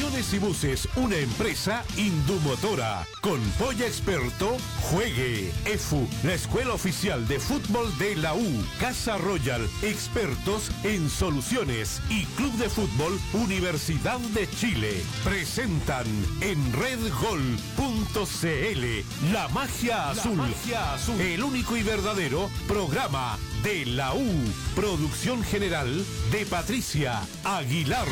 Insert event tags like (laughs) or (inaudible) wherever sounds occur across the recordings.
Camiones y buses, una empresa Indumotora. Con Polla Experto, juegue. EFU, la escuela oficial de fútbol de la U. Casa Royal, expertos en soluciones. Y Club de Fútbol, Universidad de Chile. Presentan en redgol.cl La magia azul. La magia azul. El único y verdadero programa de la U. Producción general de Patricia Aguilar.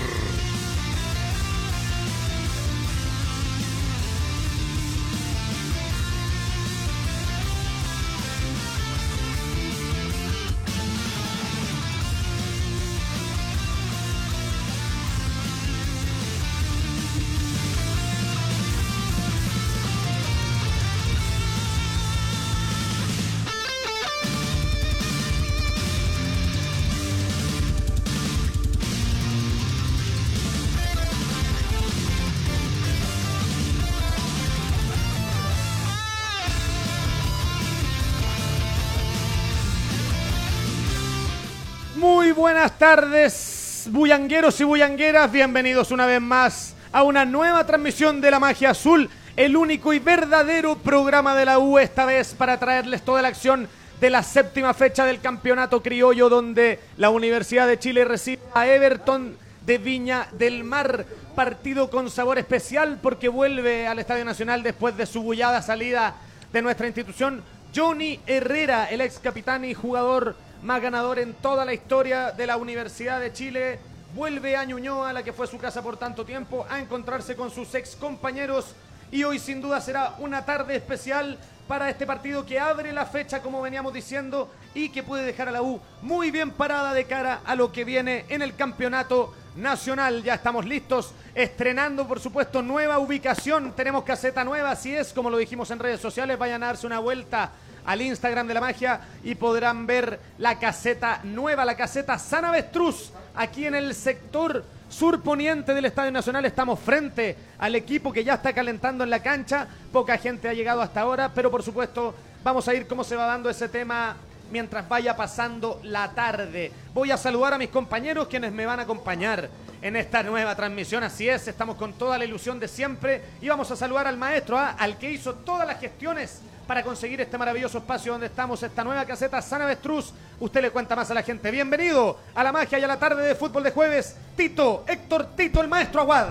Buenas tardes, bullangueros y bullangueras. Bienvenidos una vez más a una nueva transmisión de la Magia Azul, el único y verdadero programa de la U, esta vez para traerles toda la acción de la séptima fecha del campeonato criollo, donde la Universidad de Chile recibe a Everton de Viña del Mar. Partido con sabor especial porque vuelve al Estadio Nacional después de su bullada salida de nuestra institución. Johnny Herrera, el ex capitán y jugador más ganador en toda la historia de la Universidad de Chile. Vuelve a Ñuñoa, la que fue su casa por tanto tiempo, a encontrarse con sus ex compañeros. Y hoy sin duda será una tarde especial para este partido que abre la fecha, como veníamos diciendo, y que puede dejar a la U muy bien parada de cara a lo que viene en el campeonato nacional. Ya estamos listos, estrenando por supuesto nueva ubicación. Tenemos caseta nueva, así es, como lo dijimos en redes sociales, vayan a darse una vuelta al Instagram de la magia y podrán ver la caseta nueva, la caseta San Avestruz, aquí en el sector surponiente del Estadio Nacional. Estamos frente al equipo que ya está calentando en la cancha. Poca gente ha llegado hasta ahora, pero por supuesto vamos a ir cómo se va dando ese tema mientras vaya pasando la tarde. Voy a saludar a mis compañeros quienes me van a acompañar en esta nueva transmisión. Así es, estamos con toda la ilusión de siempre y vamos a saludar al maestro, ¿ah? al que hizo todas las gestiones para conseguir este maravilloso espacio donde estamos, esta nueva caseta San Avestruz. Usted le cuenta más a la gente. Bienvenido a la magia y a la tarde de fútbol de jueves. Tito, Héctor Tito, el maestro Aguad.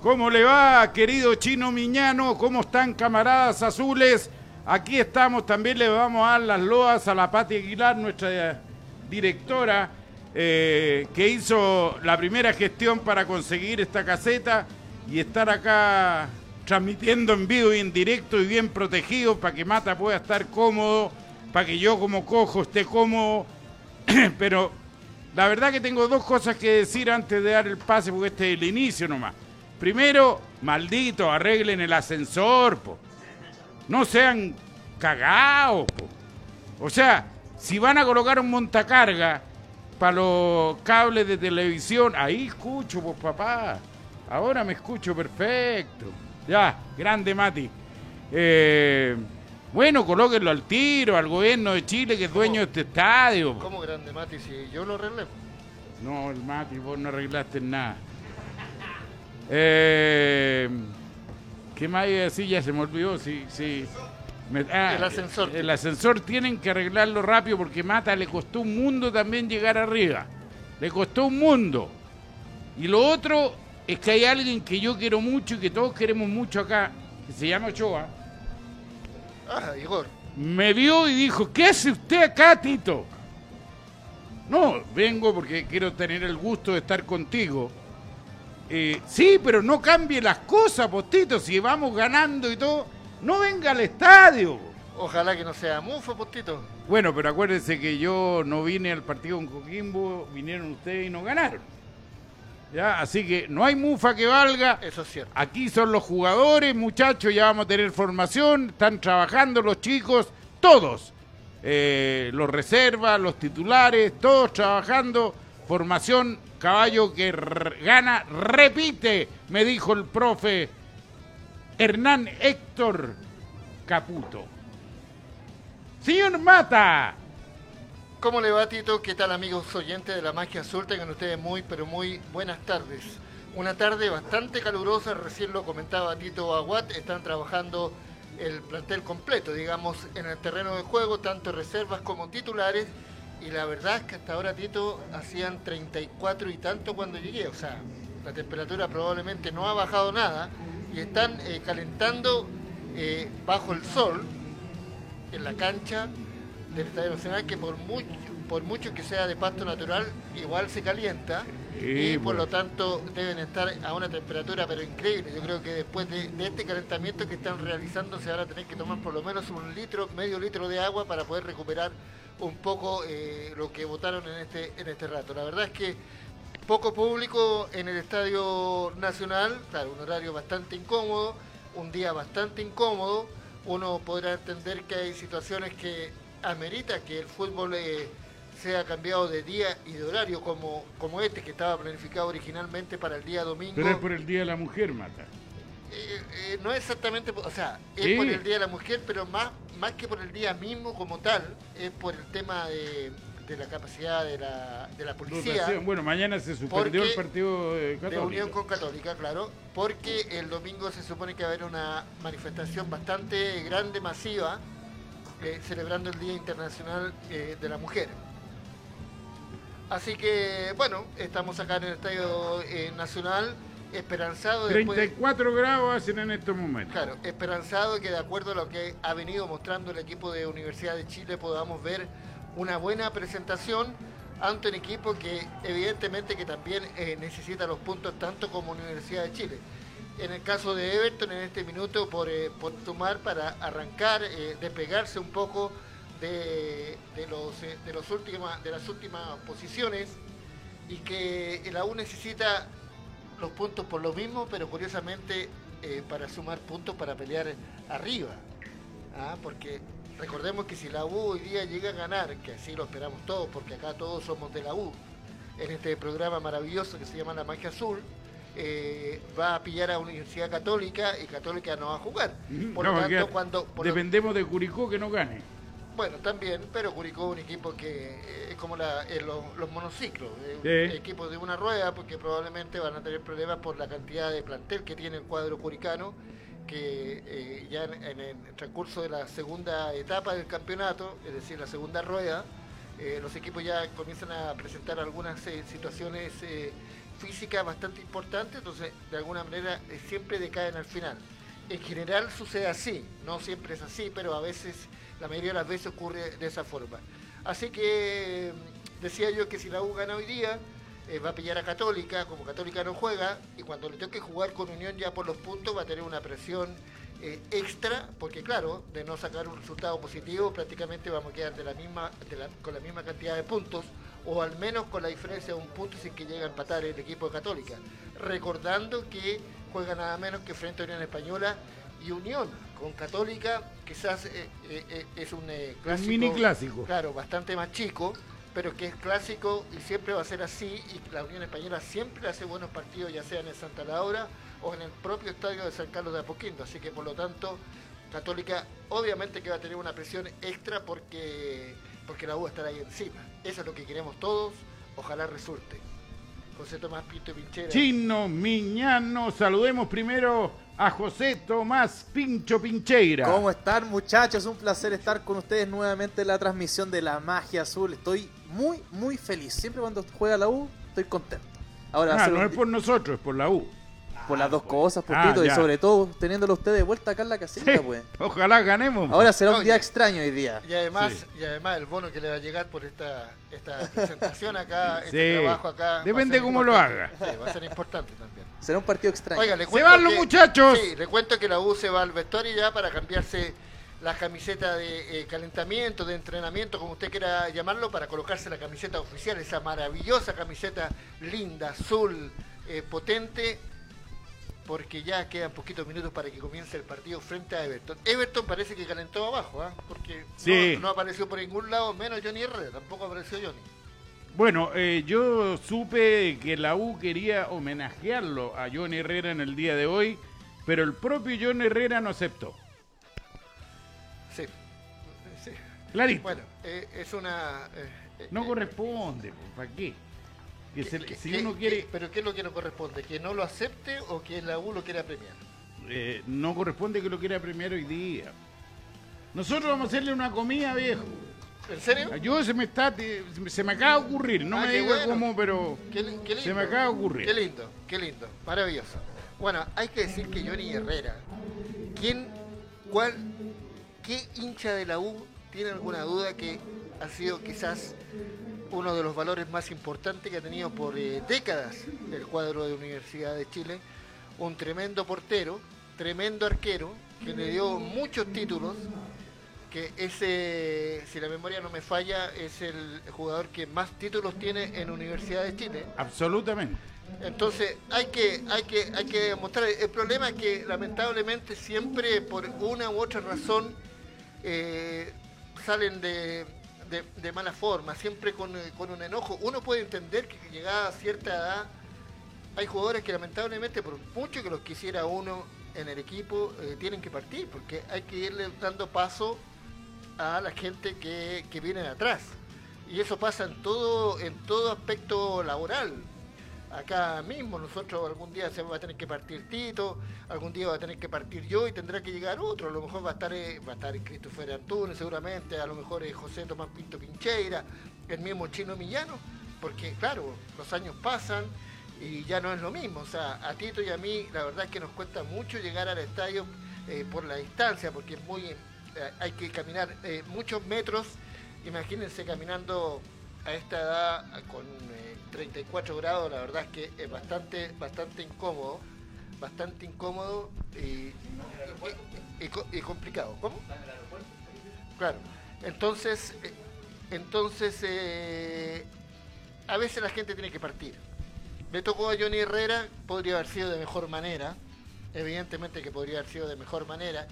¿Cómo le va, querido Chino Miñano? ¿Cómo están, camaradas azules? Aquí estamos, también le vamos a dar las loas a la Pati Aguilar, nuestra directora, eh, que hizo la primera gestión para conseguir esta caseta y estar acá transmitiendo en vivo y en directo y bien protegido para que Mata pueda estar cómodo, para que yo como cojo esté cómodo. (clears throat) Pero la verdad que tengo dos cosas que decir antes de dar el pase, porque este es el inicio nomás. Primero, maldito, arreglen el ascensor. No sean cagados. O sea, si van a colocar un montacarga para los cables de televisión, ahí escucho, pues papá. Ahora me escucho perfecto. Ya, grande Mati. Eh, bueno, colóquenlo al tiro, al gobierno de Chile, que es dueño de este estadio. ¿Cómo grande, Mati? Si yo lo arreglé. No, el Mati, vos no arreglaste nada. Eh, ¿Qué más iba a decir? Ya se me olvidó. Sí, sí. Me- ah, El ascensor. El ascensor tienen que arreglarlo rápido porque Mata le costó un mundo también llegar arriba. Le costó un mundo. Y lo otro es que hay alguien que yo quiero mucho y que todos queremos mucho acá, que se llama Ochoa. Ah, Igor. Me vio y dijo, ¿qué hace usted acá, Tito? No, vengo porque quiero tener el gusto de estar contigo. Eh, sí, pero no cambie las cosas, postito. Si vamos ganando y todo, no venga al estadio. Ojalá que no sea mufo, postito. Bueno, pero acuérdense que yo no vine al partido con Coquimbo, vinieron ustedes y no ganaron. ¿Ya? Así que no hay mufa que valga. Eso es cierto. Aquí son los jugadores, muchachos, ya vamos a tener formación, están trabajando los chicos, todos. Eh, los reservas, los titulares, todos trabajando. Formación, caballo que gana, repite, me dijo el profe Hernán Héctor Caputo. Señor Mata, ¿Cómo le va, Tito? ¿Qué tal, amigos oyentes de la Magia Azul? Tengan ustedes muy, pero muy buenas tardes. Una tarde bastante calurosa, recién lo comentaba Tito Aguat, están trabajando el plantel completo, digamos, en el terreno de juego, tanto reservas como titulares, y la verdad es que hasta ahora, Tito, hacían 34 y tanto cuando llegué, o sea, la temperatura probablemente no ha bajado nada, y están eh, calentando eh, bajo el sol, en la cancha del Estadio Nacional, que por mucho, por mucho que sea de pasto natural, igual se calienta y por bueno. lo tanto deben estar a una temperatura pero increíble. Yo creo que después de, de este calentamiento que están realizando se van a tener que tomar por lo menos un litro, medio litro de agua para poder recuperar un poco eh, lo que votaron en este, en este rato. La verdad es que poco público en el Estadio Nacional, claro, un horario bastante incómodo, un día bastante incómodo. Uno podrá entender que hay situaciones que amerita que el fútbol eh, sea cambiado de día y de horario, como, como este que estaba planificado originalmente para el día domingo. Pero es por el Día de la Mujer, Mata. Eh, eh, no exactamente, o sea, es Sí. por el Día de la Mujer, pero más, más que por el día mismo como tal, es por el tema de, de la capacidad de la, de la policía. Bueno, mañana se suspendió el partido eh, De unión con Católica, claro, porque el domingo se supone que va a haber una manifestación bastante grande, masiva, eh, celebrando el Día Internacional eh, de la Mujer. Así que, bueno, estamos acá en el Estadio eh, Nacional, esperanzado después... 34 grados hacen en estos momentos. Claro, esperanzado que de acuerdo a lo que ha venido mostrando el equipo de Universidad de Chile podamos ver una buena presentación ante un equipo que evidentemente que también necesita los puntos tanto como Universidad de Chile. En el caso de Everton en este minuto por, eh, por tomar para arrancar, eh, despegarse un poco de, los, eh, de, los últimas, de las últimas posiciones y que la U necesita los puntos por lo mismo, pero curiosamente eh, para sumar puntos para pelear arriba. Ah, Porque recordemos que si la U hoy día llega a ganar, que así lo esperamos todos, porque acá todos somos de la U, en este programa maravilloso que se llama La Magia Azul, eh, va a pillar a Universidad Católica y Católica no va a jugar. Por No, lo tanto, cuando... por lo- dependemos de Curicó que no gane. bueno, también, pero Curicó es un equipo que eh, es como la- eh, los, los monociclos, eh, un Sí. equipo de una rueda, porque probablemente van a tener problemas por la cantidad de plantel que tiene el cuadro curicano, que eh, ya en, en el transcurso de la segunda etapa del campeonato, es decir, la segunda rueda, los equipos ya comienzan a presentar algunas eh, situaciones físicas bastante importantes, entonces de alguna manera eh, siempre decaen al final. En general sucede así, no siempre es así, pero a veces, la mayoría de las veces ocurre de esa forma. Así que mm, decía yo que si la U gana hoy día, eh, va a pillar a Católica, como Católica no juega, y cuando le toque jugar con Unión ya por los puntos va a tener una presión eh, extra, porque claro, de no sacar un resultado positivo, prácticamente vamos a quedar de la misma, con la misma cantidad de puntos, o al menos con la diferencia de un punto sin que llegue a empatar el equipo de Católica. Recordando que juega nada menos que frente a Unión Española y Unión con Católica, quizás eh, eh, eh, es un eh, clásico. mini clásico. Claro, bastante más chico, pero que es clásico y siempre va a ser así. Y la Unión Española siempre hace buenos partidos, ya sea en el Santa Laura o en el propio estadio de San Carlos de Apoquindo. Así que por lo tanto, Católica obviamente que va a tener una presión extra porque, porque la U estará ahí encima. Eso es lo que queremos todos. Ojalá resulte. José Tomás Pinto Pinchera. Chino Miñano, saludemos primero a José Tomás Pincho Pincheira. ¿Cómo están muchachos? Un placer estar con ustedes nuevamente en la transmisión de la magia azul. Estoy muy, muy feliz. Siempre cuando juega la U, estoy contento. Ahora Ah, no un es por nosotros, es por la U. por las dos cosas, Ah, Portito, y sobre todo teniéndolo ustedes de vuelta acá en la casita, pues. Ojalá ganemos. Ahora será un Oye. día extraño hoy día. Y además, Sí. y además el bono que le va a llegar por esta, esta (laughs) presentación acá, Sí. este trabajo acá. Depende cómo lo haga. Sí, va a ser importante también. Será un partido extraño. Oiga, le ¡Se cuento van los que- muchachos! Sí, le cuento que la U se va al vestuario ya para cambiarse la camiseta de eh, calentamiento, de entrenamiento, como usted quiera llamarlo, para colocarse la camiseta oficial, esa maravillosa camiseta linda, azul, eh, potente, porque ya quedan poquitos minutos para que comience el partido frente a Everton. Everton parece que calentó abajo, ¿ah? porque Sí. no, no apareció por ningún lado, menos Johnny Herrera, tampoco apareció Johnny. Bueno, eh, yo supe que la U quería homenajearlo a John Herrera en el día de hoy, pero el propio John Herrera no aceptó. Sí. sí. Clarito. Bueno, eh, es una... eh, eh, no eh, corresponde, ¿para qué? Que se- ¿Qué- si qué- uno quiere, qué- ¿Pero qué es lo que nos corresponde? ¿Que no lo acepte o que la U lo quiera premiar? eh, no corresponde que lo quiera premiar hoy día. Nosotros vamos a hacerle una comida, viejo. ¿En serio? Yo se me está, se me acaba de ocurrir, no Ah, me diga bueno. cómo, pero Qué, li- qué lindo. se me acaba de ocurrir. Qué lindo, qué lindo. Maravilloso. Bueno, hay que decir que Johnny Herrera, ¿quién, cuál, qué hincha de la U tiene alguna duda que ha sido quizás uno de los valores más importantes que ha tenido por eh, décadas el cuadro de Universidad de Chile? Un tremendo portero, tremendo arquero, que le dio muchos títulos, que ese, si la memoria no me falla, es el jugador que más títulos tiene en Universidad de Chile. Absolutamente. Entonces hay que, hay que, hay que mostrar. El problema es que lamentablemente siempre por una u otra razón eh, salen de, de- de mala forma, siempre con, eh, con un enojo. Uno puede entender que llegada a cierta edad hay jugadores que lamentablemente por mucho que los quisiera uno en el equipo eh, tienen que partir porque hay que irle dando paso a la gente que, que viene atrás. Y eso pasa en todo, en todo aspecto laboral. Acá mismo nosotros algún día se va a tener que partir Tito, algún día va a tener que partir yo y tendrá que llegar otro. A lo mejor va a estar, eh, va a estar Christopher Antunes seguramente, a lo mejor eh, José Tomás Pinto Pincheira, el mismo Chino Millano, porque claro, los años pasan y ya no es lo mismo. O sea, a Tito y a mí la verdad es que nos cuesta mucho llegar al estadio eh, por la distancia, porque es muy, hay que caminar muchos metros. Imagínense caminando a esta edad con 34 grados, la verdad es que es bastante, bastante incómodo, bastante incómodo y, y- y co- y complicado. ¿Cómo? Claro. Entonces, eh, entonces eh, a veces la gente tiene que partir. Le tocó a Johnny Herrera, podría haber sido de mejor manera, evidentemente que podría haber sido de mejor manera,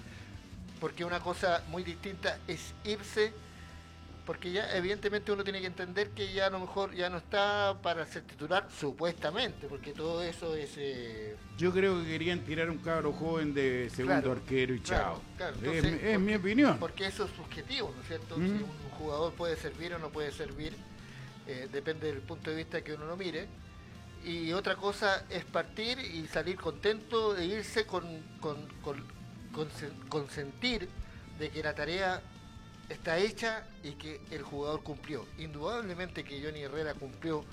porque una cosa muy distinta es irse, porque ya evidentemente uno tiene que entender que ya a lo mejor ya no está para ser titular, supuestamente, porque todo eso es... eh, Yo creo que querían tirar un cabro joven de segundo Claro, arquero y claro, chao. claro. Es Entonces, mi- es, mi porque- opinión. Porque eso es subjetivo, ¿no es cierto? Mm. Si un jugador puede servir o no puede servir, eh, depende del punto de vista que uno lo mire. Y otra cosa es partir y salir contento e irse con, con, con, con con sentir de que la tarea está hecha y que el jugador cumplió. Indudablemente que Johnny Herrera cumplió,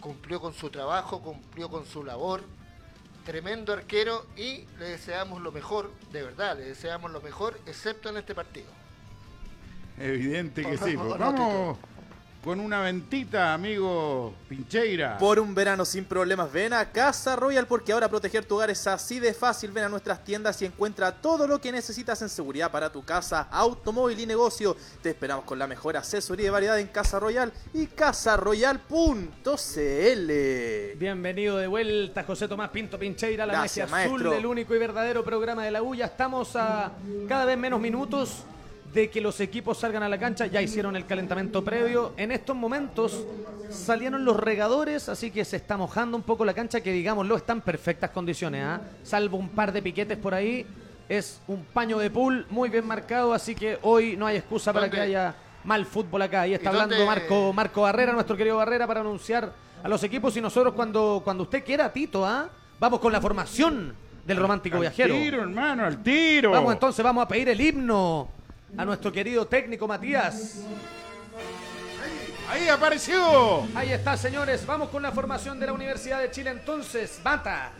cumplió con su trabajo, cumplió con su labor. Tremendo arquero y le deseamos lo mejor, de verdad, le deseamos lo mejor, excepto en este partido. Evidente que sí. pues. Vamos con una ventita, amigo Pincheira. Por un verano sin problemas, ven a Casa Royal porque ahora proteger tu hogar es así de fácil. Ven a nuestras tiendas y encuentra todo lo que necesitas en seguridad para tu casa, automóvil y negocio. Te esperamos con la mejor asesoría y variedad en Casa Royal y casaroyal.cl. Bienvenido de vuelta, José Tomás Pinto Pincheira, la Gracias, Magia Azul maestro. del único y verdadero programa de la U. Ya estamos a cada vez menos minutos de que los equipos salgan a la cancha. Ya hicieron el calentamiento previo. En estos momentos salieron los regadores, así que se está mojando un poco la cancha, que digámoslo, está en perfectas condiciones. ¿ah? Salvo un par de piquetes por ahí. Es un paño de pool muy bien marcado, así que hoy no hay excusa para que haya mal fútbol acá. Ahí está ¿Y hablando Marco, Marco Barrera, nuestro querido Barrera, para anunciar a los equipos y nosotros cuando, cuando usted quiera, Tito, ¿ah? Vamos con la formación del romántico al viajero. tiro, hermano, al tiro. Vamos entonces, vamos a pedir el himno a nuestro querido técnico Matías. Ahí apareció. Ahí está, señores. Vamos con la formación de la Universidad de Chile entonces. Bata.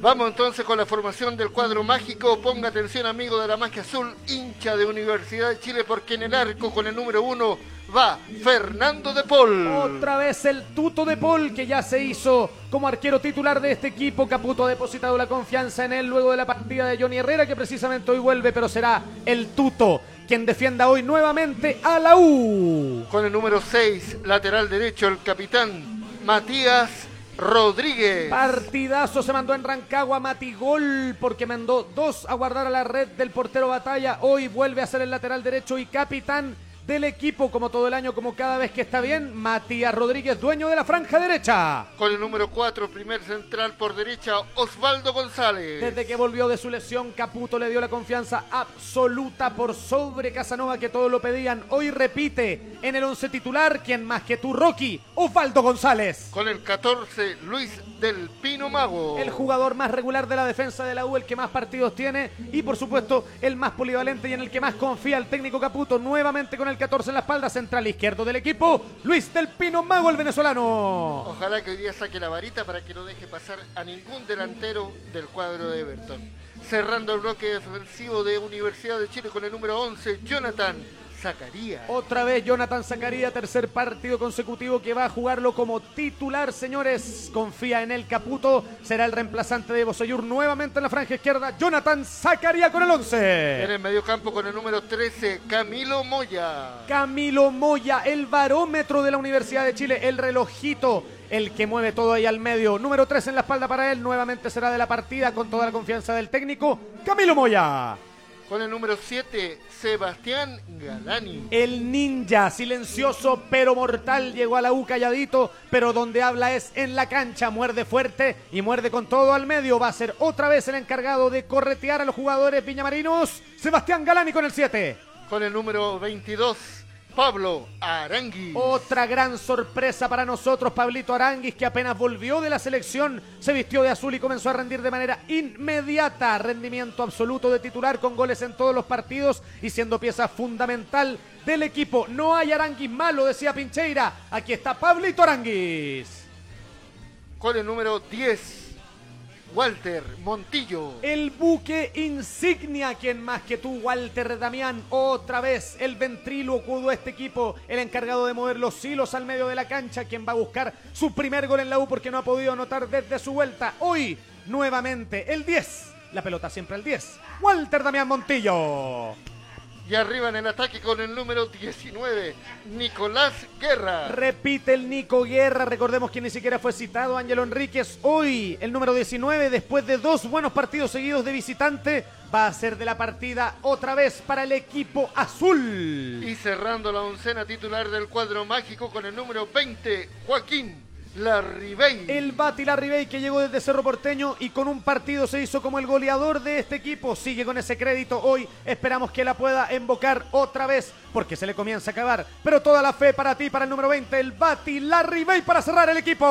Vamos entonces con la formación del cuadro mágico. Ponga atención, amigo de la magia azul, hincha de Universidad de Chile, porque en el arco con el número uno va Fernando de Paul. Otra vez el tuto de Paul que ya se hizo como arquero titular de este equipo. Caputo ha depositado la confianza en él luego de la partida de Johnny Herrera que precisamente hoy vuelve, pero será el tuto quien defienda hoy nuevamente a la U. Con el número 6, lateral derecho, el capitán Matías Rodríguez. Partidazo se mandó en Rancagua Matigol porque mandó dos a guardar a la red del portero Batalla. Hoy vuelve a ser el lateral derecho y capitán del equipo como todo el año, como cada vez que está bien. Matías Rodríguez, dueño de la franja derecha. Con el número 4, primer central por derecha, Osvaldo González. Desde que volvió de su lesión, Caputo le dio la confianza absoluta por sobre Casanova que todos lo pedían. Hoy repite en el once titular, quien más que tú, Rocky, Osvaldo González. Con el 14, Luis del Pino Mago. El jugador más regular de la defensa de la U, el que más partidos tiene y por supuesto el más polivalente y en el que más confía el técnico Caputo, nuevamente con el 14 en la espalda, central izquierdo del equipo, Luis del Pino Mago, el venezolano. Ojalá que hoy día saque la varita para que no deje pasar a ningún delantero del cuadro de Everton. Cerrando el bloque defensivo de Universidad de Chile con el número 11, Jonathan Zacarías. Otra vez Jonathan Zacarías, tercer partido consecutivo que va a jugarlo como titular, señores. Confía en el Caputo, será el reemplazante de Bosayur nuevamente en la franja izquierda. Jonathan Zacarías con el 11. En el mediocampo con el número 13, Camilo Moya. Camilo Moya, el barómetro de la Universidad de Chile, el relojito el que mueve todo ahí al medio. Número 3 en la espalda para él, nuevamente será de la partida con toda la confianza del técnico, Camilo Moya. Con el número 7, Sebastián Galani. El ninja, silencioso pero mortal, llegó a la U calladito, pero donde habla es en la cancha, muerde fuerte y muerde con todo al medio. Va a ser otra vez el encargado de corretear a los jugadores viñamarinos, Sebastián Galani con el 7. Con el número 22, Pablo Aranguis. Otra gran sorpresa para nosotros, Pablito Aranguis, que apenas volvió de la selección, se vistió de azul y comenzó a rendir de manera inmediata. Rendimiento absoluto de titular con goles en todos los partidos y siendo pieza fundamental del equipo. No hay Aranguis malo, decía Pincheira. Aquí está Pablito Aranguis. Con el número 10, Walter Montillo. El buque insignia, quien más que tú, Walter Damián. Otra vez el ventrílocuo de este equipo, el encargado de mover los hilos al medio de la cancha, quien va a buscar su primer gol en la U porque no ha podido anotar desde su vuelta. Hoy, nuevamente, el 10. La pelota siempre el 10. Walter Damián Montillo. Y arriba en el ataque con el número 19, Nicolás Guerra. Repite el Nico Guerra, recordemos que ni siquiera fue citado Ángelo Enríquez. Hoy, el número 19, después de dos buenos partidos seguidos de visitante, va a ser de la partida otra vez para el equipo azul. Y cerrando la oncena titular del cuadro mágico con el número 20, Joaquín la Ribey. El Bati La Ribey que llegó desde Cerro Porteño y con un partido se hizo como el goleador de este equipo. Sigue con ese crédito hoy. Esperamos que la pueda invocar otra vez porque se le comienza a acabar. Pero toda la fe para ti, para el número 20, el Bati La Ribey para cerrar el equipo.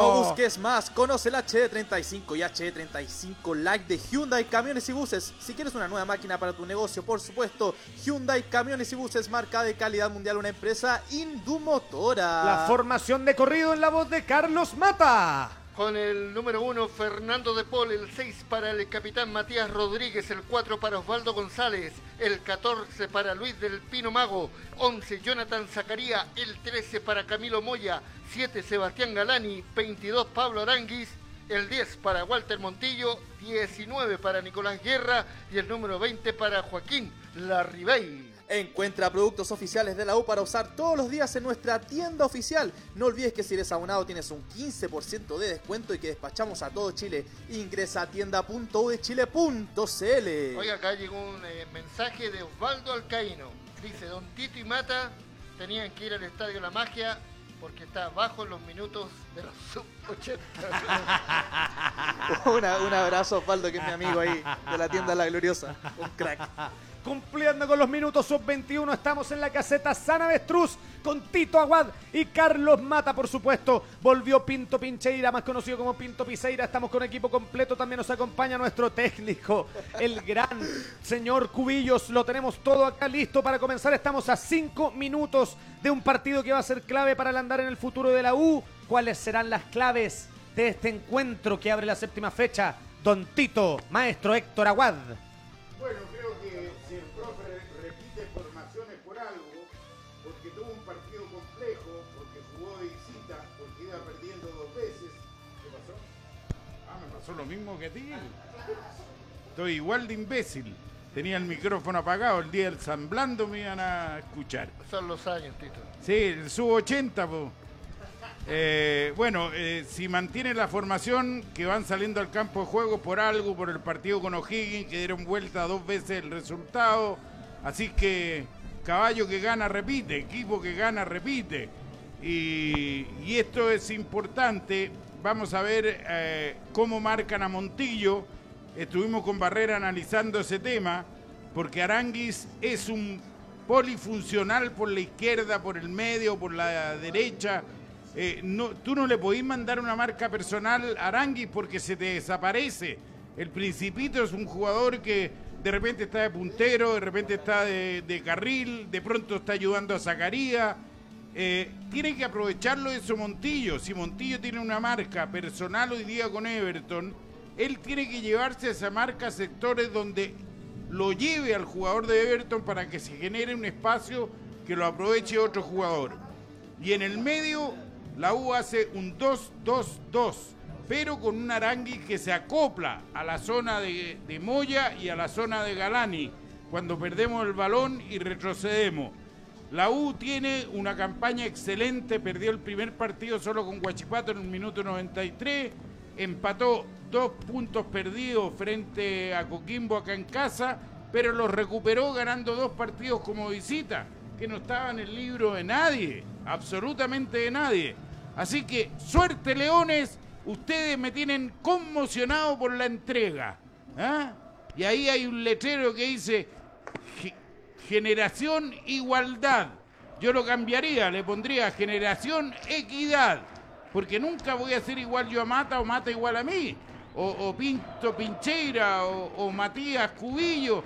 No busques más. Conoce el HD35 y HD35 Like de Hyundai Camiones y Buses. Si quieres una nueva máquina para tu negocio, por supuesto, Hyundai Camiones y Buses, marca de calidad mundial, una empresa Indumotora. La formación de corrido en la voz de Carlos Mata. Con el número uno, Fernando de Paul, el 6 para el capitán Matías Rodríguez, el 4 para Osvaldo González, el 14 para Luis del Pino Mago, 11 Jonathan Zacaría, el 13 para Camilo Moya, 7 Sebastián Galani, 22 Pablo Aranguis, el 10 para Walter Montillo, 19 para Nicolás Guerra y el número 20 para Joaquín Larribey. Encuentra productos oficiales de la U para usar todos los días en nuestra tienda oficial. No olvides que si eres abonado tienes un 15% de descuento y que despachamos a todo Chile. Ingresa a tienda.udechile.cl. Oiga, acá llegó un eh, mensaje de Osvaldo Alcaíno. Dice, Don Tito y Mata tenían que ir al Estadio La Magia porque está bajo los minutos de los sub 80. (laughs) un abrazo, Osvaldo, que es mi amigo ahí de la tienda La Gloriosa. Un crack. Cumpliendo con los minutos sub-21, estamos en la caseta San Avestruz con Tito Aguad y Carlos Mata, por supuesto. Volvió Pinto Pincheira, más conocido como Pinto Piseira. Estamos con equipo completo. También nos acompaña nuestro técnico, el gran señor Cubillos. Lo tenemos todo acá listo para comenzar. Estamos a cinco minutos de un partido que va a ser clave para el andar en el futuro de la U. ¿Cuáles serán las claves de este encuentro que abre la séptima fecha? Don Tito, maestro Héctor Aguad. Lo mismo que a ti. Estoy igual de imbécil. Tenía el micrófono apagado, el día del San Blando me iban a escuchar. Son los años, Tito. Sí, el sub 80, pues. Eh, bueno, eh, si mantiene la formación que van saliendo al campo de juego por algo, por el partido con O'Higgins, que dieron vuelta dos veces el resultado. Así que caballo que gana repite, equipo que gana repite. Y, y esto es importante. Vamos a ver eh, cómo marcan a Montillo. Estuvimos con Barrera analizando ese tema, porque Aranguis es un polifuncional por la izquierda, por el medio, por la derecha. Eh, tú no le podís mandar una marca personal a Aranguis porque se te desaparece. El Principito es un jugador que de repente está de puntero, de repente está de, carril, de pronto está ayudando a Zacarías. Eh, tiene que aprovecharlo eso Montillo. Si Montillo tiene una marca personal hoy día con Everton, él tiene que llevarse esa marca a sectores donde lo lleve al jugador de Everton para que se genere un espacio que lo aproveche otro jugador. Y en el medio, la U hace un 2-2-2, pero con un Arangui que se acopla a la zona de, de Moya y a la zona de Galani cuando perdemos el balón y retrocedemos. La U tiene una campaña excelente, perdió el primer partido solo con Guachipato en el minuto 93, empató dos puntos perdidos frente a Coquimbo acá en casa, pero los recuperó ganando dos partidos como visita, que no estaba en el libro de nadie, absolutamente de nadie. Así que suerte Leones, ustedes me tienen conmocionado por la entrega. ¿ah? Y ahí hay un letrero que dice generación igualdad. Yo lo cambiaría, le pondría generación equidad, porque nunca voy a ser igual yo a Mata o Mata igual a mí o, Pinto Pincheira o, Matías Cubillo.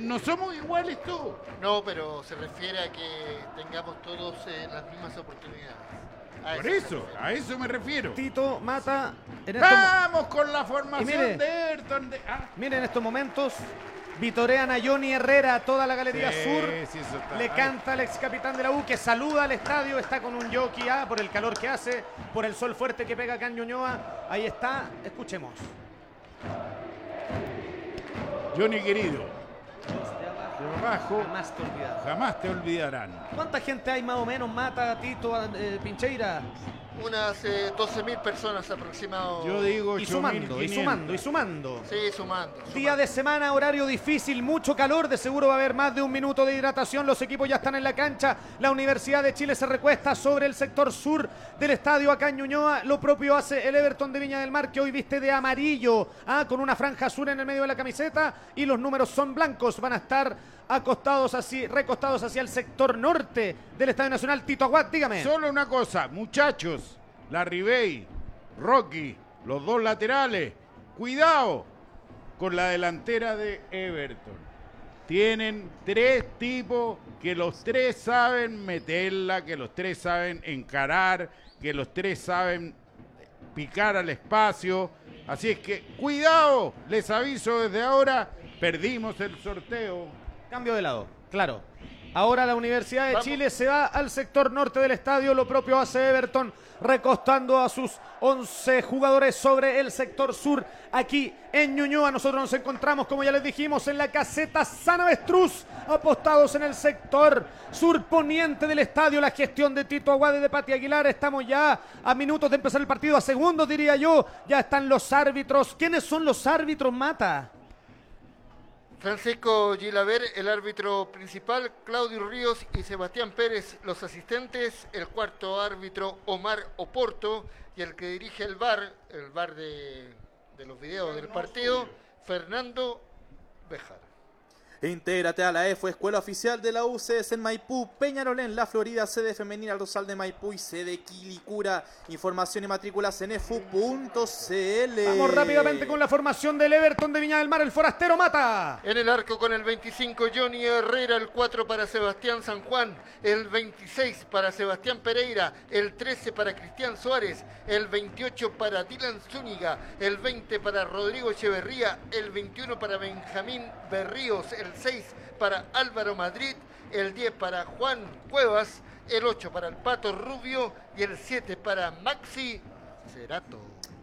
No, somos iguales todos. No, pero se refiere a que tengamos todos eh, las mismas oportunidades. Por eso, a eso me refiero. Tito Mata. Vamos con la formación de Ayrton. Ah. Miren estos momentos. Vitorean a Johnny Herrera, toda la galería sur. Le canta al ex capitán de la U que saluda al estadio, está con un jockey A por el calor que hace, por el sol fuerte que pega acá en Ñuñoa. Ahí está, escuchemos. Johnny querido. jamás te. Jamás te olvidarán. ¿Cuánta gente hay más o menos? Mata, Tito, eh, Pincheira unas eh, 12.000 personas aproximadamente. Yo digo y sumando, y sumando, y sumando. Sí, sumando, Día de semana, horario difícil, mucho calor, de seguro va a haber más de un minuto de hidratación, los equipos ya están en la cancha, la Universidad de Chile se recuesta sobre el sector sur del estadio acá en Ñuñoa, lo propio hace el Everton de Viña del Mar que hoy viste de amarillo, ah, con una franja azul en el medio de la camiseta. Y los números son blancos, van a estar acostados así, recostados hacia el sector norte del Estadio Nacional. Tito Aguad, dígame. Solo una cosa, muchachos, la Ribey, Rocky, los dos laterales, cuidado con la delantera de Everton. Tienen tres tipos que los tres saben meterla, que los tres saben encarar, que los tres saben picar al espacio. Así es que cuidado, les aviso desde ahora, perdimos el sorteo. Cambio de lado, claro. Ahora la Universidad de Chile se va al sector norte del estadio, lo propio hace Everton, recostando a sus 11 jugadores sobre el sector sur. Aquí en Ñuñoa nosotros nos encontramos, como ya les dijimos, en la caseta San Avestruz, apostados en el sector surponiente del estadio. La gestión de Tito Aguade de Pati Aguilar. Estamos ya a minutos de empezar el partido, a segundos diría yo. Ya están los árbitros. ¿Quiénes son los árbitros, Mata? Francisco Gilaver, el árbitro principal, Claudio Ríos y Sebastián Pérez, los asistentes, el cuarto árbitro Omar Oporto y el que dirige el bar, el bar de, de los videos del partido, Fernando Bejar. Intégrate a la EFO, Escuela Oficial de la UCS en Maipú, Peñarolén, La Florida, sede femenina Rosal de Maipú y sede Quilicura. Información y matrículas en efu.cl. Vamos rápidamente con la formación del Everton de Viña del Mar, el forastero mata. En el arco con el 25 Johnny Herrera, el 4 para Sebastián San Juan, el 26 para Sebastián Pereira, el 13 para Cristian Suárez, el 28 para Dylan Zúñiga, el 20 para Rodrigo Echeverría, el 21 para Benjamín Berríos, el 6 para Álvaro Madrid, el 10 para Juan Cuevas, el 8 para el Pato Rubio y el 7 para Maxi Cerato.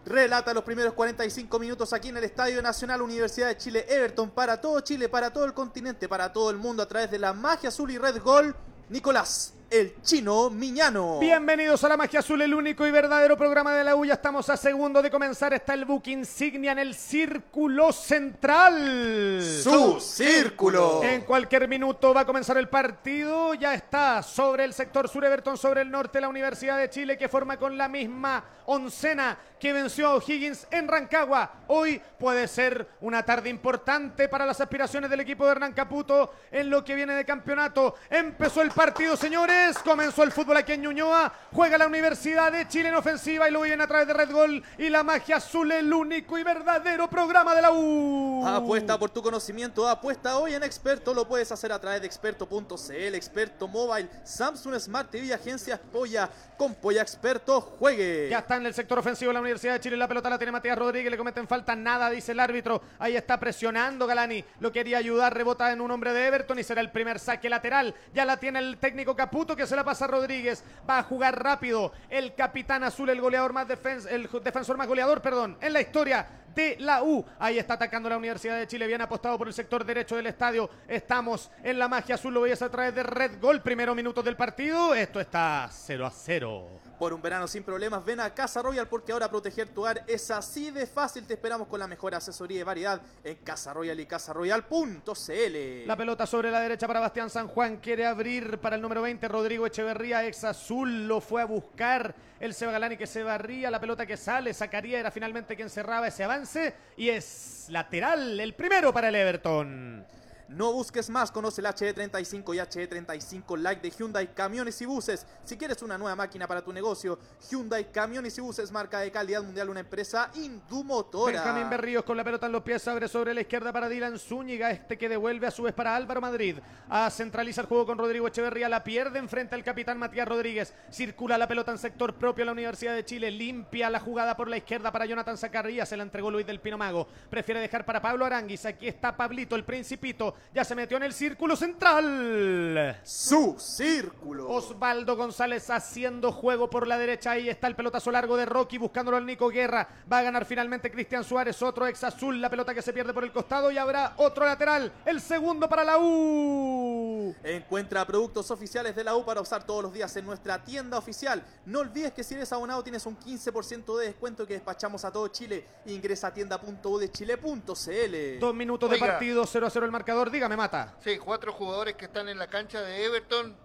Relata los primeros 45 minutos aquí en el Estadio Nacional Universidad de Chile Everton para todo Chile, para todo el continente, para todo el mundo a través de la magia azul y red gol. Nicolás el chino Miñano. Bienvenidos a la Magia Azul, el único y verdadero programa de la U. Ya estamos a segundo de comenzar. Está el book insignia en el círculo central. Su círculo. En cualquier minuto va a comenzar el partido. Ya está sobre el sector sur Everton, sobre el norte la Universidad de Chile, que forma con la misma oncena que venció a O'Higgins en Rancagua. Hoy puede ser una tarde importante para las aspiraciones del equipo de Hernán Caputo en lo que viene de campeonato. Empezó el partido, señores. Comenzó el fútbol aquí en Ñuñoa. Juega la Universidad de Chile en ofensiva y lo viene a través de Red Gol y la magia azul, el único y verdadero programa de la U. Apuesta por tu conocimiento, apuesta hoy en Experto. Lo puedes hacer a través de experto.cl, Experto Mobile, Samsung Smart TV, Agencias Polla. Con Polla Experto, juegue. Ya está en el sector ofensivo de la Universidad de Chile. La pelota la tiene Matías Rodríguez. Le cometen falta nada, dice el árbitro. Ahí está presionando Galani. Lo quería ayudar. Rebota en un hombre de Everton y será el primer saque lateral. Ya la tiene el técnico Caputo que se la pasa a Rodríguez. Va a jugar rápido. El capitán azul, el goleador más defens el defensor más goleador, perdón, en la historia de la U. Ahí está atacando la Universidad de Chile. Bien apostado por el sector derecho del estadio. Estamos en la magia azul. Lo veis a través de Red Gol. Primero minutos del partido. Esto está 0 a 0. Por un verano sin problemas, ven a Casa Royal porque ahora proteger tu hogar es así de fácil. Te esperamos con la mejor asesoría y variedad en Casa Royal y CasaRoyal.cl. La pelota sobre la derecha para Bastián San Juan. Quiere abrir para el número 20, Rodrigo Echeverría, ex azul. Lo fue a buscar el Seba Galani que se barría. La pelota que sale, sacaría, era finalmente quien cerraba ese avance. Y es lateral, el primero para el Everton. No busques más, conoce el HE35 y HE35 Like de Hyundai Camiones y Buses. Si quieres una nueva máquina para tu negocio, Hyundai Camiones y Buses, marca de calidad mundial, una empresa Indumotora. Benjamín Berríos con la pelota en los pies, abre sobre la izquierda para Dylan Zúñiga, este que devuelve a su vez para Álvaro Madrid. A centraliza el juego con Rodrigo Echeverría, la pierde enfrente al capitán Matías Rodríguez. Circula la pelota en sector propio a la Universidad de Chile, limpia la jugada por la izquierda para Jonathan Zacarría, se la entregó Luis del Pino Mago. Prefiere dejar para Pablo Aranguis, aquí está Pablito, el principito, ya se metió en el círculo central. Su círculo. Osvaldo González haciendo juego por la derecha. Ahí está el pelotazo largo de Rocky buscándolo al Nico Guerra. Va a ganar finalmente Cristian Suárez, otro ex azul. La pelota que se pierde por el costado y habrá otro lateral. El segundo para la U. Encuentra productos oficiales de la U para usar todos los días en nuestra tienda oficial. No olvides que si eres abonado tienes un 15% de descuento que despachamos a todo Chile. Ingresa a tienda.udechile.cl. Dos minutos de Oiga. partido, 0 a 0 el marcador. Dígame, Mata. Sí, cuatro jugadores que están en la cancha de Everton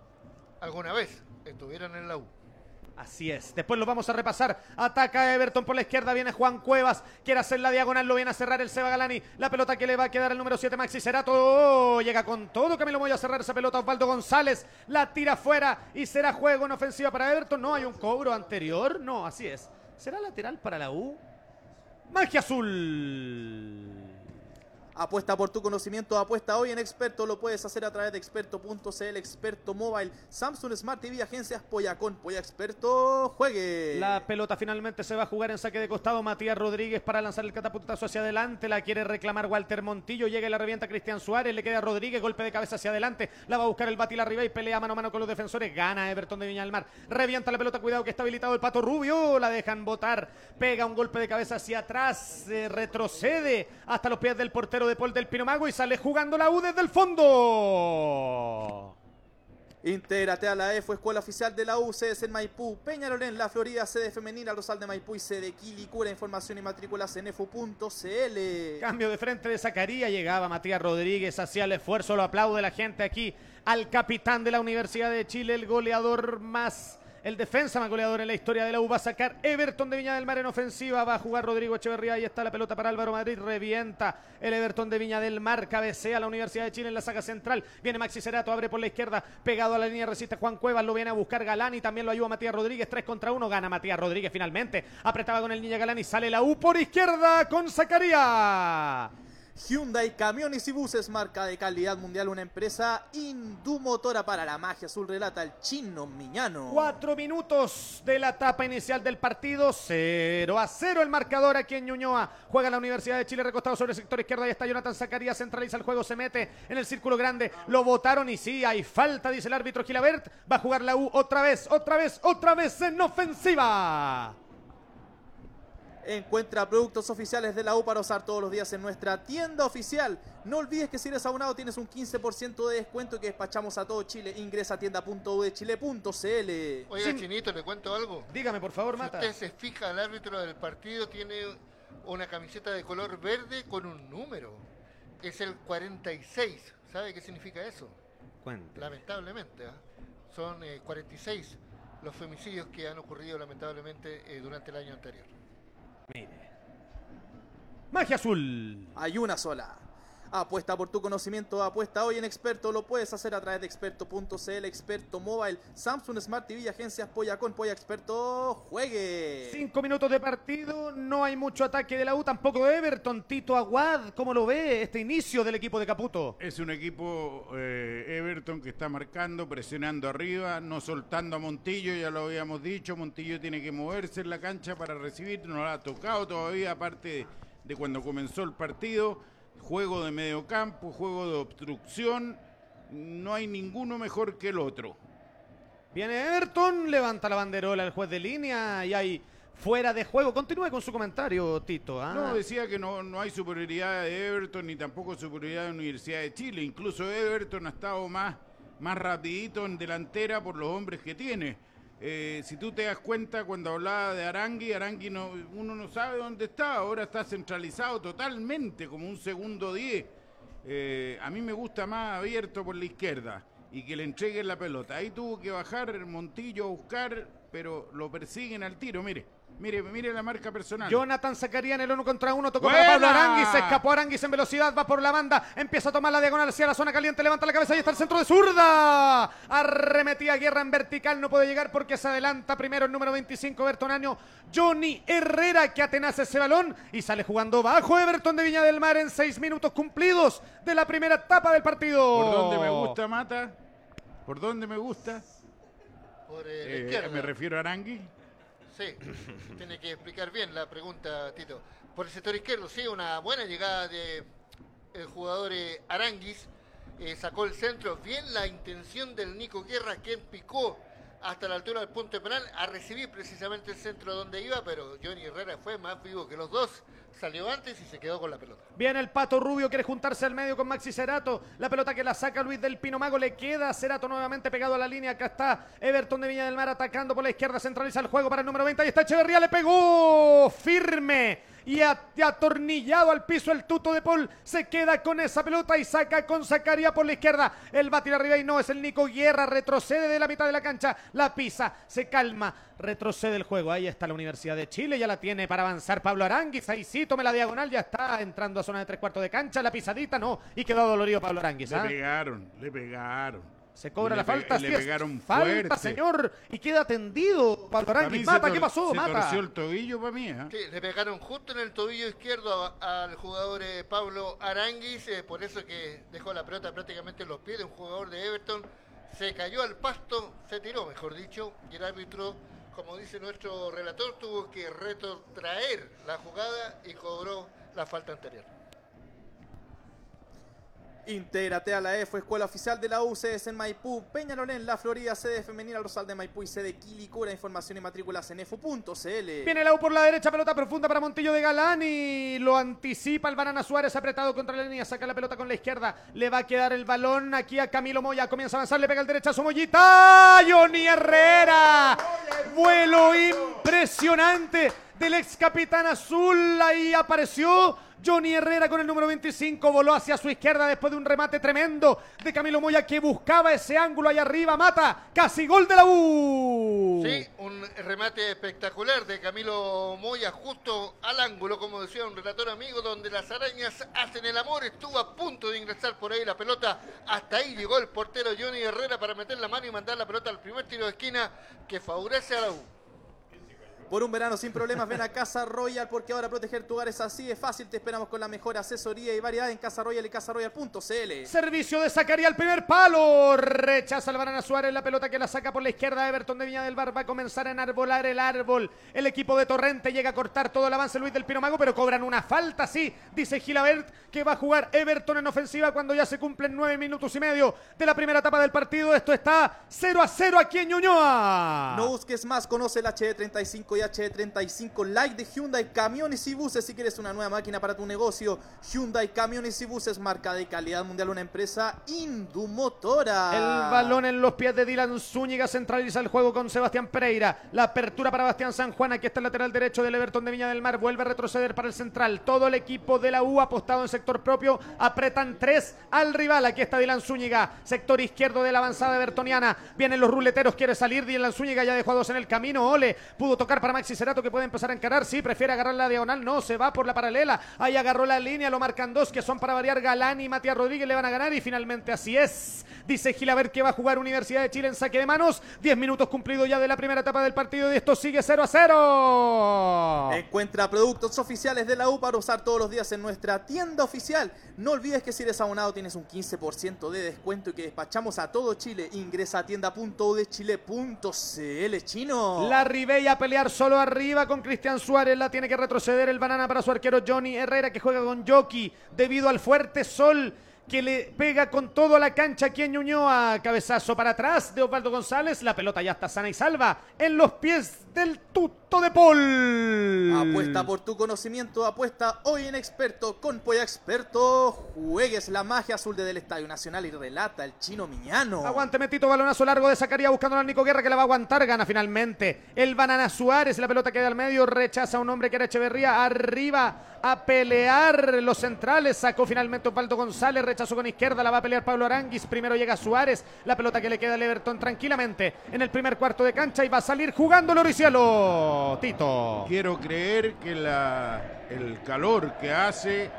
alguna vez estuvieron en la U. Así es. Después lo vamos a repasar. Ataca Everton por la izquierda. Viene Juan Cuevas. Quiere hacer la diagonal. Lo viene a cerrar el Seba Galani. La pelota que le va a quedar al número 7, Maxi Cerato. Oh, llega con todo. Camilo Moya a cerrar esa pelota. Osvaldo González la tira fuera. Y será juego en ofensiva para Everton. No hay un cobro anterior. No, así es. ¿Será lateral para la U? Magia Azul. Apuesta por tu conocimiento, apuesta hoy en Experto. Lo puedes hacer a través de experto.cl, Experto Mobile, Samsung Smart TV, agencias Polla con Polla Experto. Juegue. La pelota finalmente se va a jugar en saque de costado. Matías Rodríguez para lanzar el catapultazo hacia adelante. La quiere reclamar Walter Montillo. Llega y la revienta Cristian Suárez. Le queda a Rodríguez. Golpe de cabeza hacia adelante. La va a buscar el Batil arriba y pelea mano a mano con los defensores. Gana Everton de Viña del Mar. Revienta la pelota. Cuidado que está habilitado el pato Rubio. La dejan botar. Pega un golpe de cabeza hacia atrás. Se retrocede hasta los pies del portero de Paul del Pinomago y sale jugando la U desde el fondo. Intégrate a la EFO, Escuela Oficial de la U, sedes en Maipú, Peñarolén, La Florida, sede femenina, Rosal de Maipú y sede Quilicura. Información y matrículas en EFO.cl. Cambio de frente de Zacarías, llegaba Matías Rodríguez, hacía el esfuerzo, lo aplaude la gente aquí al capitán de la Universidad de Chile, el goleador más, el defensa más goleador en la historia de la U. Va a sacar Everton de Viña del Mar en ofensiva, va a jugar Rodrigo Echeverría, ahí está la pelota para Álvaro Madrid, revienta el Everton de Viña del Mar, cabecea la Universidad de Chile en la saga central, viene Maxi Cerato, abre por la izquierda, pegado a la línea, resiste Juan Cuevas, lo viene a buscar Galani, también lo ayuda Matías Rodríguez, 3 contra 1, gana Matías Rodríguez finalmente, apretaba con el Niña Galani, sale la U por izquierda con Zacarías. Hyundai Camiones y Buses, marca de calidad mundial, una empresa indumotora para la magia azul, relata el chino Miñano. Cuatro minutos de la etapa inicial del partido. 0 a 0 el marcador aquí en Ñuñoa. Juega la Universidad de Chile recostado sobre el sector izquierdo. Ahí está Jonathan Zacarías. Centraliza el juego. Se mete en el círculo grande. Lo votaron y sí, hay falta, dice el árbitro Gilabert. Va a jugar la U otra vez, otra vez, otra vez en ofensiva. Encuentra productos oficiales de la U para usar todos los días en nuestra tienda oficial. No olvides que si eres abonado tienes un 15% de descuento y que despachamos a todo Chile. Ingresa a tienda.udechile.cl. Oiga, Chinito, ¿le cuento algo? Dígame, por favor, Si Mata. usted se fija, el árbitro del partido tiene una camiseta de color verde con un número. Es el 46. ¿Sabe qué significa eso? Cuente. Lamentablemente, ¿ah? son eh, 46 los femicidios que han ocurrido lamentablemente eh, durante el año anterior. Mire. Magia azul. Hay una sola. Apuesta por tu conocimiento, apuesta hoy en Experto. Lo puedes hacer a través de experto.cl, Experto Mobile, Samsung Smart TV, y agencias Polla con Polla Experto. Juegue. Cinco minutos de partido, no hay mucho ataque de la U, tampoco de Everton. Tito Aguad, ¿cómo lo ve este inicio del equipo de Caputo? Es un equipo eh, Everton que está marcando, presionando arriba, no soltando a Montillo, ya lo habíamos dicho. Montillo tiene que moverse en la cancha para recibir, no lo ha tocado todavía, aparte de, de cuando comenzó el partido. Juego de medio campo, juego de obstrucción, no hay ninguno mejor que el otro. Viene Everton, levanta la banderola el juez de línea y hay fuera de juego. Continúe con su comentario, Tito. ¿ah? No, decía que no, no hay superioridad de Everton ni tampoco superioridad de Universidad de Chile. Incluso Everton ha estado más, más rapidito en delantera por los hombres que tiene. Eh, si tú te das cuenta cuando hablaba de Arangui, Arangui no, uno no sabe dónde está, ahora está centralizado totalmente como un segundo 10. Eh, a mí me gusta más abierto por la izquierda y que le entreguen la pelota. Ahí tuvo que bajar el Montillo a buscar, pero lo persiguen al tiro. Mire, mire, mire la marca personal. Jonathan sacaría en el uno contra uno, tocó ¡Buena! para Pablo Aranguis, se escapó Aranguis en velocidad, va por la banda, empieza a tomar la diagonal hacia la zona caliente, levanta la cabeza y está el centro de zurda. Arremetía Guerra en vertical, no puede llegar porque se adelanta primero el número 25, Everton Año, Johnny Herrera que atenaza ese balón y sale jugando bajo Everton de Viña del Mar en seis minutos cumplidos de la primera etapa del partido. ¿Por dónde me gusta, Mata? ¿Por dónde me gusta? Por eh, Eh, me refiero a Arangui. Sí, tiene que explicar bien la pregunta, Tito. Por el sector izquierdo, sí, una buena llegada de el jugador eh, Aranguis. eh, sacó el centro, bien la intención del Nico Guerra, quien picó hasta la altura del punto de penal a recibir precisamente el centro donde iba, pero Johnny Herrera fue más vivo que los dos. Salió antes y se quedó con la pelota. Viene el Pato Rubio, quiere juntarse al medio con Maxi Cerato. La pelota que la saca Luis del Pino Mago le queda Cerato nuevamente pegado a la línea. Acá está Everton de Viña del Mar atacando por la izquierda. Centraliza el juego para el número 20. Ahí está Echeverría, le pegó firme y atornillado al piso el tuto de Paul. Se queda con esa pelota y saca con Zacaría por la izquierda. El va a tirar arriba y no es el Nico Guerra. Retrocede de la mitad de la cancha. La pisa, se calma, retrocede el juego. Ahí está la Universidad de Chile. Ya la tiene para avanzar Pablo Aranguis. Ahí sí, tome la diagonal. Ya está entrando a zona de tres cuartos de cancha. La pisadita no. Y quedó dolorido Pablo Aranguis. Le ¿ah? pegaron, le pegaron. Se cobra la falta. Le pegaron falta, fuerte. señor. Y queda tendido Pablo Pa' Aranguis. mí se Mata, ¿qué pasó? Se Mata. torció el tobillo para mí. ¿eh? Sí, le pegaron justo en el tobillo izquierdo al jugador eh, Pablo Aranguis, eh, por eso que dejó la pelota prácticamente en los pies de un jugador de Everton. Se cayó al pasto, se tiró, mejor dicho, y el árbitro, como dice nuestro relator, tuvo que retrotraer la jugada y cobró la falta anterior. Intégrate a la EFO, Escuela Oficial de la UCS en Maipú, Peñalolén, La Florida, sede femenina Rosal de Maipú y sede Quilicura. Información y matrículas en EFO.cl. Viene la U por la derecha, pelota profunda para Montillo de Galán y lo anticipa el Banana Suárez apretado contra la línea, saca la pelota con la izquierda, le va a quedar el balón aquí a Camilo Moya, comienza a avanzar, le pega el derechazo Mollita, Johnny Herrera, vuelo impresionante del ex capitán azul, ahí apareció Johnny Herrera con el número 25 voló hacia su izquierda después de un remate tremendo de Camilo Moya que buscaba ese ángulo ahí arriba, mata, casi gol de la U. Sí, un remate espectacular de Camilo Moya justo al ángulo, como decía un relator amigo, donde las arañas hacen el amor. Estuvo a punto de ingresar por ahí la pelota. Hasta ahí llegó el portero Johnny Herrera para meter la mano y mandar la pelota al primer tiro de esquina que favorece a la U. Por un verano sin problemas, ven a Casa Royal porque ahora proteger tu hogar es así de fácil. Te esperamos con la mejor asesoría y variedad en Casa Royal y casaroyal.cl. Servicio de Zacarías al primer palo. Rechaza el Banana Suárez la pelota que la saca por la izquierda. Everton de Viña del Bar va a comenzar a enarbolar el árbol. El equipo de Torrente llega a cortar todo el avance Luis del Pino Mago, pero cobran una falta, sí. Dice Gilabert que va a jugar Everton en ofensiva cuando ya se cumplen nueve minutos y medio de la primera etapa del partido. Esto está 0 a 0 aquí en Ñuñoa. No busques más, conoce el HD35 y HD35 Light de Hyundai, camiones y buses. Si quieres una nueva máquina para tu negocio, Hyundai Camiones y Buses, marca de calidad mundial, una empresa Indumotora. El balón en los pies de Dylan Zúñiga centraliza el juego con Sebastián Pereira. La apertura para Bastián San Juan. Aquí está el lateral derecho del Everton de Viña del Mar. Vuelve a retroceder para el central. Todo el equipo de la U apostado en sector propio. Apretan tres al rival. Aquí está Dylan Zúñiga. Sector izquierdo de la avanzada evertoniana. Vienen los ruleteros. Quiere salir. Dylan Zúñiga ya dejó a dos en el camino. Ole. Pudo tocar para Maxi Cerato que puede empezar a encarar. Sí, prefiere agarrar la diagonal. No, se va por la paralela. Ahí agarró la línea. Lo marcan dos que son para variar. Galán y Matías Rodríguez le van a ganar. Y finalmente así es. Dice Gilaver que va a jugar Universidad de Chile en saque de manos. Diez minutos cumplidos ya de la primera etapa del partido. Y esto sigue 0 a 0. Encuentra productos oficiales de la U para usar todos los días en nuestra tienda oficial. No olvides que si eres abonado tienes un 15% de descuento y que despachamos a todo Chile. Ingresa a tienda.udechile.cl chino. La Ribey a pelear solo arriba con Cristian Suárez. La tiene que retroceder el banana para su arquero Johnny Herrera que juega con Jockey debido al fuerte sol que le pega con todo la cancha aquí en Ñuñoa. Cabezazo para atrás de Osvaldo González. La pelota ya está sana y salva en los pies del tuto de Paul. Apuesta por tu conocimiento, apuesta hoy en experto con Polla Experto. Juegues la magia azul del Estadio Nacional y relata el chino Miñano. Aguante Metito, balonazo largo de Zacarías buscando al Nico Guerra que la va a aguantar, gana finalmente. El Banana Suárez, la pelota queda al medio, rechaza a un hombre que era Echeverría, arriba a pelear los centrales, sacó finalmente Osvaldo González, rechazó con izquierda, la va a pelear Pablo Aranguis, primero llega Suárez, la pelota que le queda al Everton tranquilamente en el primer cuarto de cancha y va a salir jugando Tito. Quiero creer que la, el calor que hace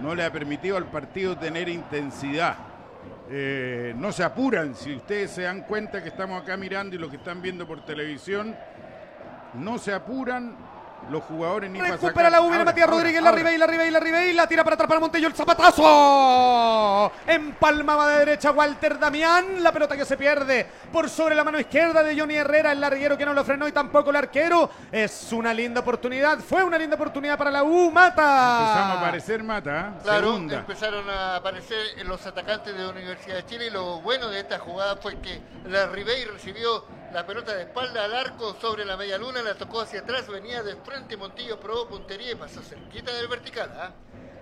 no le ha permitido al partido tener intensidad. Eh, no se apuran, si ustedes se dan cuenta que estamos acá mirando y lo que están viendo por televisión, no se apuran los jugadores ni Recupera la U, viene Matías ahora, Rodríguez, la. Ribey, la Ribey, la Ribey, la tira para atrás para Montello, el zapatazo. Empalmaba de derecha Walter Damián, la pelota que se pierde por sobre la mano izquierda de Johnny Herrera, el larguero que no lo frenó y tampoco el arquero. Es una linda oportunidad, fue una linda oportunidad para la U, mata. Empezamos a aparecer mata, ¿eh? Claro, segunda. empezaron a aparecer los atacantes de la Universidad de Chile y lo bueno de esta jugada fue que la Ribey recibió la pelota de espalda al arco sobre la media luna, la tocó hacia atrás, venía de frente, Montillo probó puntería y pasó cerquita del vertical. ¿ah?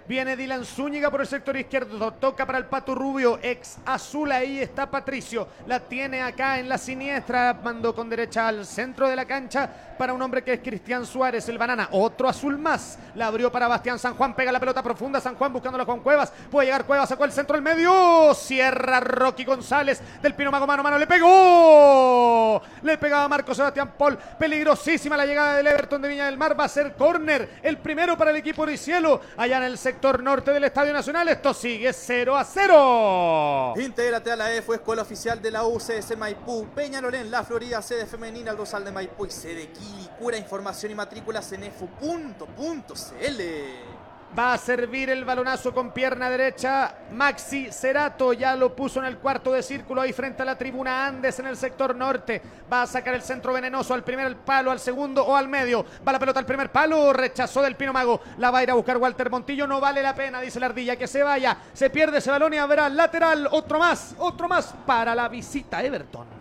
Viene Dylan Zúñiga por el sector izquierdo, toca para el Pato Rubio, ex azul, ahí está Patricio, la tiene acá en la siniestra, mandó con derecha al centro de la cancha para un hombre que es Cristian Suárez, el banana, otro azul más, la abrió para Bastián San Juan, pega la pelota profunda, San Juan buscándola con Cuevas, puede llegar Cuevas, sacó el centro al medio, cierra Rocky González del Pino Mago mano mano, le pegó, le pegaba Marco Sebastián Paul, peligrosísima la llegada del Everton de Viña del Mar, va a ser córner, el primero para el equipo de Cielo, allá en el sector norte del Estadio Nacional, esto sigue 0 a 0. Intégrate a la EFO, Escuela Oficial de la UCS Maipú, Peñalolén, La Florida, sede femenina, el Rosal de Maipú y sede Quilicura. Información y matrículas en efu.cl. Va a servir el balonazo con pierna derecha. Maxi Cerato ya lo puso en el cuarto de círculo ahí frente a la tribuna Andes en el sector norte. Va a sacar el centro venenoso al primer palo, al segundo o al medio. Va la pelota al primer palo, rechazó del Pino Mago. La va a ir a buscar Walter Montillo. No vale la pena, dice la ardilla, que se vaya. Se pierde ese balón y habrá lateral. Otro más, otro más para la visita Everton.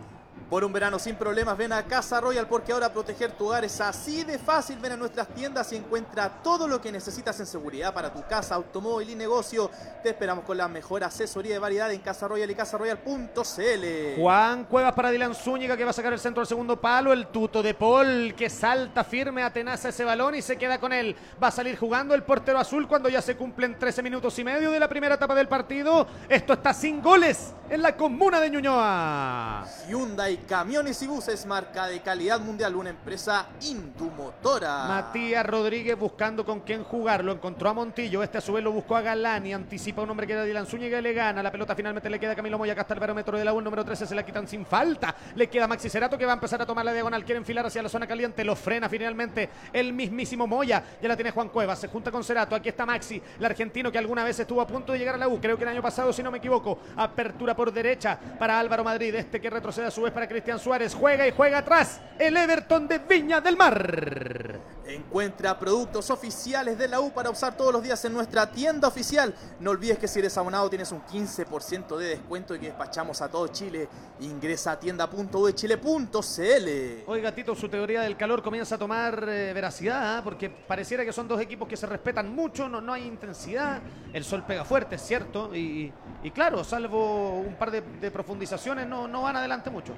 Por un verano sin problemas, ven a Casa Royal porque ahora proteger tu hogar es así de fácil. Ven a nuestras tiendas y encuentra todo lo que necesitas en seguridad para tu casa, automóvil y negocio. Te esperamos con la mejor asesoría de variedad en Casa Royal y casaroyal.cl. Juan Cuevas para Dylan Zúñiga que va a sacar el centro al segundo palo. El tuto de Paul que salta firme, atenaza ese balón y se queda con él. Va a salir jugando el portero azul cuando ya se cumplen 13 minutos y medio de la primera etapa del partido. Esto está sin goles en la comuna de Ñuñoa. Hyundai Camiones y Buses, marca de calidad mundial, una empresa Indumotora. Matías Rodríguez buscando con quién jugar. Lo encontró a Montillo. Este a su vez lo buscó a Galán y anticipa a un hombre que era Dylan Zúñiga y le gana. La pelota finalmente le queda a Camilo Moya. Acá está el barómetro de la U. El número 13 se la quitan sin falta. Le queda Maxi Cerato que va a empezar a tomar la diagonal. Quiere enfilar hacia la zona caliente. Lo frena finalmente el mismísimo Moya. Ya la tiene Juan Cuevas. Se junta con Cerato. Aquí está Maxi, el argentino que alguna vez estuvo a punto de llegar a la U. Creo que el año pasado, si no me equivoco. Apertura por derecha para Álvaro Madrid. Este que retrocede a su vez para Cristian Suárez. Juega y juega atrás el Everton de Viña del Mar. Encuentra productos oficiales de la U para usar todos los días en nuestra tienda oficial. No olvides que si eres abonado tienes un 15% de descuento y que despachamos a todo Chile. Ingresa a tienda.uchile.cl. Oiga, Tito, su teoría del calor comienza a tomar eh, veracidad, ¿ah? porque pareciera que son dos equipos que se respetan mucho, no, no hay intensidad, el sol pega fuerte, es cierto, y, y claro, salvo un par de, de profundizaciones, no, no van adelante mucho.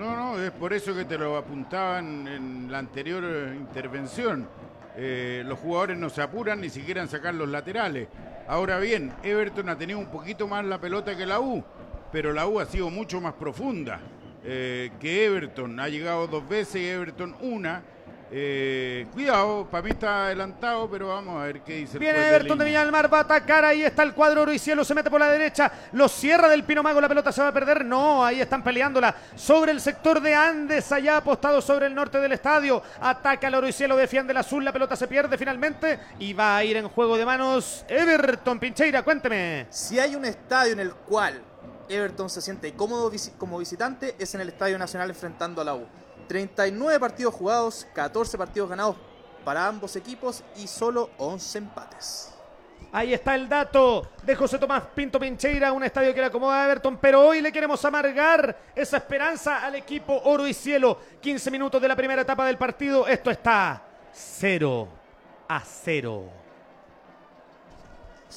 No, no, es por eso que te lo apuntaban en la anterior eh, intervención. Eh, los jugadores no se apuran ni siquiera en sacar los laterales. Ahora bien, Everton ha tenido un poquito más la pelota que la U, pero la U ha sido mucho más profunda eh, que Everton. Ha llegado dos veces Everton una. Eh, cuidado, para mí está adelantado, pero vamos a ver qué dice el Viene Everton de línea. Viña del Mar, va a atacar, ahí está el cuadro oro y cielo, se mete por la derecha, lo cierra del Pino Mago, la pelota se va a perder, no, ahí están peleándola sobre el sector de Andes, allá apostado sobre el norte del estadio, ataca el oro y cielo, defiende el azul, la pelota se pierde finalmente y va a ir en juego de manos Everton, Pincheira, cuénteme. Si hay un estadio en el cual Everton se siente cómodo visi- como visitante, es en el Estadio Nacional enfrentando a la U. 39 partidos jugados, 14 partidos ganados para ambos equipos y solo 11 empates. Ahí está el dato de José Tomás Pinto Pincheira, un estadio que le acomoda a Everton, pero hoy le queremos amargar esa esperanza al equipo Oro y Cielo. 15 minutos de la primera etapa del partido, esto está 0 a 0.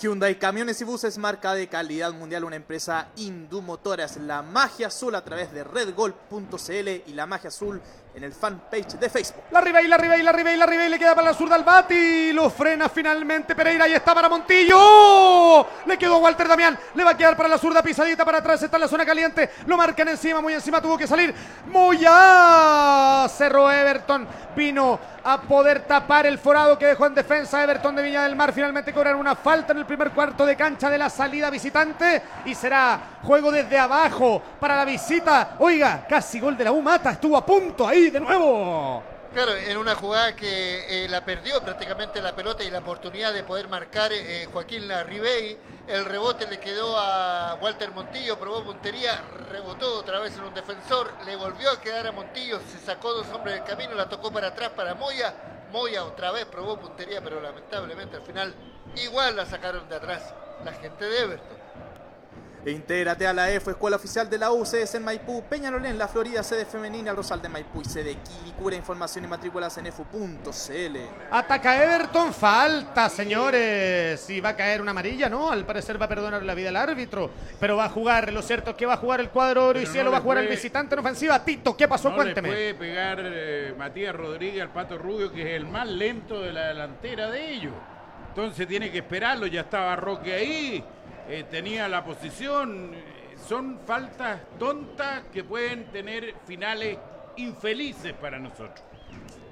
Hyundai Camiones y Buses, marca de calidad mundial, una empresa Indumotoras, la magia azul a través de redgol.cl y la magia azul en el fanpage de Facebook. La arriba y la arriba y la arriba y la arriba y le queda para la zurda al Bati. Lo frena finalmente Pereira y está para Montillo. Le quedó Walter Damián. Le va a quedar para la zurda pisadita para atrás. Está en la zona caliente. Lo marcan encima, muy encima. Tuvo que salir. Moya. Cerró Everton. Vino a poder tapar el forado que dejó en defensa Everton de Viña del Mar. Finalmente cobran una falta en el primer cuarto de cancha de la salida visitante. Y será juego desde abajo para la visita. Oiga, casi gol de la U Mata. Estuvo a punto ahí de nuevo. Claro, en una jugada que eh, la perdió prácticamente la pelota y la oportunidad de poder marcar eh, Joaquín Larribey. El rebote le quedó a Walter Montillo, probó puntería, rebotó otra vez en un defensor, le volvió a quedar a Montillo, se sacó dos hombres del camino, la tocó para atrás para Moya. Moya otra vez probó puntería, pero lamentablemente al final igual la sacaron de atrás la gente de Everton. E intégrate a la EFO, Escuela Oficial de la U, sedes en Maipú, Peñalolén, La Florida, sede femenina, Rosal de Maipú y sede Quilicura. Información y matrículas en efu.cl. Ataca Everton, falta, señores. Y va a caer una amarilla, ¿no? Al parecer va a perdonar la vida al árbitro. Pero va a jugar, lo cierto es que va a jugar el cuadro oro y Pero no cielo, va a jugar el visitante en ofensiva. Tito, ¿qué pasó? No Cuénteme. le puede pegar eh, Matías Rodríguez al Pato Rubio, que es el más lento de la delantera de ellos. Entonces tiene que esperarlo, ya estaba Roque ahí, eh, tenía la posición. eh, Son faltas tontas que pueden tener finales infelices para nosotros.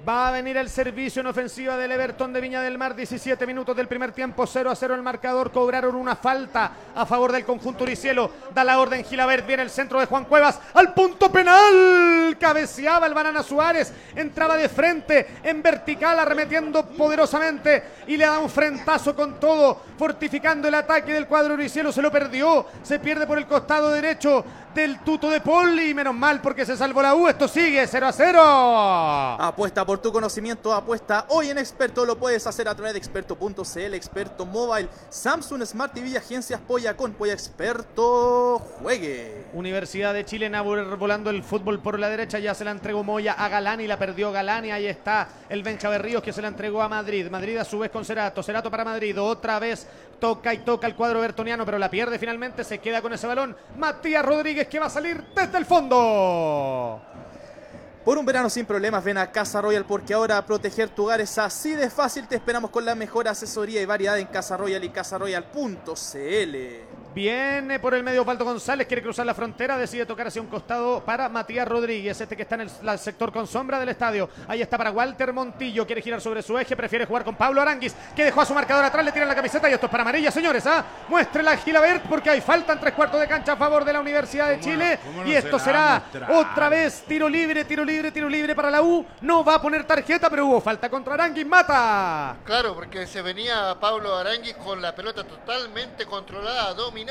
Va a venir el servicio en ofensiva del Everton de Viña del Mar. 17 minutos del primer tiempo, 0 a 0 el marcador. Cobraron una falta a favor del conjunto Uricielo. Da la orden Gilabert. Viene el centro de Juan Cuevas al punto penal. Cabeceaba el Banana Suárez. Entraba de frente en vertical, arremetiendo poderosamente. Y le da un frentazo con todo, fortificando el ataque del cuadro Uricielo. Se lo perdió. Se pierde por el costado derecho del tuto de Paul. Y menos mal porque se salvó la U. Esto sigue 0 a 0. Apuesta por tu conocimiento, apuesta hoy en Experto. Lo puedes hacer a través de experto.cl, Experto Mobile, Samsung Smart TV, Agencias Polla con Polla Experto. Juegue. Universidad de Chile Nabor volando el fútbol por la derecha, ya se la entregó Moya a Galán y la perdió Galán y ahí está el Benja Berríos que se la entregó a Madrid. Madrid a su vez con Cerato, Cerato para Madrid, otra vez toca y toca el cuadro bertoniano, pero la pierde finalmente, se queda con ese balón. Matías Rodríguez que va a salir desde el fondo. Por un verano sin problemas, ven a Casa Royal porque ahora proteger tu hogar es así de fácil. Te esperamos con la mejor asesoría y variedad en Casa Royal y casaroyal.cl. Viene por el medio Osvaldo González, quiere cruzar la frontera, decide tocar hacia un costado para Matías Rodríguez, este que está en el sector con sombra del estadio. Ahí está para Walter Montillo, quiere girar sobre su eje, prefiere jugar con Pablo Aranguis, que dejó a su marcador atrás, le tiran la camiseta y esto es para amarilla, señores. ¿ah? Muéstrela Gilabert porque hay falta en tres cuartos de cancha a favor de la Universidad de ¿Cómo no- Chile. no y esto será otra vez tiro libre, tiro libre, tiro libre para la U. No va a poner tarjeta, pero hubo falta contra Aranguis, mata. Claro, porque se venía Pablo Aranguis con la pelota totalmente controlada, dominada.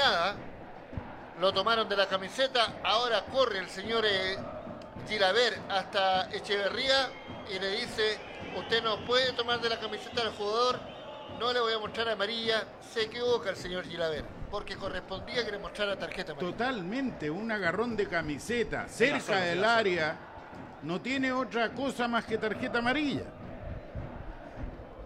Lo tomaron de la camiseta. Ahora corre el señor eh, Gilaver hasta Echeverría y le dice, usted no puede tomar de la camiseta del jugador, no le voy a mostrar amarilla, se equivoca el señor Gilaver, porque correspondía que le mostrara tarjeta amarilla. Totalmente, un agarrón de camiseta cerca del área. No tiene otra cosa más que tarjeta amarilla.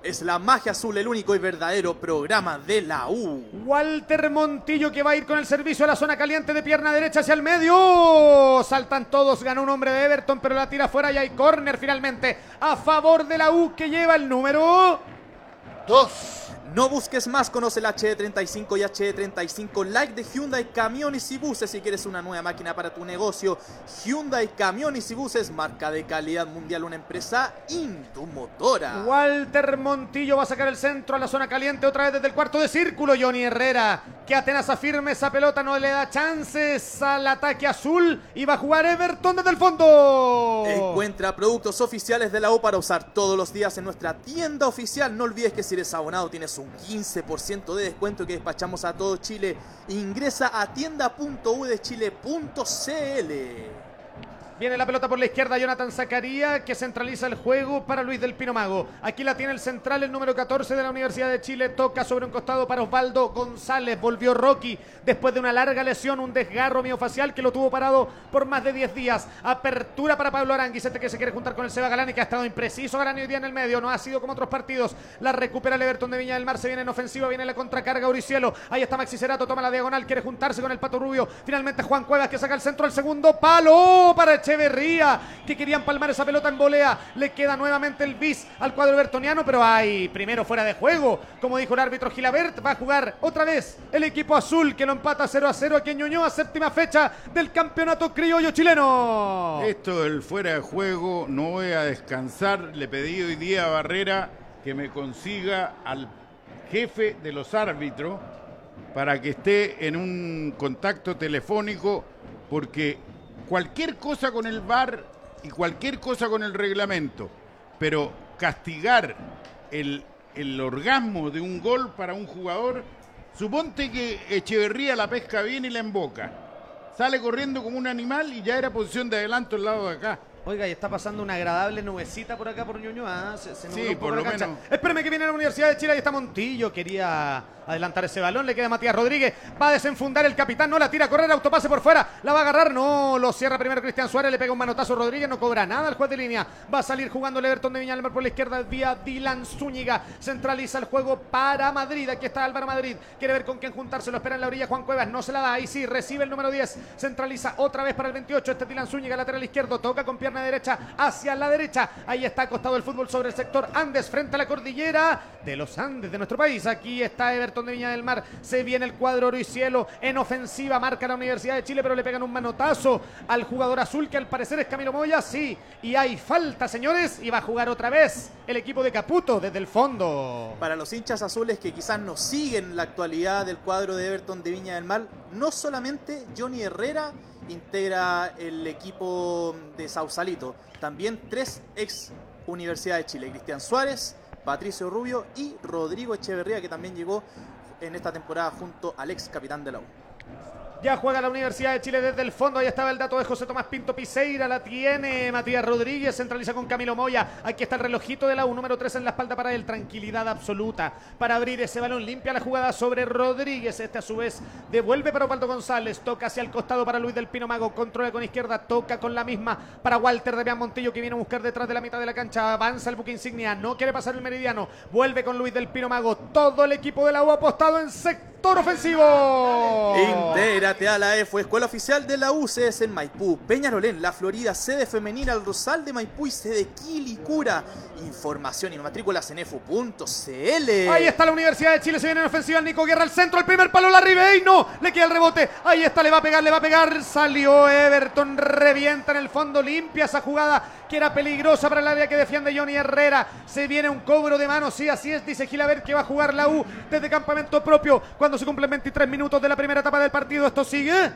Es la magia azul, el único y verdadero programa de la U. Walter Montillo que va a ir con el servicio a la zona caliente de pierna derecha hacia el medio. Saltan todos, ganó un hombre de Everton, pero la tira fuera y hay córner finalmente a favor de la U que lleva el número Dos. No busques más, conoce el HD35 y HD35 Like de Hyundai Camiones y Buses si quieres una nueva máquina para tu negocio. Hyundai Camiones y Buses, marca de calidad mundial, una empresa Indumotora. Walter Montillo va a sacar el centro a la zona caliente otra vez desde el cuarto de círculo. Johnny Herrera, que apenas afirme esa pelota, no le da chances al ataque azul y va a jugar Everton desde el fondo. Encuentra productos oficiales de la U para usar todos los días en nuestra tienda oficial. No olvides que si eres abonado tienes un 15% de descuento que despachamos a todo Chile. Ingresa a tienda.udechile.cl. Viene la pelota por la izquierda, Jonathan Zacaría, que centraliza el juego para Luis del Pino Mago. Aquí la tiene el central, el número 14 de la Universidad de Chile. Toca sobre un costado para Osvaldo González. Volvió Rocky después de una larga lesión, un desgarro miofacial que lo tuvo parado por más de 10 días. Apertura para Pablo Aranguis, este que se quiere juntar con el Seba Galani, que ha estado impreciso Galani hoy día en el medio. No ha sido como otros partidos. La recupera el de Viña del Mar. Se viene en ofensiva, viene la contracarga Uricielo. Ahí está Maxi Cerato, toma la diagonal, quiere juntarse con el Pato Rubio. Finalmente Juan Cuevas que saca el centro al segundo palo para Echeverría, que querían palmar esa pelota en volea. Le queda nuevamente el bis al cuadro evertoniano, pero hay primero fuera de juego. Como dijo el árbitro Gilabert, va a jugar otra vez el equipo azul que lo empata 0 a 0 aquí en Ñuñoa, séptima fecha del campeonato criollo chileno. Esto del fuera de juego, no voy a descansar. Le pedí hoy día a Barrera que me consiga al jefe de los árbitros para que esté en un contacto telefónico, porque cualquier cosa con el VAR y cualquier cosa con el reglamento, pero castigar el, el orgasmo de un gol para un jugador, suponte que Echeverría la pesca bien y la emboca. Sale corriendo como un animal y ya era posición de adelanto al lado de acá. Oiga, y está pasando una agradable nubecita por acá por Ñuñoa. ¿ah? Se, se Sí, un por la lo cancha. menos. Espérame que viene la Universidad de Chile. Ahí está Montillo. Quería adelantar ese balón. Le queda Matías Rodríguez. Va a desenfundar el capitán. No la tira a correr. Autopase por fuera. La va a agarrar. No. Lo cierra primero Cristian Suárez. Le pega un manotazo a Rodríguez. No cobra nada el juez de línea. Va a salir jugando el Everton de Viña del Mar por la izquierda. Vía Dylan Zúñiga. Centraliza el juego para Madrid. Aquí está Álvaro Madrid. Quiere ver con quién juntarse. Lo espera en la orilla Juan Cuevas. No se la da. Ahí sí. Recibe el número 10. Centraliza otra vez para el 28. Este Dylan Zúñiga. Lateral izquierdo. Toca con pierna derecha hacia la derecha. Ahí está acostado el fútbol sobre el sector Andes frente a la cordillera de los Andes de nuestro país. Aquí está Everton de Viña del Mar. Se viene el cuadro oro y cielo en ofensiva. Marca la Universidad de Chile, pero le pegan un manotazo al jugador azul que al parecer es Camilo Moya. Sí, y hay falta, señores. Y va a jugar otra vez el equipo de Caputo desde el fondo. Para los hinchas azules que quizás no siguen la actualidad del cuadro de Everton de Viña del Mar, no solamente Johnny Herrera integra el equipo de Sausalito, también tres ex Universidad de Chile, Cristian Suárez, Patricio Rubio y Rodrigo Echeverría, que también llegó en esta temporada junto al ex capitán de la U. Ya juega la Universidad de Chile desde el fondo. Ahí estaba el dato de José Tomás Pinto Piseira. La tiene Matías Rodríguez. Centraliza con Camilo Moya. Aquí está el relojito de la U. Número 3 en la espalda para él. Tranquilidad absoluta para abrir ese balón. Limpia la jugada sobre Rodríguez. Este a su vez devuelve para Opaldo González. Toca hacia el costado para Luis del Pino Mago. Controla con izquierda. Toca con la misma para Walter de Montillo que viene a buscar detrás de la mitad de la cancha. Avanza el buque insignia. No quiere pasar el meridiano. Vuelve con Luis del Pino Mago. Todo el equipo de la U apostado en sector ofensivo. Intégrate a la EFO, Escuela Oficial de la UCS en Maipú, Peñarolén, La Florida, sede femenina, el Rosal de Maipú y sede Quilicura. Información y matrículas en EFO.cl. Ahí está la Universidad de Chile, se viene en ofensiva Nico Guerra al centro, el primer palo la Ribey, no, le queda el rebote, ahí está, le va a pegar, le va a pegar, salió Everton, revienta en el fondo, limpia esa jugada que era peligrosa para el área que defiende Johnny Herrera, se viene un cobro de mano, sí, así es, dice Gilabert que va a jugar la U desde campamento propio, cuando se cumplen 23 minutos de la primera etapa del partido, esto sigue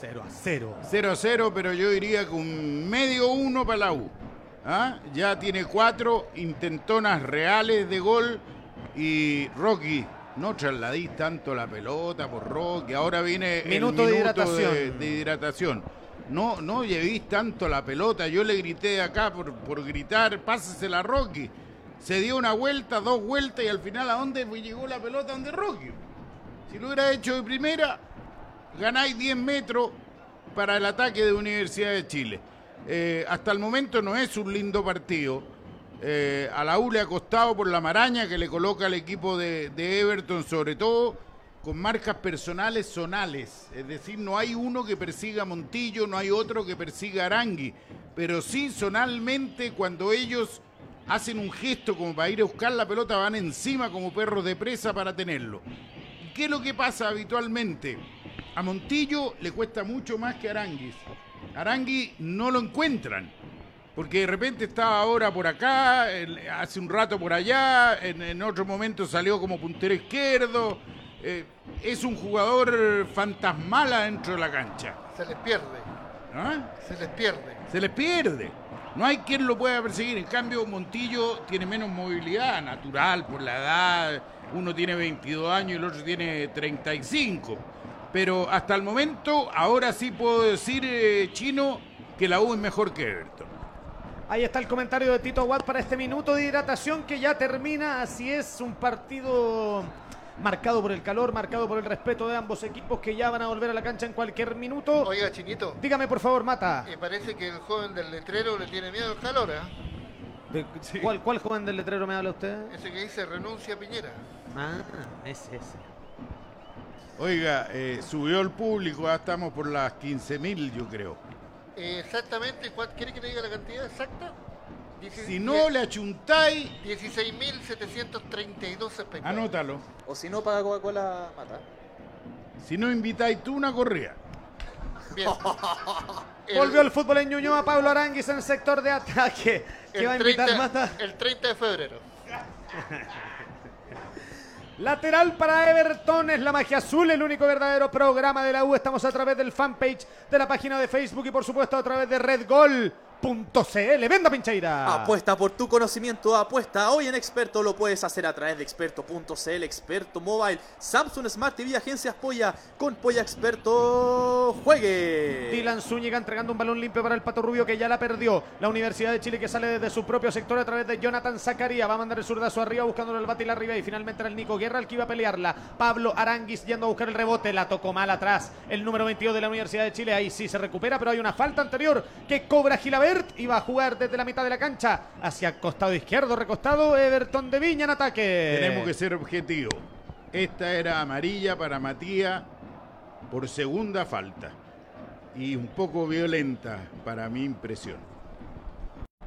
0 a 0. 0 a 0, pero yo diría que un medio uno para la U. ¿Ah? Ya tiene cuatro intentonas reales de gol y Rocky. No trasladís tanto la pelota por Rocky. Ahora viene Minuto el de hidratación. de- de hidratación. no, no llevéis tanto la pelota. Yo le grité acá por, por gritar, pásesela a Rocky. Se dio una vuelta, dos vueltas y al final a dónde llegó la pelota? donde Rocky? Si lo hubiera hecho de primera, ganáis 10 metros para el ataque de Universidad de Chile. Eh, hasta el momento no es un lindo partido. Eh, a la U le ha costado por la maraña que le coloca al equipo de, Everton, sobre todo con marcas personales zonales. Es decir, no hay uno que persiga a Montillo, no hay otro que persiga Arangui. Pero sí, zonalmente, cuando ellos hacen un gesto como para ir a buscar la pelota, van encima como perros de presa para tenerlo. ¿Y qué es lo que pasa habitualmente? A Montillo le cuesta mucho más que a Aranguis. Arangui no lo encuentran. Porque de repente estaba ahora por acá, hace un rato por allá, en, en otro momento salió como puntero izquierdo. Eh, es un jugador fantasmal adentro de la cancha. Se les pierde, ¿ah? se les pierde. Se les pierde. No hay quien lo pueda perseguir. En cambio, Montillo tiene menos movilidad natural por la edad. Uno tiene 22 años y el otro tiene 35. Pero hasta el momento, ahora sí puedo decir, eh, Chino, que la U es mejor que Everton. Ahí está el comentario de Tito Watt para este minuto de hidratación que ya termina. Así es, un partido marcado por el calor, marcado por el respeto de ambos equipos que ya van a volver a la cancha en cualquier minuto. Oiga, Chinito, Dígame por favor, Mata. me parece que el joven del letrero le tiene miedo al calor, ¿ah? ¿De- ¿Cuál, ¿Cuál joven del letrero me habla usted? Ese que dice renuncia a Piñera. Ah, ese, ese. Oiga, eh, subió el público, ya estamos por las 15.000 yo creo. Eh, exactamente, ¿cuál quiere que le diga la cantidad exacta? Dieci- Si no le achuntáis, 16.732 espectadores. anótalo. O si no, paga Coca-Cola, mata. Si no invitáis tú una corrida. Bien. (laughs) El- Volvió el fútbol en Ñuñoa, Pablo Aranguis en el sector de ataque. ¿Qué el va a invitar 30 Mata? El 30 de febrero. (laughs) Lateral para Everton es la magia azul, el único verdadero programa de la U. Estamos a través del fanpage de la página de Facebook y por supuesto a través de redgol.cl. Venda Pincheira. Apuesta por tu conocimiento, apuesta hoy en Experto, lo puedes hacer a través de experto.cl, Experto Mobile, Samsung Smart TV, Agencias Polla, con Polla Experto, juegue. Dylan Zúñiga entregando un balón limpio para el Pato Rubio que ya la perdió. La Universidad de Chile que sale desde su propio sector a través de Jonathan Zacarías. Va a mandar el zurdazo arriba buscándole el bate y la arriba. Y finalmente era el Nico Guerra el que iba a pelearla. Pablo Aranguis yendo a buscar el rebote. La tocó mal atrás. El número 22 de la Universidad de Chile. Ahí sí se recupera, pero hay una falta anterior que cobra Gilabert. Iba a jugar desde la mitad de la cancha hacia costado izquierdo, recostado. Everton de Viña en ataque. Tenemos que ser objetivos. Esta era amarilla para Matías por segunda falta. Y un poco violenta para mi impresión.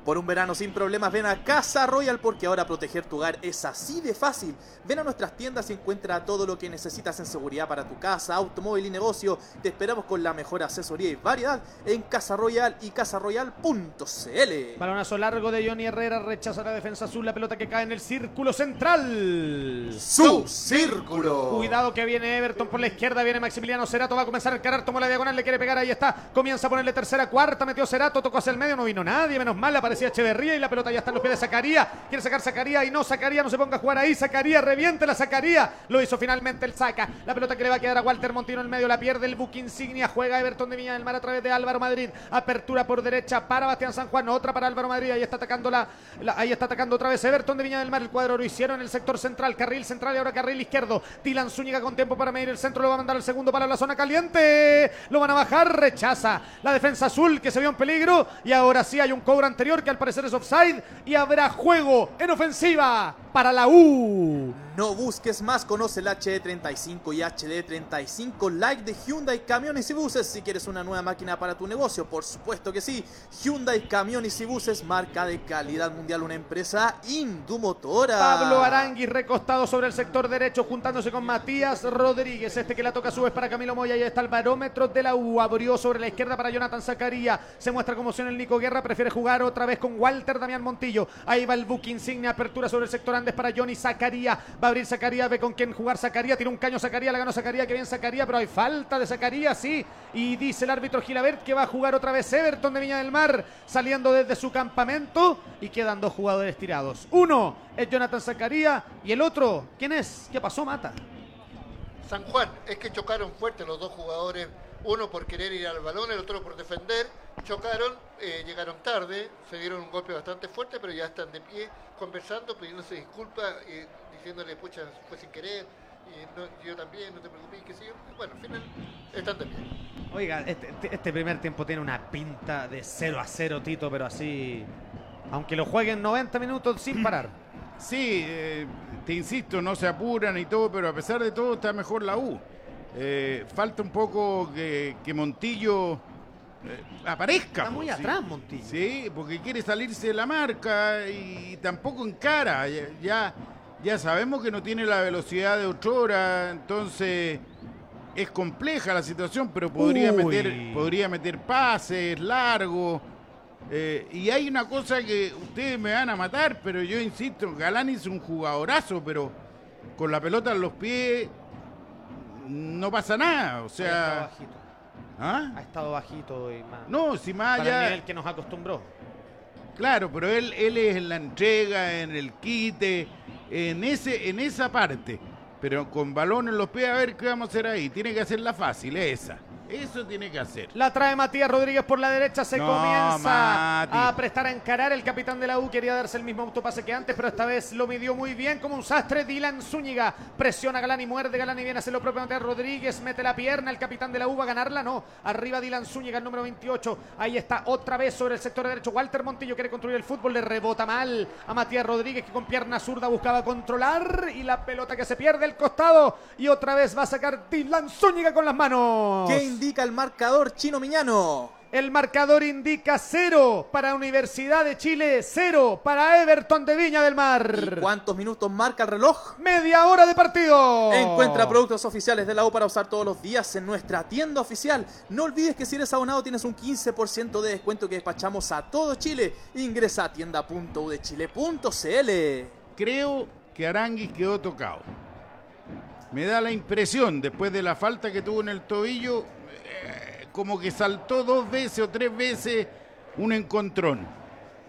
Por un verano sin problemas, ven a Casa Royal porque ahora proteger tu hogar es así de fácil. Ven a nuestras tiendas y encuentra todo lo que necesitas en seguridad para tu casa, automóvil y negocio. Te esperamos con la mejor asesoría y variedad en Casa Royal y casaroyal.cl. Balonazo largo de Johnny Herrera. Rechaza la defensa azul. La pelota que cae en el círculo central. Su círculo. Cuidado que viene Everton por la izquierda, viene Maximiliano Cerato, va a comenzar a encarar, tomó la diagonal, le quiere pegar, ahí está, comienza a ponerle tercera, cuarta, metió Cerato, tocó hacia el medio, no vino nadie, menos mal, aparecía Echeverría y la pelota ya está en los pies de Zacarías, quiere sacar Zacarías y no, Zacarías no se ponga a jugar ahí, Zacarías reviente la Zacarías, lo hizo finalmente el saca, la pelota que le va a quedar a Walter Montino en el medio, la pierde el buque insignia, juega Everton de Viña del Mar a través de Álvaro Madrid, apertura por derecha para Bastián San Juan, otra para Álvaro Madrid, ahí está atacando la, ahí está atacando otra vez Everton de Viña del Mar, el cuadro lo hicieron en el sector central, carril central y ahora carril izquierdo, Dylan Zúñiga con tiempo para medir el centro, lo va a mandar al segundo para la zona caliente, lo van a bajar, rechaza la defensa azul que se vio en peligro. Y ahora sí hay un cobro anterior que al parecer es offside y habrá juego en ofensiva para la U. No busques más, conoce el HD35 y HD35 Like de Hyundai Camiones y Buses si quieres una nueva máquina para tu negocio. Por supuesto que sí, Hyundai Camiones y Buses, marca de calidad mundial, una empresa Indumotora. Pablo Aranguis recostado sobre el sector derecho juntándose con Matías Rodríguez. Este que la toca a su vez para Camilo Moya. Ahí está el barómetro de la U. Abrió sobre la izquierda para Jonathan Zacarías. Se muestra como opción el Nico Guerra. Prefiere jugar otra vez con Walter Damián Montillo. Ahí va el buque insignia. Apertura sobre el sector Andes para Johnny Zacarías. Va abrir Zacarías. Ve con quién jugar Zacarías. Tira un caño Zacarías. La ganó Zacarías. Que bien Zacarías. Pero hay falta de Zacarías. Sí. Y dice el árbitro Gilabert que va a jugar otra vez Everton de Viña del Mar. Saliendo desde su campamento. Y quedan dos jugadores tirados. Uno es Jonathan Zacarías. Y el otro, ¿quién es? ¿Qué pasó, Mata? San Juan, es que chocaron fuerte los dos jugadores uno por querer ir al balón, el otro por defender, chocaron, eh, llegaron tarde, se dieron un golpe bastante fuerte, pero ya están de pie conversando, pidiéndose disculpas, y diciéndole, pucha, fue sin querer, y yo también, no te preocupes, que sí. Bueno, al final están pie. Oiga, este, este, este, primer tiempo tiene una pinta de 0 a 0, Tito, pero así, aunque lo jueguen 90 minutos sin (clears throat) parar. Sí, eh, te insisto, no se apuran y todo, pero a pesar de todo está mejor la U. Eh, falta un poco que, Montillo eh, aparezca. Está muy atrás Montillo. Sí, porque quiere salirse de la marca y tampoco encara. Ya, ya, sabemos que no tiene la velocidad de Otrora, entonces es compleja la situación, pero podría meter, podría meter pases largos. Eh, y hay una cosa que ustedes me van a matar, pero yo insisto, Galán es un jugadorazo, pero con la pelota en los pies no pasa nada, o sea... ¿Ah? Ha estado bajito y más. No, si más allá... el que nos acostumbró. Claro, pero él, él es en la entrega, en el quite, en, ese, en esa parte. Pero con balón en los pies, a ver qué vamos a hacer ahí. Tiene que hacerla fácil, esa. Eso tiene que hacer. La trae Matías Rodríguez por la derecha. Se comienza a prestar a encarar. El capitán de la U quería darse el mismo autopase que antes, pero esta vez lo midió muy bien como un sastre. Dylan Zúñiga presiona a Galán y muerde. Galán y viene a hacer lo propio Matías Rodríguez. Mete la pierna. El capitán de la U va a ganarla. No. Arriba Dylan Zúñiga, el número 28. Ahí está otra vez sobre el sector derecho. Walter Montillo quiere construir el fútbol. Le rebota mal a Matías Rodríguez que con pierna zurda buscaba controlar. Y la pelota que se pierde el costado. Y otra vez va a sacar Dylan Zúñiga con las manos indica el marcador chino Miñano? El marcador indica cero para Universidad de Chile, cero para Everton de Viña del Mar. cuántos minutos marca el reloj? Media hora de partido. Encuentra productos oficiales de la U para usar todos los días en nuestra tienda oficial. No olvides que si eres abonado tienes un 15% de descuento que despachamos a todo Chile. Ingresa a tienda.udechile.cl. Creo que Aranguis quedó tocado. Me da la impresión, después de la falta que tuvo en el tobillo, como que saltó dos veces o tres veces un encontrón.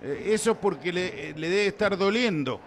Eh, eso es porque le, debe estar doliendo.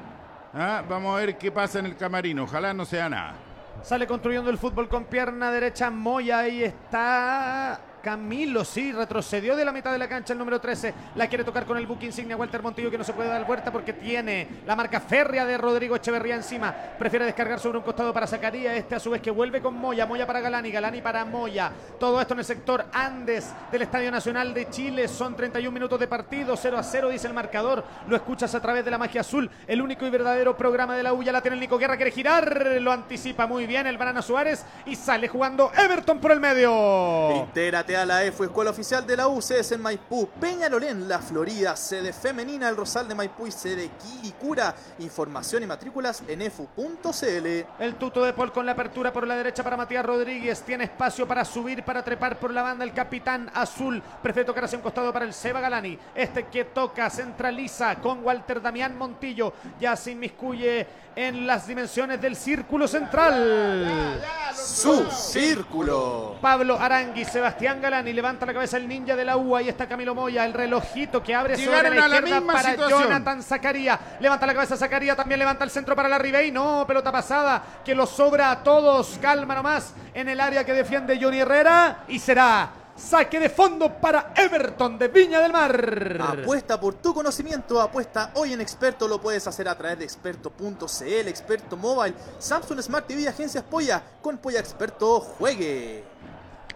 ¿ah? Vamos a ver qué pasa en el camarino. Ojalá no sea nada. Sale construyendo el fútbol con pierna derecha. Moya ahí está. Camilo, sí, retrocedió de la mitad de la cancha el número 13. La quiere tocar con el buque insignia Walter Montillo que no se puede dar vuelta porque tiene la marca férrea de Rodrigo Echeverría encima. Prefiere descargar sobre un costado para Zacarías. Este a su vez que vuelve con Moya. Moya para Galani, Galani para Moya. Todo esto en el sector Andes del Estadio Nacional de Chile. Son 31 minutos de partido. 0 a 0 dice el marcador. Lo escuchas a través de la magia azul. El único y verdadero programa de la U. Ya la tiene el Nico Guerra. Quiere girar. Lo anticipa muy bien el Banana Suárez. Y sale jugando Everton por el medio. A la EFU, Escuela Oficial de la U, es en Maipú, Peñalolén, La Florida, sede femenina, el Rosal de Maipú y sede Quilicura. Información y matrículas en efu.cl. El tuto de Paul con la apertura por la derecha para Matías Rodríguez. Tiene espacio para subir, para trepar por la banda el capitán azul. Prefiere tocar hacia un costado para el Seba Galani. Este que toca, centraliza con Walter Damián Montillo. Ya se inmiscuye en las dimensiones del círculo central. Su círculo. Pablo Arangui, Sebastián Galani levanta la cabeza el ninja de la U. Ahí está Camilo Moya, el relojito que abre sobre la izquierda para Jonathan Zacaría. Levanta la cabeza Zacaría, también levanta el centro para la Ribey. No, pelota pasada que lo sobra a todos. Calma nomás en el área que defiende Johnny Herrera y será Saque de fondo para Everton de Viña del Mar. Apuesta por tu conocimiento, apuesta hoy en Experto. Lo puedes hacer a través de experto.cl, Experto Mobile, Samsung Smart TV, Agencias Polla. Con Polla Experto, juegue.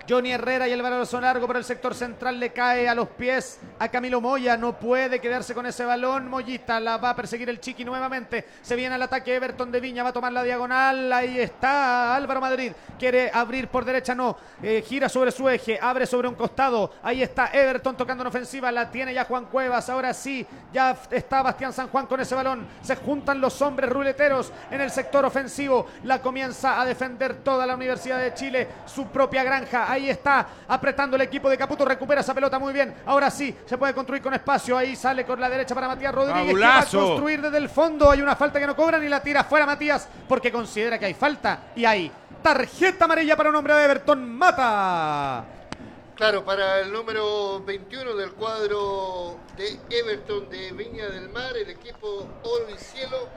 Johnny Herrera y el balazo largo por el sector central le cae a los pies a Camilo Moya. No puede quedarse con ese balón. Mollita la va a perseguir el Chiqui nuevamente. Se viene al ataque Everton de Viña. Va a tomar la diagonal. Ahí está Álvaro Madrid. Quiere abrir por derecha. No. Eh, gira sobre su eje. Abre sobre un costado. Ahí está Everton tocando en ofensiva. La tiene ya Juan Cuevas. Ahora sí. Ya está Bastián San Juan con ese balón. Se juntan los hombres ruleteros en el sector ofensivo. La comienza a defender toda la Universidad de Chile. Su propia granja. Ahí está apretando el equipo de Caputo. Recupera esa pelota muy bien. Ahora sí, se puede construir con espacio. Ahí sale con la derecha para Matías Rodríguez. Que va a construir desde el fondo. Hay una falta que no cobran y la tira fuera Matías porque considera que hay falta. Y hay tarjeta amarilla para un hombre de Everton. Mata. Claro, para el número 21 del cuadro de Everton de Viña del Mar, el equipo Oro y Cielo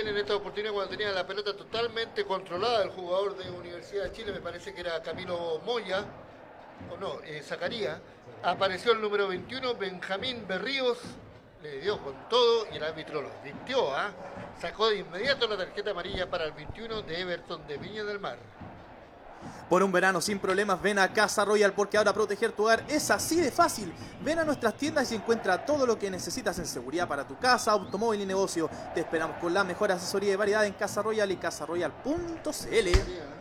en esta oportunidad cuando tenía la pelota totalmente controlada el jugador de Universidad de Chile, me parece que era Camilo Moya, o no, eh, Zacarías, apareció el número 21, Benjamín Berríos, le dio con todo y el árbitro lo dictió, ¿ah? Sacó de inmediato la tarjeta amarilla para el 21 de Everton de Viña del Mar. Por un verano sin problemas, ven a Casa Royal porque ahora proteger tu hogar es así de fácil. Ven a nuestras tiendas y encuentra todo lo que necesitas en seguridad para tu casa, automóvil y negocio. Te esperamos con la mejor asesoría y variedad en Casa Royal y casaroyal.cl.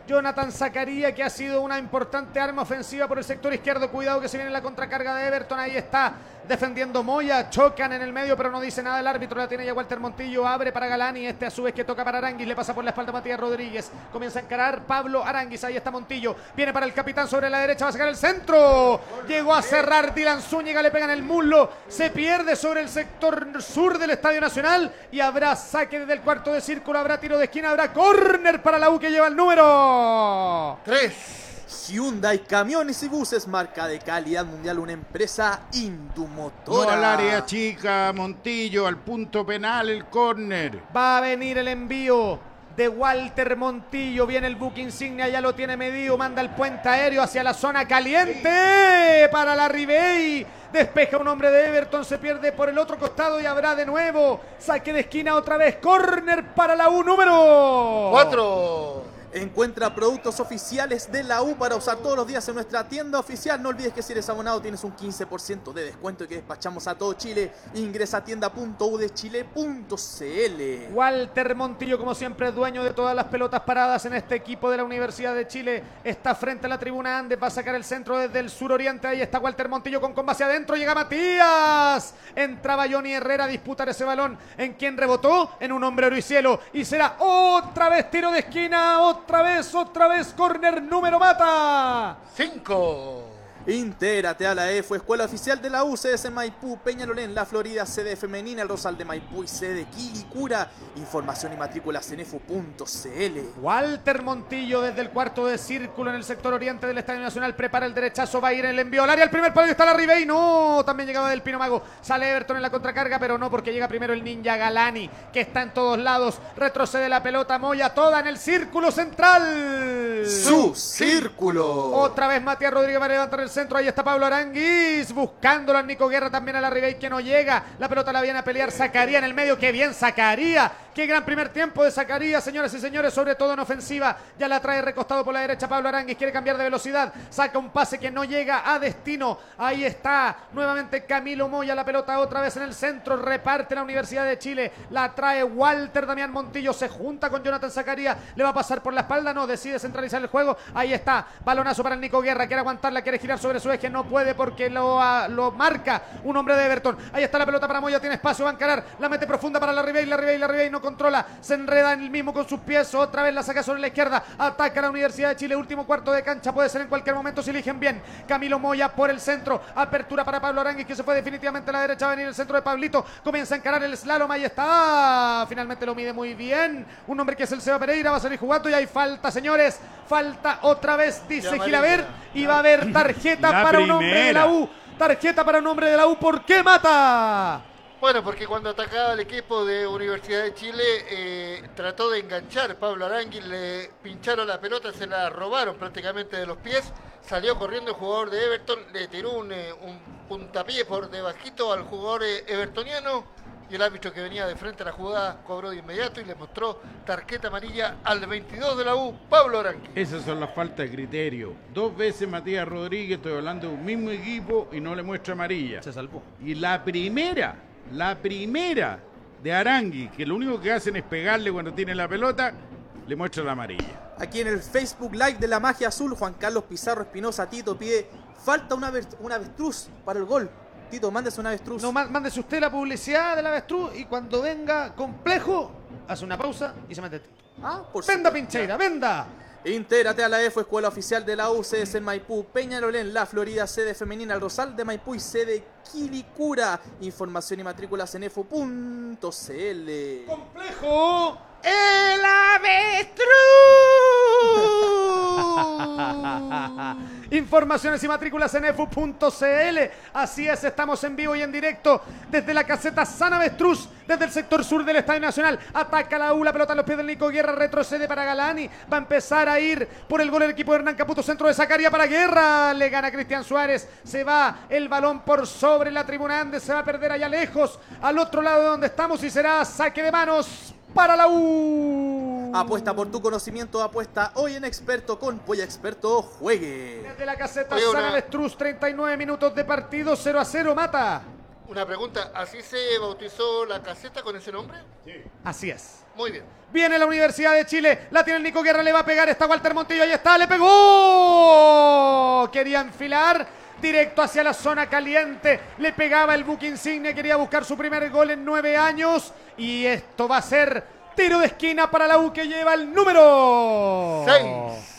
Jonathan Zacarías, que ha sido una importante arma ofensiva por el sector izquierdo. Cuidado que se viene la contracarga de Everton. Ahí está defendiendo Moya. Chocan en el medio, pero no dice nada el árbitro. La tiene ya Walter Montillo. Abre para Galani. Este a su vez que toca para Aranguis. Le pasa por la espalda a Matías Rodríguez. Comienza a encarar Pablo Aranguis. Ahí está Montillo. Viene para el capitán sobre la derecha. Va a sacar el centro. Llegó a cerrar Dylan Zúñiga. Le pega en el muslo. Se pierde sobre el sector sur del Estadio Nacional. Y habrá saque desde el cuarto de círculo. Habrá tiro de esquina. Habrá córner para la U que lleva el número. Tres. Hyundai Camiones y Buses, marca de calidad mundial, una empresa No indumotora. al área chica, Montillo, al punto penal, el córner. Va a venir el envío de Walter Montillo. Viene el buque insignia, ya lo tiene medido. Manda el puente aéreo hacia la zona caliente para la Ribey. Despeja un hombre de Everton, se pierde por el otro costado y habrá de nuevo saque de esquina otra vez. Corner para la U número Cuatro. Encuentra productos oficiales de la U para usar todos los días en nuestra tienda oficial. No olvides que si eres abonado tienes un 15% de descuento y que despachamos a todo Chile. Ingresa a tienda.udechile.cl. Walter Montillo, como siempre, dueño de todas las pelotas paradas en este equipo de la Universidad de Chile. Está frente a la tribuna Andes, va a sacar el centro desde el suroriente. Ahí está Walter Montillo con comba hacia adentro. Llega Matías. Entraba Johnny Herrera a disputar ese balón. ¿En quien rebotó? En un hombre y cielo. Y será otra vez tiro de esquina. Otra vez, otra vez, corner número mata. Cinco. Intégrate a la EFO, Escuela Oficial de la UCS Maipú, Peñalolén, La Florida, sede femenina, el Rosal de Maipú y sede Quilicura. Información y matrículas en efo.cl. Walter Montillo desde el cuarto de círculo en el sector oriente del Estadio Nacional prepara el derechazo, va a ir el envío al área, el primer palo está la Ribey, no, también llegaba del Pino Mago, sale Everton en la contracarga, pero no porque llega primero el Ninja Galani, que está en todos lados, retrocede la pelota, Moya toda en el círculo central. Su círculo. Otra vez Matías Rodríguez va a levantar el centro. Ahí está Pablo Aranguis. Buscándolo a Nico Guerra también a la Ribey que no llega. La pelota la viene a pelear Zacarías en el medio. Qué bien Zacarías. Qué gran primer tiempo de Zacarías, señoras y señores, sobre todo en ofensiva. Ya la trae recostado por la derecha Pablo Aranguis. Quiere cambiar de velocidad. Saca un pase que no llega a destino. Ahí está nuevamente Camilo Moya. La pelota otra vez en el centro. Reparte la Universidad de Chile. La trae Walter Damián Montillo. Se junta con Jonathan Zacarías. Le va a pasar por la espalda. No, decide centralizar el juego. Ahí está. Balonazo para Nico Guerra. Quiere aguantarla. Quiere girar sobre su eje. No puede porque lo, ah, lo marca un hombre de Everton. Ahí está la pelota para Moya. Tiene espacio. Va a encarar. La mete profunda para la Ribey. La Ribey, la Ribey no controla. Se enreda en el mismo con sus pies. Otra vez la saca sobre la izquierda. Ataca la Universidad de Chile. Último cuarto de cancha. Puede ser en cualquier momento si eligen bien. Camilo Moya por el centro. Apertura para Pablo Aranguis que se fue definitivamente a la derecha. Va a venir el centro de Pablito. Comienza a encarar el slalom. Ahí está. Finalmente lo mide muy bien. Un hombre que es el Seba Pereira. Va a salir jugando y hay falta, señores. Falta otra vez, dice. Gilaver. Y va a haber tarjeta para un hombre de la. U. Tarjeta para un hombre de la U. ¿Por qué mata? Bueno, porque cuando atacaba el equipo de Universidad de Chile, eh, trató de enganchar Pablo Aranguis, le pincharon la pelota, se la robaron prácticamente de los pies, salió corriendo el jugador de Everton, le tiró un, eh, un puntapié por debajito al jugador eh, evertoniano y el árbitro que venía de frente a la jugada cobró de inmediato y le mostró tarjeta amarilla al 22 de la U, Pablo Aranguis. Esas son las faltas de criterio. Dos veces Matías Rodríguez, estoy hablando de un mismo equipo y no le muestra amarilla. Se salvó. Y la primera, la primera de Arangui, que lo único que hacen es pegarle cuando tiene la pelota, le muestra la amarilla. Aquí en el Facebook Live de la Magia Azul, Juan Carlos Pizarro Espinosa Tito pide falta una, una avestruz para el gol. Tito, mándese una avestruz. No, má- mándese usted la publicidad del avestruz y cuando venga complejo, hace una pausa y se mete. ah, por Venda supuesto. Pincheira, venda. Intégrate a la EFO, Escuela Oficial de la UCS en Maipú, Peñalolén, La Florida, sede femenina, Rosal de Maipú y sede Quilicura. Información y matrículas en efo.cl. Complejo. El avestruz. (laughs) Informaciones y matrículas en efu.cl. Así es, estamos en vivo y en directo desde la caseta San Avestruz, desde el sector sur del Estadio Nacional. Ataca la U, la pelota en los pies del Nico Guerra, retrocede para Galani. Va a empezar a ir por el gol el equipo de Hernán Caputo, centro de Zacaria para Guerra. Le gana Cristian Suárez. Se va el balón por sobre la tribuna Andes. Se va a perder allá lejos, al otro lado de donde estamos y será saque de manos para la U. Apuesta por tu conocimiento, apuesta hoy en Experto con Polla Experto, juegue. Desde la caseta Oye, San una- Avestruz, 39 minutos de partido, 0 a 0, mata. Una pregunta, ¿así se bautizó la caseta con ese nombre? Así es. Muy bien. Viene la Universidad de Chile, la tiene el Nico Guerra, le va a pegar, está Walter Montillo, ahí está, le pegó. Quería enfilar directo hacia la zona caliente, le pegaba el buque insignia, quería buscar su primer gol en nueve años. Y esto va a ser tiro de esquina para la U que lleva el número. Seis.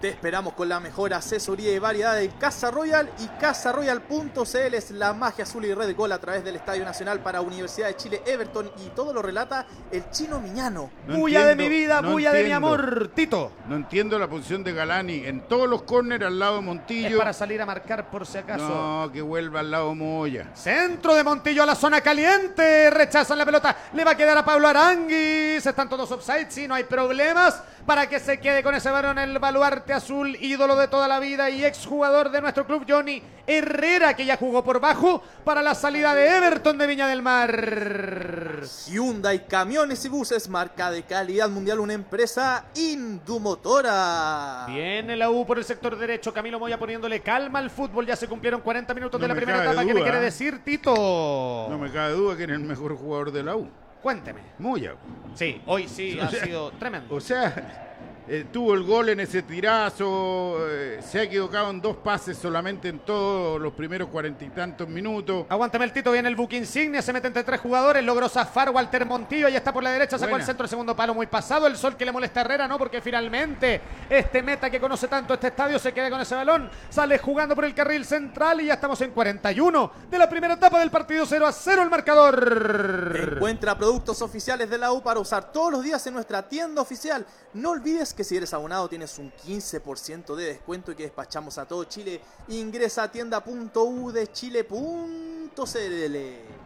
Te esperamos con la mejor asesoría y variedad de Casa Royal y CasaRoyal.cl es la magia azul y red gol a través del Estadio Nacional para Universidad de Chile, Everton y todo lo relata el chino Miñano. No bulla de entiendo, mi vida, no bulla de mi amor, Tito. No entiendo la posición de Galani. En todos los córneres al lado de Es Montillo. para salir a marcar por si acaso. No, que vuelva al lado Moya. Centro de Montillo a la zona caliente. Rechazan la pelota. Le va a quedar a Pablo Aranguis. Están todos offside. Sí, no hay problemas. Para que se quede con ese varón el baluarte azul, ídolo de toda la vida y exjugador de nuestro club, Johnny Herrera, que ya jugó por bajo para la salida de Everton de Viña del Mar. Hyundai Camiones y Buses, marca de calidad mundial, una empresa Indumotora. Viene la U por el sector derecho. Camilo Moya poniéndole calma al fútbol. Ya se cumplieron 40 minutos No de la me primera etapa. ¿Qué le quiere decir, Tito? No me cabe duda que era el mejor jugador de la U. Cuénteme. Moya. Sí, hoy sí ha sea, sido tremendo. O sea, eh, tuvo el gol en ese tirazo, eh, se ha equivocado en dos pases solamente en todos los primeros cuarenta y tantos minutos. Aguántame el Tito, viene el buque insignia, se mete entre tres jugadores, logró zafar Walter Montillo, ahí está por la derecha, sacó Buena. el centro, el segundo palo muy pasado, el sol que le molesta a Herrera, ¿no? Porque finalmente este meta que conoce tanto este estadio se queda con ese balón, sale jugando por el carril central y ya estamos en 41 de la primera etapa del partido 0 a 0 el marcador. Encuentra productos oficiales de la U para usar todos los días en nuestra tienda oficial. No olvides que si eres abonado tienes un 15% de descuento y que despachamos a todo Chile. Ingresa a tienda.udechile.cl.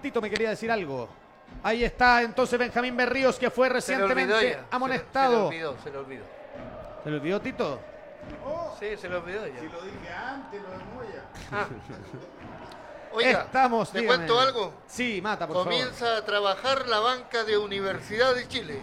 Tito me quería decir algo. Ahí está entonces Benjamín Berríos que fue Se le olvidó recientemente ya. Se amonestado. le olvidó, se le olvidó. ¿Se le olvidó Tito? Sí, se le olvidó ya. lo dije antes, lo de Moya. Ah, (laughs) Oiga, Estamos, ¿te dígame. cuento algo? Sí, mata, por favor. Comienza a trabajar la banca de Universidad de Chile.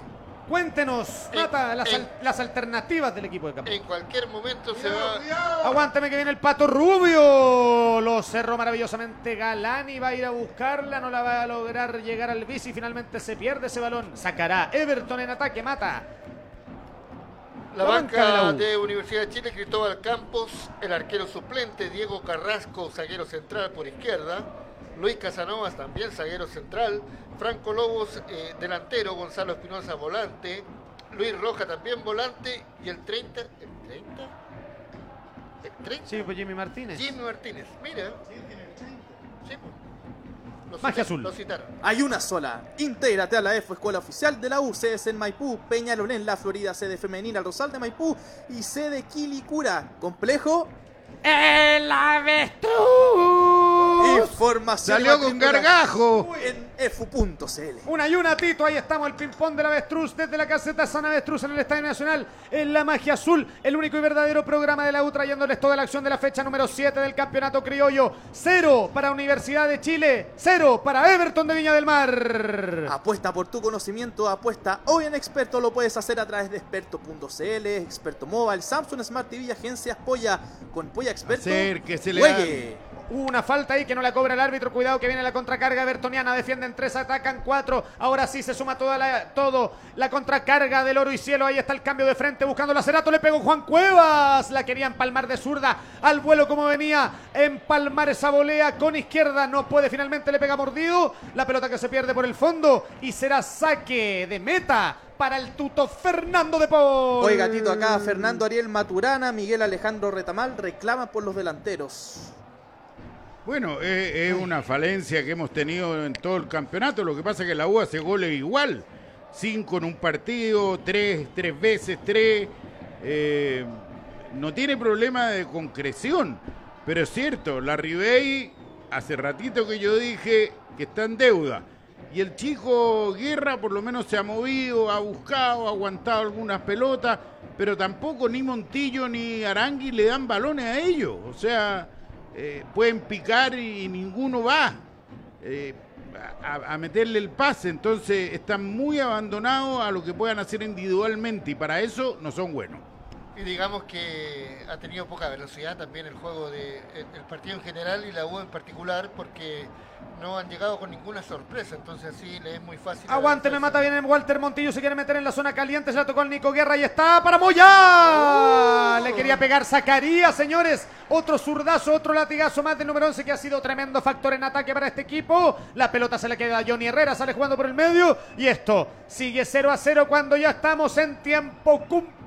Cuéntenos, En- Mata, las, en- al- las alternativas del equipo de campo. En cualquier momento se va... Aguántame que viene el pato rubio. Lo cerró maravillosamente Galani. Va a ir a buscarla. No la va a lograr llegar al bici. Finalmente se pierde ese balón. Sacará Everton en ataque. Mata. La, La banca de la de, Universidad de Chile, Cristóbal Campos, el arquero suplente, Diego Carrasco, zaguero central por izquierda, Luis Casanovas también zaguero central, Franco Lobos eh, delantero, Gonzalo Espinosa volante, Luis Roja también volante y el 30, ¿el 30? ¿El 30? Sí, pues Jimmy Martínez. Jimmy Martínez, mira. Sí, pues. Lo Magia citaron, azul. Lo citaron. Hay una sola. Intégrate a la EFO Escuela Oficial de la U, sedes en Maipú, Peñalolén, La Florida, sede femenina, el Rosal de Maipú y sede Quilicura. Complejo. ¡El avestruz! Información. Salió con gargajo. En efu.cl. Una y una, Tito. Ahí estamos, el ping-pong del avestruz desde la caseta San Avestruz en el Estadio Nacional. En la magia azul, el único y verdadero programa de la U, trayéndoles toda la acción de la fecha número 7 del campeonato criollo. Cero para Universidad de Chile, cero para Everton de Viña del Mar. Apuesta por tu conocimiento, apuesta hoy en Experto, lo puedes hacer a través de experto.cl, Experto Mobile, Samsung Smart TV, agencias Polla, con Polla Experto. Acérquesele, juegue. Una falta ahí que no la cobra el árbitro. Cuidado que viene la contracarga bertoniana. Defienden tres, atacan cuatro. Ahora sí se suma toda la, todo la contracarga del oro y cielo. Ahí está el cambio de frente buscando la Cerato. Le pegó Juan Cuevas. La quería empalmar de zurda al vuelo como venía. Empalmar esa volea con izquierda. No puede. Finalmente le pega mordido. La pelota que se pierde por el fondo. Y será saque de meta para el tuto Fernando de Paul. Oiga, Tito, acá Fernando Ariel Maturana, Miguel Alejandro Retamal reclaman por los delanteros. Bueno, eh, es una falencia que hemos tenido en todo el campeonato. Lo que pasa es que la U hace goles igual. Cinco en un partido, tres, tres veces, tres. Eh, no tiene problema de concreción. Pero es cierto, la Ribey, hace ratito que yo dije que está en deuda. Y el chico Guerra por lo menos se ha movido, ha buscado, ha aguantado algunas pelotas, pero tampoco ni Montillo ni Arangui le dan balones a ellos. O sea, eh, pueden picar y ninguno va eh, a, a meterle el pase. Entonces están muy abandonados a lo que puedan hacer individualmente y para eso no son buenos. Y digamos que ha tenido poca velocidad también el juego de el, el partido en general y la U en particular porque no han llegado con ninguna sorpresa, entonces así le es muy fácil. Aguante, me mata bien el Walter Montillo, se quiere meter en la zona caliente, se la tocó el Nico Guerra y está para Moya. Le quería pegar Zacarías, señores. Otro zurdazo, otro latigazo más del número 11 que ha sido tremendo factor en ataque para este equipo. La pelota se le queda a Johnny Herrera, sale jugando por el medio y esto sigue 0 a 0 cuando ya estamos en tiempo cumplido.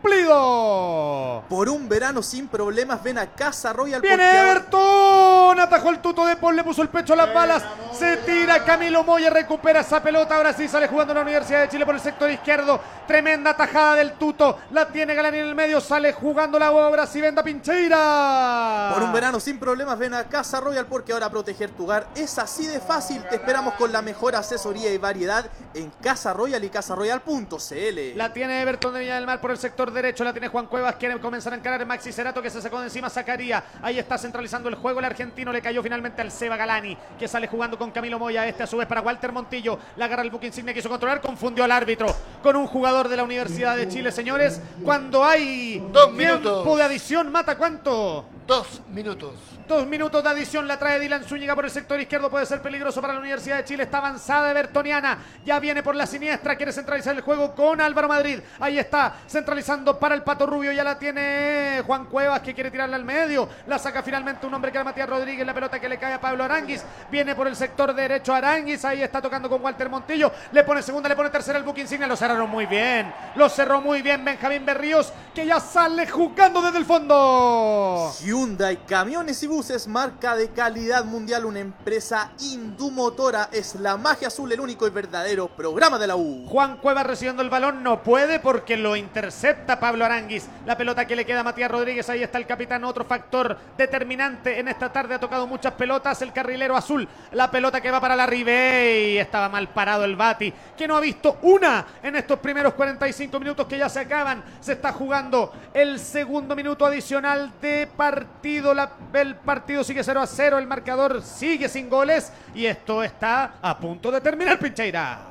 Por un verano sin problemas, ven a Casa Royal. Viene Everton, atajó el tuto de Paul, le puso el pecho a las balas, se tira Camilo Moya, recupera esa pelota, ahora sí sale jugando la Universidad de Chile por el sector izquierdo, tremenda tajada del tuto, la tiene Galani en el medio, sale jugando la obra, si venda Pincheira. Por un verano sin problemas, ven a Casa Royal porque ahora proteger tu hogar es así de fácil. Te esperamos con la mejor asesoría y variedad en Casa Royal y casaroyal.cl. La tiene Everton de Villa del Mar por el sector derecho. La tiene Juan Cuevas. Quiere comenzar a encarar Maxi Cerato que se sacó de encima Zacaría. Ahí está centralizando el juego. El argentino le cayó finalmente al Seba Galani que sale jugando con Camilo Moya. Este a su vez para Walter Montillo. La agarra el buque insignia. Quiso controlar. Confundió al árbitro con un jugador de la Universidad de Chile, señores. Cuando hay Dos tiempo minutos. de adición, mata cuánto. Dos minutos. Dos minutos de adición la trae Dylan Zúñiga por el sector izquierdo. Puede ser peligroso para la Universidad de Chile. Está avanzada Evertoniana. Ya viene por la siniestra. Quiere centralizar el juego con Álvaro Madrid. Ahí está centralizando para el Pato Rubio. Ya la tiene Juan Cuevas que quiere tirarla al medio. La saca finalmente un hombre que era Matías Rodríguez. La pelota que le cae a Pablo Aranguis. Viene por el sector derecho Aranguis. Ahí está tocando con Walter Montillo. Le pone segunda, le pone tercera el buque insignia. Lo cerraron muy bien. Lo cerró muy bien Benjamín Berríos que ya sale jugando desde el fondo. Hyundai Camiones y Buses, marca de calidad mundial, una empresa indumotora. Es la magia azul, el único y verdadero programa de la U. Juan Cuevas recibiendo el balón no puede porque lo intercepta Pablo Aranguis. La pelota que le queda a Matías Rodríguez, ahí está el capitán, otro factor determinante en esta tarde. Ha tocado muchas pelotas el carrilero azul. La pelota que va para la Ribey. Estaba mal parado el Bati, que no ha visto una en estos primeros 45 minutos que ya se acaban. Se está jugando el segundo minuto adicional de partido. La- el partido sigue 0 a 0. El marcador sigue sin goles. Y esto está a punto de terminar, Pincheira.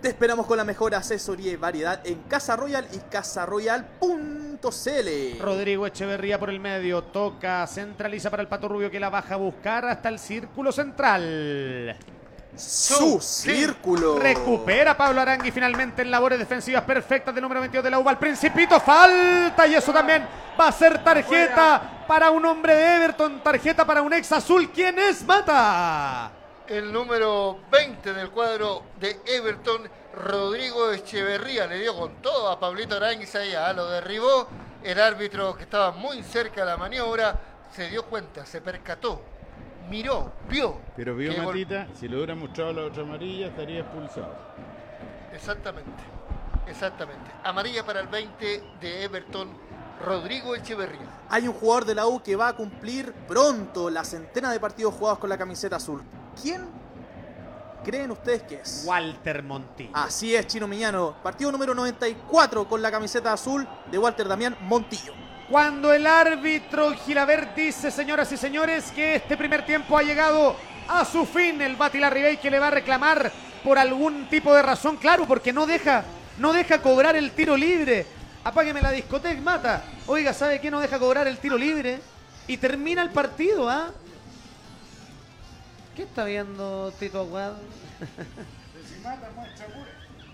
Te esperamos con la mejor asesoría y variedad en Casa Royal y casaroyal.cl. Rodrigo Echeverría por el medio, toca, centraliza para el Pato Rubio que la baja a buscar hasta el círculo central. Su círculo. Recupera Pablo Arangui finalmente en labores defensivas perfectas del número 22 de la UBA. Al principito falta y eso también va a ser tarjeta para un hombre de Everton, tarjeta para un ex azul. ¿Quién es? Mata. El número 20 del cuadro de Everton, Rodrigo Echeverría, le dio con todo a Pablito Aranguis ahí, ah, lo derribó. El árbitro que estaba muy cerca de la maniobra se dio cuenta, se percató, miró, vio. Pero vio gol- Matita, si le hubiera mostrado la otra amarilla estaría expulsado. Exactamente, exactamente. Amarilla para el 20 de Everton, Rodrigo Echeverría. Hay un jugador de la U que va a cumplir pronto la centena de partidos jugados con la camiseta azul. ¿Quién creen ustedes que es? Walter Montillo. Así es, Chino Miñano. Partido número 94 con la camiseta azul de Walter Damián Montillo. Cuando el árbitro Gilabert dice, señoras y señores, que este primer tiempo ha llegado a su fin, el Batila Ribey que le va a reclamar por algún tipo de razón, claro, porque no deja, no deja cobrar el tiro libre. Apágueme la discoteca, mata. Oiga, ¿sabe qué no deja cobrar el tiro libre? Y termina el partido, ¿ah? ¿Qué está viendo Tito Aguado? (laughs)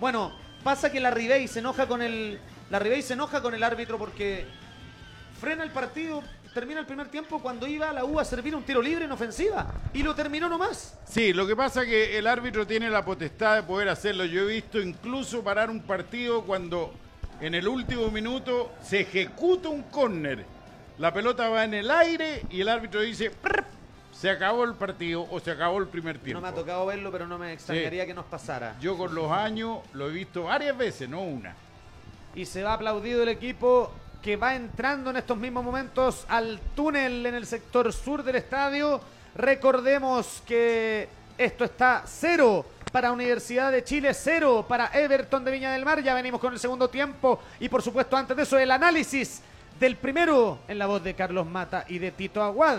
Bueno, pasa que la Ribey se enoja con el. La Ribey se enoja con el árbitro porque frena el partido, termina el primer tiempo cuando iba la U a servir un tiro libre en ofensiva. Y lo terminó nomás. Sí, lo que pasa es que el árbitro tiene la potestad de poder hacerlo. Yo he visto incluso parar un partido cuando en el último minuto se ejecuta un córner. La pelota va en el aire y el árbitro dice, se acabó el partido o se acabó el primer tiempo. No me ha tocado verlo, pero no me extrañaría que nos pasara. Yo con los años lo he visto varias veces, no una. Y se va aplaudido el equipo que va entrando en estos mismos momentos al túnel en el sector sur del estadio. Recordemos que esto está cero para Universidad de Chile, cero para Everton de Viña del Mar. Ya venimos con el segundo tiempo y por supuesto antes de eso el análisis del primero en la voz de Carlos Mata y de Tito Aguad.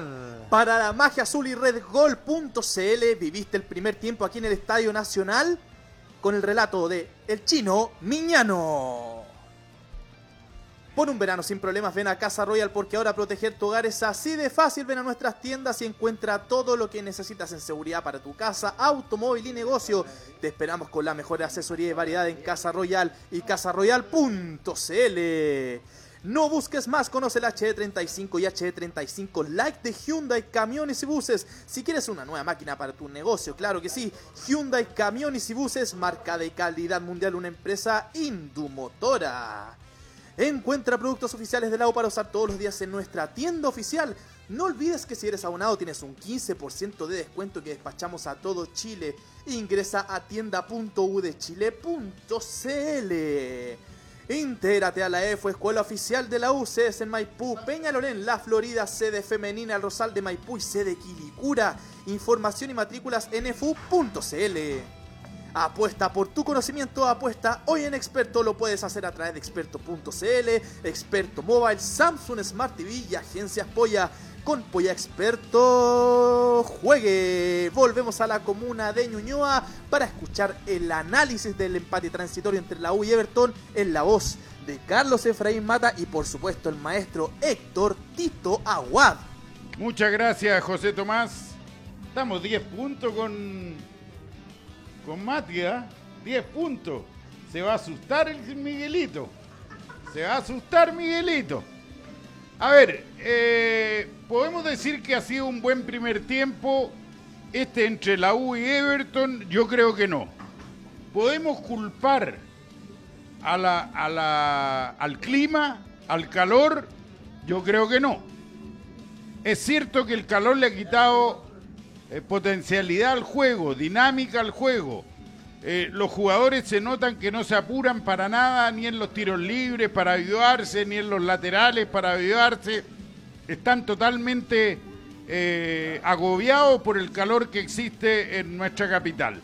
Para la magia azul y redgol.cl viviste el primer tiempo aquí en el Estadio Nacional con el relato de El Chino Miñano. Por un verano sin problemas, ven a Casa Royal porque ahora proteger tu hogar es así de fácil. Ven a nuestras tiendas y encuentra todo lo que necesitas en seguridad para tu casa, automóvil y negocio. Te esperamos con la mejor asesoría y variedad en Casa Royal y casarroyal.cl. No busques más, conoce el HD35 y HD35 Like de Hyundai Camiones y Buses. Si quieres una nueva máquina para tu negocio, claro que sí. Hyundai Camiones y Buses, marca de calidad mundial, una empresa Indumotora. Encuentra productos oficiales de la U para usar todos los días en nuestra tienda oficial. No olvides que si eres abonado tienes un 15% de descuento que despachamos a todo Chile. Ingresa a tienda.udechile.cl. Intégrate a la EFO, Escuela Oficial de la U, sedes en Maipú, Peñalolén, La Florida, sede femenina, El Rosal de Maipú y sede Quilicura. Información y matrículas en efu.cl. Apuesta por tu conocimiento, apuesta hoy en Experto. Lo puedes hacer a través de experto.cl, Experto Mobile, Samsung Smart TV y Agencias Polla. Con Polla Experto, juegue. Volvemos a la comuna de Ñuñoa para escuchar el análisis del empate transitorio entre la U y Everton en la voz de Carlos Efraín Mata y por supuesto el maestro Héctor Tito Aguad. Muchas gracias, José Tomás. Estamos 10 puntos con, con Matia. 10 puntos. Se va a asustar el Miguelito. Se va a asustar Miguelito. A ver, eh, podemos decir que ha sido un buen primer tiempo. Este entre la U y Everton, yo creo que no. Podemos culpar a la, a la, al clima, al calor, yo creo que no. Es cierto que el calor le ha quitado eh, potencialidad al juego, dinámica al juego. Eh, los jugadores se notan que no se apuran para nada, ni en los tiros libres para ayudarse, ni en los laterales para ayudarse. Están totalmente eh, agobiados por el calor que existe en nuestra capital.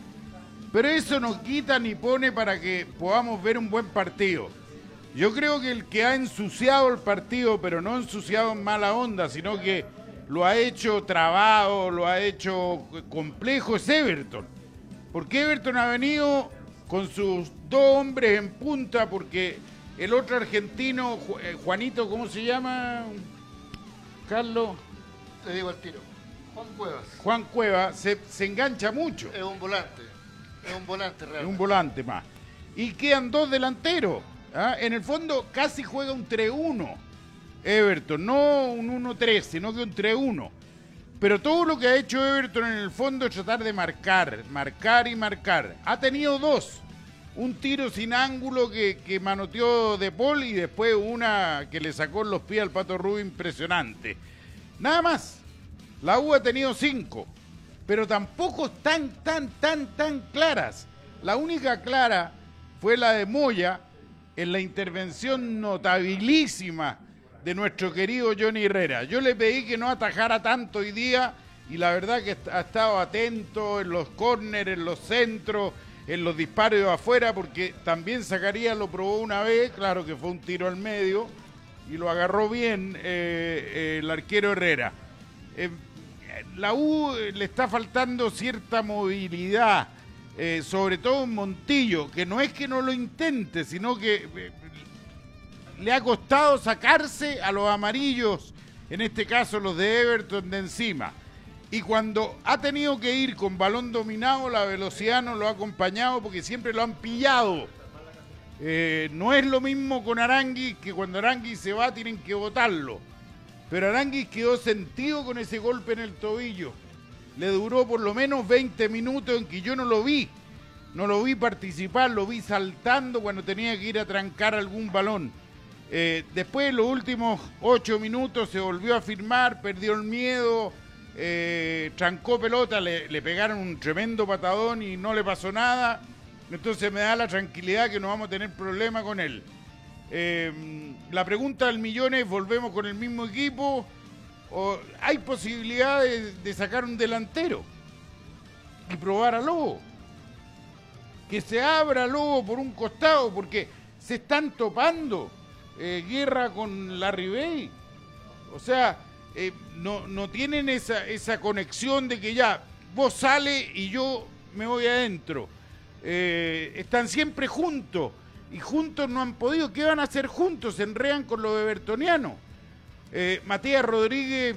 Pero eso no quita ni pone para que podamos ver un buen partido. Yo creo que el que ha ensuciado el partido, pero no ensuciado en mala onda, sino que lo ha hecho trabado, lo ha hecho complejo, es Everton. Porque Everton ha venido con sus dos hombres en punta, porque el otro argentino, eh, Juanito, ¿cómo se llama? Carlos, Te digo al tiro. Juan Cuevas Juan Cueva, se, se engancha mucho. es un volante. Es un volante Es real. un volante más. Y quedan dos delanteros. ¿ah? En el fondo casi juega un 3-1. Everton, no un 1-3, sino que un 3-1. Pero todo lo que ha hecho Everton en el fondo es tratar de marcar, marcar y marcar. Ha tenido dos. Un tiro sin ángulo que, que manoteó De Paul y después una que le sacó en los pies al Pato Rubio impresionante. Nada más. La U ha tenido cinco, pero tampoco tan, tan, tan, tan claras. La única clara fue la de Moya en la intervención notabilísima de nuestro querido Johnny Herrera. Yo le pedí que no atajara tanto hoy día y la verdad que ha estado atento en los córneres, en los centros, en los disparos de afuera, porque también Zacarías lo probó una vez, claro que fue un tiro al medio y lo agarró bien eh, eh, el arquero Herrera. Eh, la U le está faltando cierta movilidad, sobre todo en Montillo, que no es que no lo intente, sino que le ha costado sacarse a los amarillos, en este caso los de Everton, de encima. Y cuando ha tenido que ir con balón dominado, la velocidad no lo ha acompañado porque siempre lo han pillado. Eh, no es lo mismo con Aranguis que cuando Aranguis se va tienen que botarlo. Pero Aranguis quedó sentido con ese golpe en el tobillo. Le duró por lo menos 20 minutos en que yo no lo vi. No lo vi participar, lo vi saltando cuando tenía que ir a trancar algún balón. Eh, después, en los últimos 8 minutos, se volvió a firmar, perdió el miedo, eh, trancó pelota, le, pegaron un tremendo patadón y no le pasó nada. Entonces me da la tranquilidad que no vamos a tener problema con él. Eh, la pregunta del millón es, ¿volvemos con el mismo equipo? ¿O hay posibilidad de sacar un delantero y probar a Lobo? Que se abra Lobo por un costado, porque se están topando eh, guerra con la Bay. O sea, eh, no, no tienen esa, esa conexión de que ya vos sale y yo me voy adentro. Eh, están siempre juntos y juntos no han podido. ¿Qué van a hacer juntos? Se enrean con los Bertoniano. Eh, Matías Rodríguez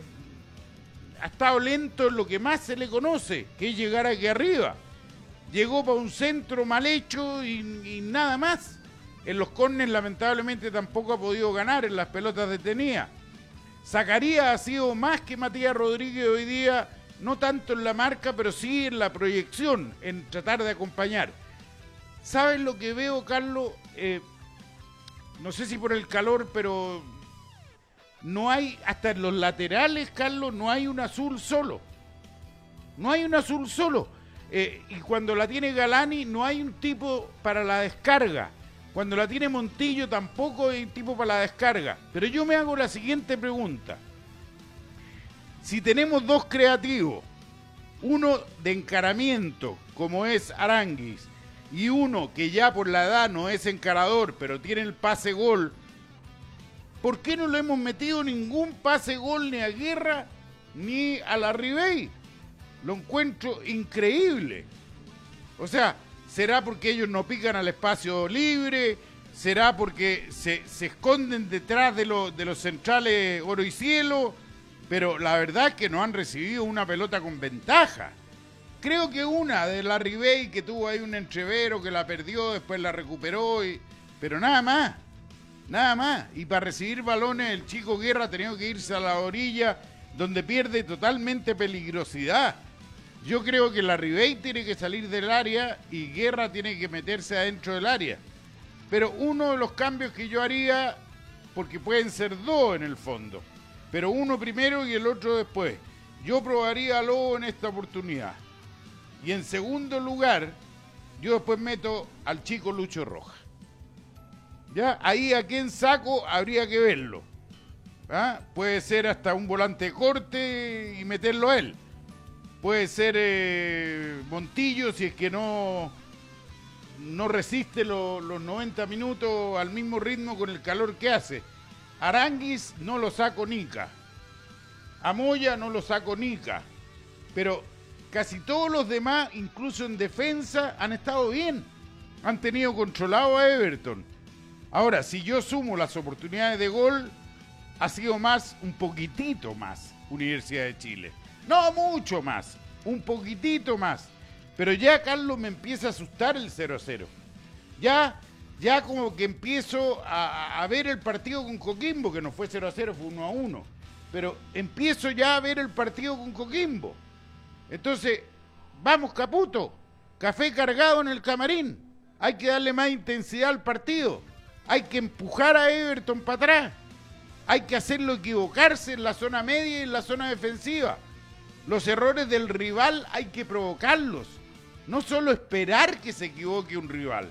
ha estado lento en lo que más se le conoce, que es llegar aquí arriba. Llegó para un centro mal hecho y nada más. En los corners lamentablemente tampoco ha podido ganar en las pelotas detenidas. Zacarías ha sido más que Matías Rodríguez hoy día, no tanto en la marca, pero sí en la proyección, en tratar de acompañar. ¿Sabes lo que veo, Carlos? Eh, no sé si por el calor, pero no hay, hasta en los laterales, Carlos, no hay un azul solo. No hay un azul solo. Eh, y cuando la tiene Galani, no hay un tipo para la descarga. Cuando la tiene Montillo, tampoco hay tipo para la descarga. Pero yo me hago la siguiente pregunta. Si tenemos dos creativos, uno de encaramiento, como es Aranguis, y uno que ya por la edad no es encarador, pero tiene el pase gol, ¿por qué no le hemos metido ningún pase gol ni a Guerra ni a la Ribey? Lo encuentro increíble. O sea, ¿será porque ellos no pican al espacio libre? ¿Será porque se, esconden detrás de, de los centrales oro y cielo? Pero la verdad es que no han recibido una pelota con ventaja. Creo que una de la Ribey que tuvo ahí un entrevero que la perdió, después la recuperó, pero nada más. Nada más. Y para recibir balones el chico Guerra ha tenido que irse a la orilla donde pierde totalmente peligrosidad. Yo creo que la Ribey tiene que salir del área y Guerra tiene que meterse adentro del área. Pero uno de los cambios que yo haría, porque pueden ser dos en el fondo, pero uno primero y el otro después. Yo probaría a Lobo en esta oportunidad. Y en segundo lugar, yo después meto al chico Lucho Roja. ¿Ya? Ahí a quién saco habría que verlo. ¿Ah? Puede ser hasta un volante corte y meterlo a él. Puede ser eh, Montillo si es que no, no resiste lo- los 90 minutos al mismo ritmo con el calor que hace. Aranguis no lo saco nica. A Moya no lo saco nica. Pero casi todos los demás, incluso en defensa, han estado bien. Han tenido controlado a Everton. Ahora, si yo sumo las oportunidades de gol, ha sido más, un poquitito más, Universidad de Chile. No mucho más, un poquitito más. Pero ya, Carlos, me empieza a asustar el 0-0. Ya, ya como que empiezo a, a ver el partido con Coquimbo, que no fue 0-0, fue 1-1. Pero empiezo ya a ver el partido con Coquimbo. Entonces, vamos, Caputo. Café cargado en el camarín. Hay que darle más intensidad al partido. Hay que empujar a Everton para atrás. Hay que hacerlo equivocarse en la zona media y en la zona defensiva. Los errores del rival hay que provocarlos. No solo esperar que se equivoque un rival.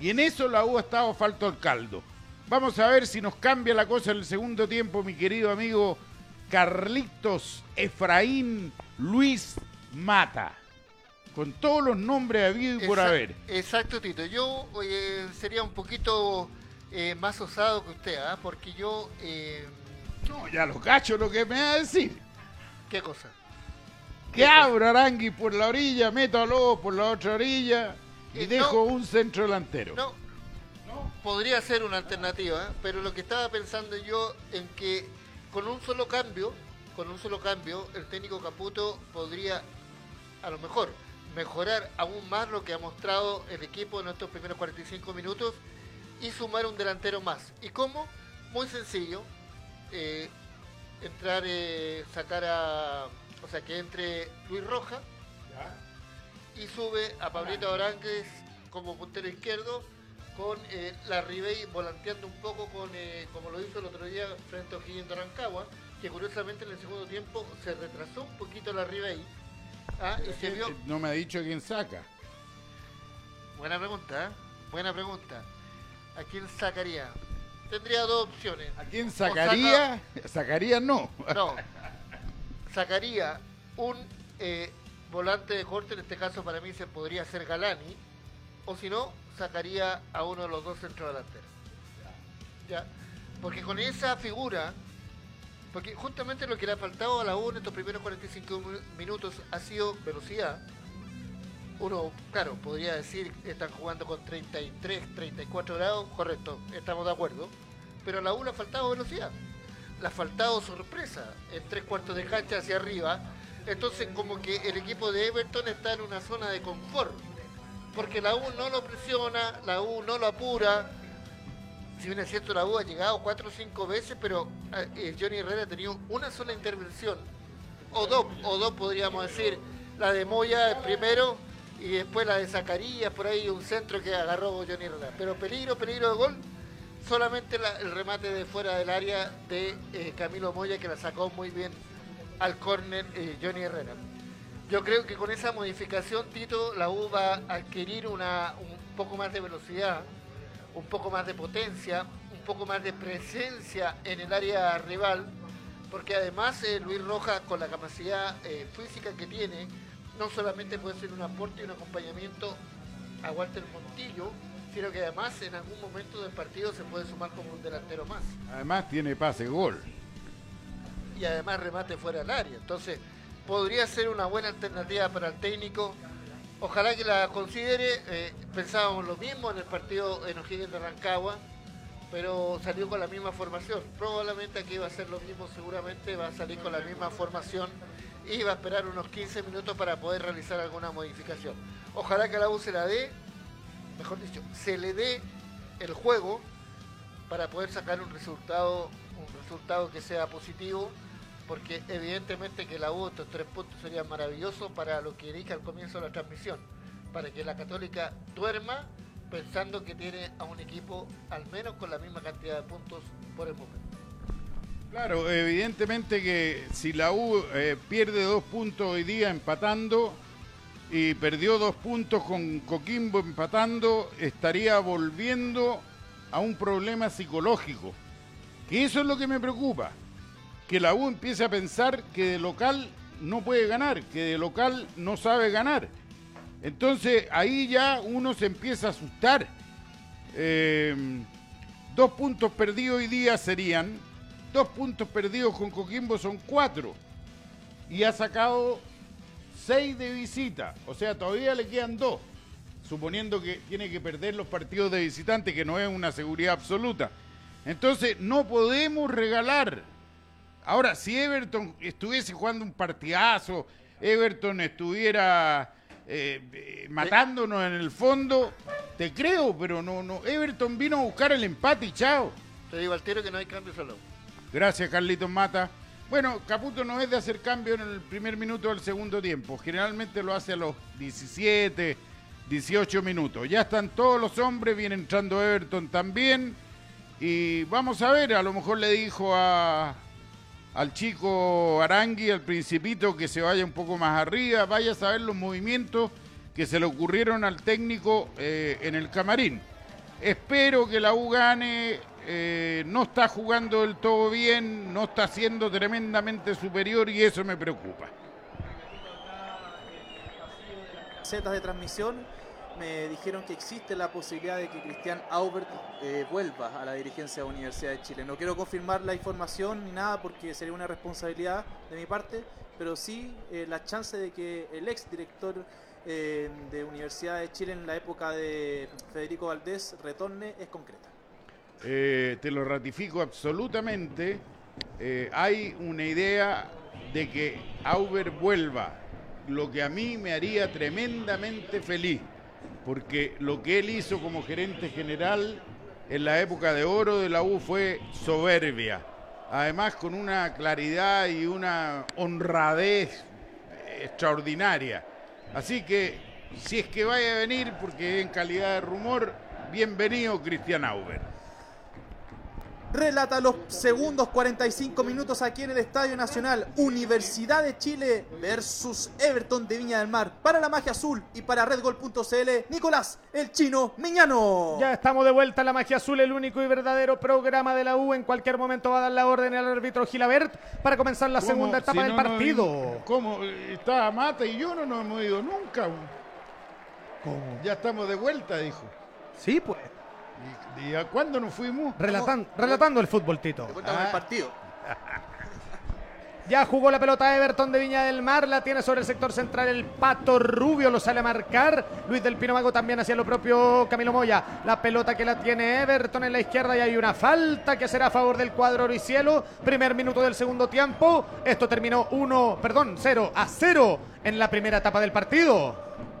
Y en eso la U ha estado falto al caldo. Vamos a ver si nos cambia la cosa en el segundo tiempo, mi querido amigo Carlitos Efraín Luis Mata. Con todos los nombres habidos y por haber. Exacto, Tito. Yo eh, sería un poquito eh, más osado que usted, ¿ah? porque yo... eh, No, ya lo cacho lo que me va a decir. ¿Qué cosa? Que abro Arangui por la orilla, meto a Lobo por la otra orilla y Eh, dejo no. un centro delantero. No, podría ser una alternativa, ¿eh? pero lo que estaba pensando yo en que con un solo cambio, con un solo cambio, el técnico Caputo podría, a lo mejor, mejorar aún más lo que ha mostrado el equipo en estos primeros 45 minutos y sumar un delantero más. ¿Y cómo? Muy sencillo. eh, entrar, eh, sacar a. O sea, que entre Luis Roja y sube a Pablito Arangues como puntero izquierdo con eh, la Ribey volanteando un poco con eh, como lo hizo el otro día frente a O'Higgins de Rancagua, que curiosamente en el segundo tiempo se retrasó un poquito la Ribey ah, y se vio... No me ha dicho quién saca. Buena pregunta, ¿eh? buena pregunta. ¿A quién sacaría? tendría dos opciones. ¿A quién saca- sacaría? Sacaría no. No, (laughs) sacaría un eh, volante de corte, en este caso para mí se podría hacer Galani, o si no, sacaría a uno de los dos centrodelanteros. ¿Ya? Porque con esa figura, porque justamente lo que le ha faltado a la U en estos primeros 45 mi- minutos ha sido velocidad. Uno, claro, podría decir que están jugando con 33, 34 grados, correcto, estamos de acuerdo, pero a la U le ha faltado velocidad le ha faltado sorpresa en tres cuartos de cancha hacia arriba. Entonces como que el equipo de Everton está en una zona de confort. Porque la U no lo presiona, la U no lo apura. Si bien es cierto, la U ha llegado cuatro o cinco veces, pero eh, Johnny Herrera ha tenido una sola intervención. O dos, o dos podríamos decir. La de Moya primero y después la de Zacarías, por ahí un centro que agarró Johnny Herrera. Pero peligro, peligro de gol, solamente la- el remate de fuera del área de eh, Camilo Moya que la sacó muy bien al córner eh, Johnny Herrera. Yo creo que con esa modificación, Tito, la U va a adquirir una, un poco más de velocidad, un poco más de potencia, un poco más de presencia en el área rival, porque además eh, Luis Rojas, con la capacidad física que tiene, no solamente puede ser un aporte y un acompañamiento a Walter Montillo, sino que además en algún momento del partido se puede sumar como un delantero más. Además tiene pase gol. y además remate fuera del área. Entonces, podría ser una buena alternativa para el técnico. Ojalá que la considere. eh, pensábamos lo mismo en el partido en O'Higgins de Rancagua, pero salió con la misma formación. Probablemente aquí va a ser lo mismo, seguramente va a salir con la misma formación y va a esperar unos 15 minutos para poder realizar alguna modificación. Ojalá que la U se la dé, mejor dicho, se le dé el juego para poder sacar un resultado, un resultado que sea positivo, porque evidentemente que la U estos tres puntos serían maravillosos para lo que dije al comienzo de la transmisión, para que la Católica duerma pensando que tiene a un equipo al menos con la misma cantidad de puntos por el momento. Claro, evidentemente que si la U eh, pierde dos puntos hoy día empatando y perdió dos puntos con Coquimbo empatando, estaría volviendo a un problema psicológico. Que eso es lo que me preocupa. Que la U empiece a pensar que de local no puede ganar, que de local no sabe ganar. Entonces ahí ya uno se empieza a asustar. Eh, dos puntos perdidos hoy día serían, dos puntos perdidos con Coquimbo son cuatro. Y ha sacado seis de visita. O sea, todavía le quedan dos. Suponiendo que tiene que perder los partidos de visitante, que no es una seguridad absoluta. Entonces, no podemos regalar. Ahora, si Everton estuviese jugando un partidazo, Everton estuviera eh, eh, matándonos en el fondo, te creo, pero no, no. Everton vino a buscar el empate y chao. Te digo al tiro que no hay cambios a la U. Gracias, Carlitos Mata. Bueno, Caputo no es de hacer cambio en el primer minuto del segundo tiempo. Generalmente lo hace a los 17, 18 minutos. Ya están todos los hombres, viene entrando Everton también. Y vamos a ver, a lo mejor le dijo a, al chico Arangui, al principito, que se vaya un poco más arriba, vaya a saber los movimientos que se le ocurrieron al técnico eh, en el camarín. Espero que la U gane, eh, no está jugando del todo bien, no está siendo tremendamente superior y eso me preocupa. Zetas de transmisión me dijeron que existe la posibilidad de que Cristian Aubert eh, vuelva a la dirigencia de la Universidad de Chile. No quiero confirmar la información ni nada porque sería una responsabilidad de mi parte, pero sí eh, la chance de que el ex director eh, de Universidad de Chile en la época de Federico Valdés retorne es concreta. Eh, te lo ratifico absolutamente. Eh, hay una idea de que Auber vuelva, lo que a mí me haría tremendamente feliz, porque lo que él hizo como gerente general en la época de oro de la U fue soberbia, además con una claridad y una honradez extraordinaria. Así que si es que vaya a venir, porque en calidad de rumor, bienvenido Cristian Auber. Relata los segundos 45 minutos aquí en el Estadio Nacional. Universidad de Chile versus Everton de Viña del Mar. Para la magia azul y para redgol.cl, Nicolás, el chino Miñano. Ya estamos de vuelta en la magia azul, el único y verdadero programa de la U. En cualquier momento va a dar la orden al árbitro Gilabert para comenzar la ¿Cómo? segunda etapa Si del no partido. vimos- ¿Cómo? Estaba Mata y yo no nos hemos ido nunca. ¿Cómo? Ya estamos de vuelta, dijo. Sí, pues. ¿Y, y a cuándo nos fuimos? Relatan- relatando el fútbol, Tito. El Ah. partido. (laughs) Ya jugó la pelota Everton de Viña del Mar, la tiene sobre el sector central el Pato Rubio, lo sale a marcar. Luis del Pino Mago también hacia lo propio Camilo Moya. La pelota que la tiene Everton en la izquierda y hay una falta que será a favor del cuadro oricielo. Primer minuto del segundo tiempo. Esto terminó 1, perdón, 0 a 0 en la primera etapa del partido.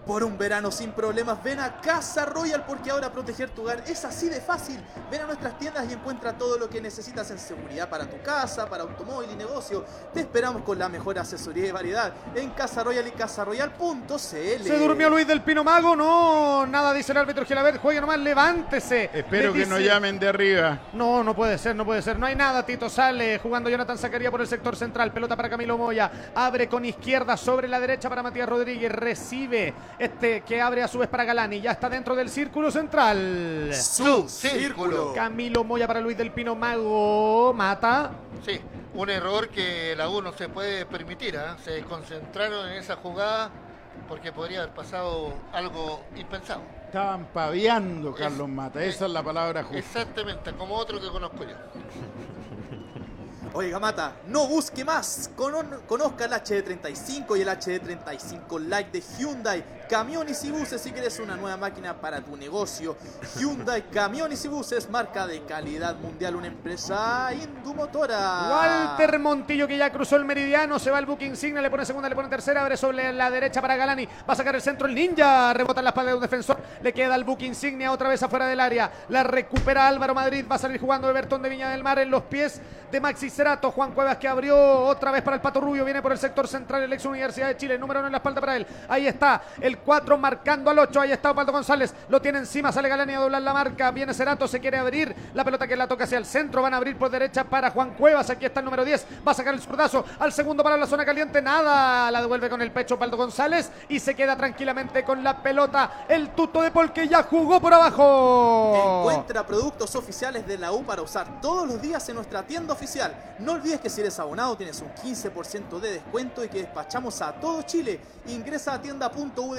Por un verano sin problemas, ven a Casa Royal porque ahora proteger tu hogar es así de fácil. Ven a nuestras tiendas y encuentra todo lo que necesitas en seguridad para tu casa, para automóvil y negocio. Te esperamos con la mejor asesoría y variedad en Casa Royal y casaroyal.cl. Se durmió Luis del Pino Mago, no, nada dice el árbitro Gilabert, juegue nomás, levántese. Espero Le que dice- llamen de arriba. No, no puede ser, no puede ser. No hay nada. Tito sale jugando Jonathan Zacarías por el sector central. Pelota para Camilo Moya. Abre con izquierda sobre la derecha para Matías Rodríguez. Recibe este que abre a su vez para Galani. Ya está dentro del círculo central. Su círculo. Camilo Moya para Luis del Pino Mago. Mata. Sí, un error que la U no se puede permitir. ¿ah? Se concentraron en esa jugada porque podría haber pasado algo impensado. Estaban paviando, Carlos Mata. Esa es la palabra justa. Exactamente, como otro que conozco yo. (laughs) Oiga, Mata, no busque más. Cono- conozca el HD35 y el HD35 Lite de Hyundai. Camiones y buses si quieres una nueva máquina para tu negocio. Hyundai Camiones y buses, marca de calidad mundial, una empresa Indumotora. Walter Montillo que ya cruzó el meridiano, se va al buque insignia, le pone segunda, le pone tercera, abre sobre la derecha para Galani, va a sacar el centro el ninja, rebota en la espalda de un defensor, le queda el buque insignia otra vez afuera del área, la recupera Álvaro Madrid, va a salir jugando Everton de Viña del Mar en los pies de Maxi Cerato, Juan Cuevas que abrió otra vez para el Pato Rubio, viene por el sector central el ex Universidad de Chile, número uno en la espalda para él, ahí está, el 4 marcando al 8, ahí está Osvaldo González, lo tiene encima, sale Galani a doblar la marca, viene Cerato, se quiere abrir, la pelota que la toca hacia el centro, van a abrir por derecha para Juan Cuevas, aquí está el número 10, va a sacar el zurdazo al segundo para la zona caliente, nada, la devuelve con el pecho Osvaldo González y se queda tranquilamente con la pelota. El tuto de Paul que ya jugó por abajo. Encuentra productos oficiales de la U para usar todos los días en nuestra tienda oficial. No olvides que si eres abonado tienes un 15% de descuento y que despachamos a todo Chile. Ingresa a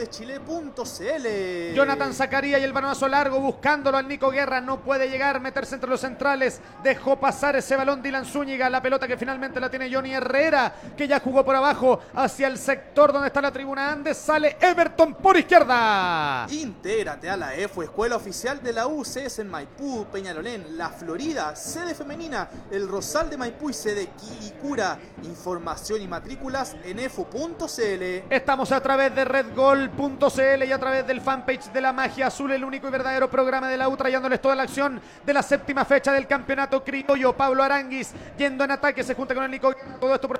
tienda.udechile.cl. Jonathan Zacarías y el balonazo largo buscándolo al Nico Guerra. No puede llegar, meterse entre los centrales. Dejó pasar ese balón Dylan Zúñiga. La pelota que finalmente la tiene Johnny Herrera, que ya jugó por abajo hacia el sector donde está la tribuna Andes. Sale Everton por izquierda. Intégrate a la EFO, Escuela Oficial de la UCS en Maipú, Peñalolén, La Florida, sede femenina, el Rosal de Maipú y sede Quilicura. Información y matrículas en efo.cl. Estamos a través de redgol.cl y a través del fanpage de la Magia Azul, el único y verdadero programa de la U, trayéndoles toda la acción de la séptima fecha del campeonato criollo. Pablo Aranguis yendo en ataque, se junta con el Nico. Todo esto por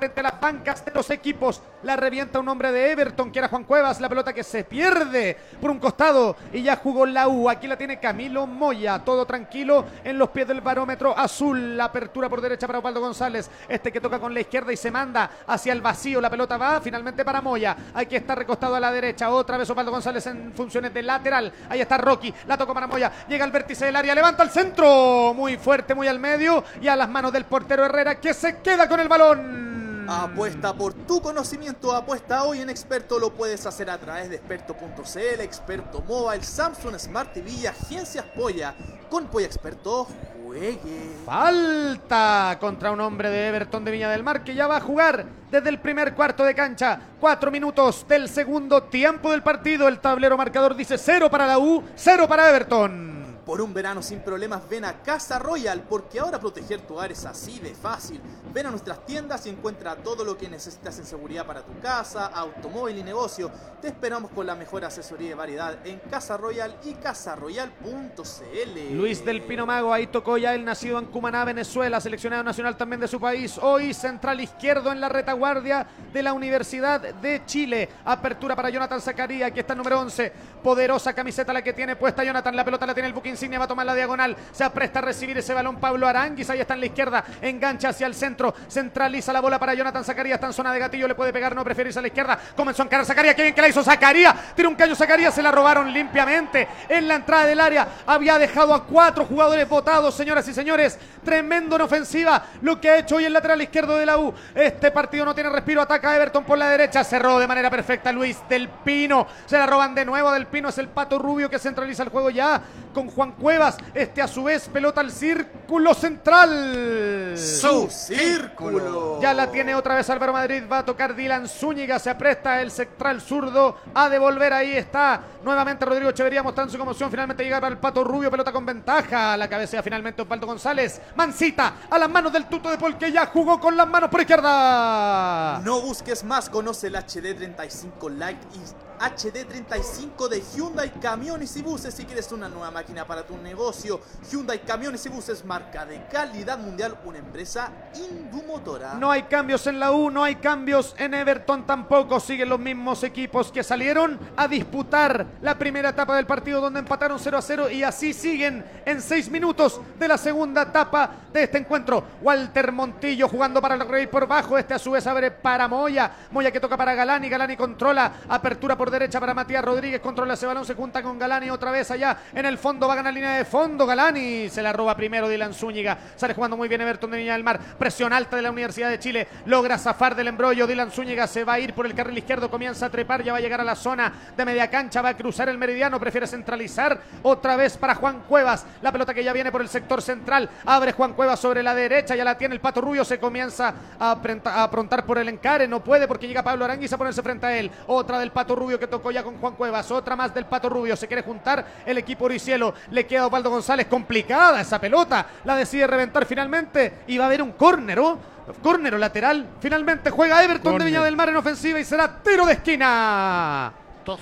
frente a las bancas de los equipos. La revienta un hombre de Everton, que era Juan Cuevas. La pelota que se pierde por un costado y ya jugó la U. Aquí la tiene Camilo Moya. Todo tranquilo en los pies del barómetro azul. La apertura por derecha para Osvaldo González. Este que toca con la izquierda y se manda hacia el vacío. La pelota va finalmente para Moya. Aquí está recostado a la derecha. Otra vez Osvaldo González en funciones de lateral. Ahí está Rocky. La tocó para Moya. Llega al vértice del área. Levanta el centro. Muy fuerte, muy al medio. Y a las manos del portero Herrera que se queda con el balón. Apuesta por tu conocimiento, apuesta hoy en Experto, lo puedes hacer a través de experto.cl, Experto Mobile, Samsung Smart TV Agencias Polla. Con Polla Experto, juegue. Falta contra un hombre de Everton de Viña del Mar que ya va a jugar desde el primer cuarto de cancha. Cuatro minutos del segundo tiempo del partido. El tablero marcador dice cero para la U, cero para Everton. Por un verano sin problemas, ven a Casa Royal, porque ahora proteger tu hogar es así de fácil. Ven a nuestras tiendas y encuentra todo lo que necesitas en seguridad para tu casa, automóvil y negocio. Te esperamos con la mejor asesoría y variedad en Casa Royal y casaroyal.cl. Luis del Pino Mago, ahí tocó ya el nacido en Cumaná, Venezuela, seleccionado nacional también de su país. Hoy central izquierdo en la retaguardia de la Universidad de Chile. Apertura para Jonathan Zacarías, aquí está el número 11. Poderosa camiseta la que tiene puesta Jonathan. La pelota la tiene el buque Insignia va a tomar la diagonal. Se apresta a recibir ese balón Pablo Aranguis. Ahí está en la izquierda. Engancha hacia el centro. Centraliza la bola para Jonathan Zacarías. Está en zona de gatillo. Le puede pegar. No prefiere irse a la izquierda. Comenzó a encarar Zacarías. Qué bien que la hizo Zacarías. Tira un caño Zacarías. Se la robaron limpiamente en la entrada del área. Había dejado a cuatro jugadores votados, señoras y señores. Tremendo en ofensiva. Lo que ha hecho hoy el lateral izquierdo de la U. Este partido no tiene respiro. Ataca a Everton por la derecha. Cerró de manera perfecta Luis del Pino. Se la roban de nuevo del Pino. Es el pato rubio que centraliza el juego ya con Juan Cuevas. Este a su vez pelota al círculo central. Su círculo. Ya la tiene otra vez Álvaro Madrid. Va a tocar Dylan Zúñiga. Se apresta el central zurdo a devolver. Ahí está nuevamente Rodrigo Echeverría mostrando su conmoción. Finalmente llega para el pato rubio. Pelota con ventaja. La cabecea finalmente Osvaldo González. Mancita a las manos del tuto de Paul que ya jugó con las manos por izquierda. No busques más, conoce el HD35 Lite y HD35 de Hyundai Camiones y Buses si quieres una nueva máquina para tu negocio. Hyundai Camiones y Buses, marca de calidad mundial, una empresa indumotora. No hay cambios en la U, no hay cambios en Everton tampoco. Siguen los mismos equipos que salieron a disputar la primera etapa del partido donde empataron 0 a 0 y así siguen en 6 minutos de la segunda etapa de este encuentro. Walter Montillo jugando para el rey por bajo. Este a su vez abre para Moya. Moya que toca para Galani. Galani controla. Apertura por derecha para Matías Rodríguez. Controla ese balón. Se junta con Galani otra vez allá. En el fondo va a ganar línea de fondo. Galani se la roba primero Dylan Zúñiga. Sale jugando muy bien Everton de Viña del Mar. Presión alta de la Universidad de Chile. Logra zafar del embrollo. Dylan Zúñiga se va a ir por el carril izquierdo. Comienza a trepar. Ya va a llegar a la zona de media cancha. Va a cruzar el meridiano. Prefiere centralizar. Otra vez para Juan Cuevas. La pelota que ya viene por el sector central. Abre Juan Cuevas sobre la derecha. Ya la tiene el Pato Rubio. Se comienza a, a aprontar por el encare. No puede porque llega Pablo Aranguiz a ponerse frente a él. Otra del Pato Rubio que tocó ya con Juan Cuevas. Otra más del Pato Rubio. Se quiere juntar el equipo Oricielo. Le queda a Osvaldo González. Complicada esa pelota. La decide reventar finalmente. Y va a haber un córner, ¿oh? Córner o lateral. Finalmente juega Everton de Viña del Mar en ofensiva y será tiro de esquina. Dos.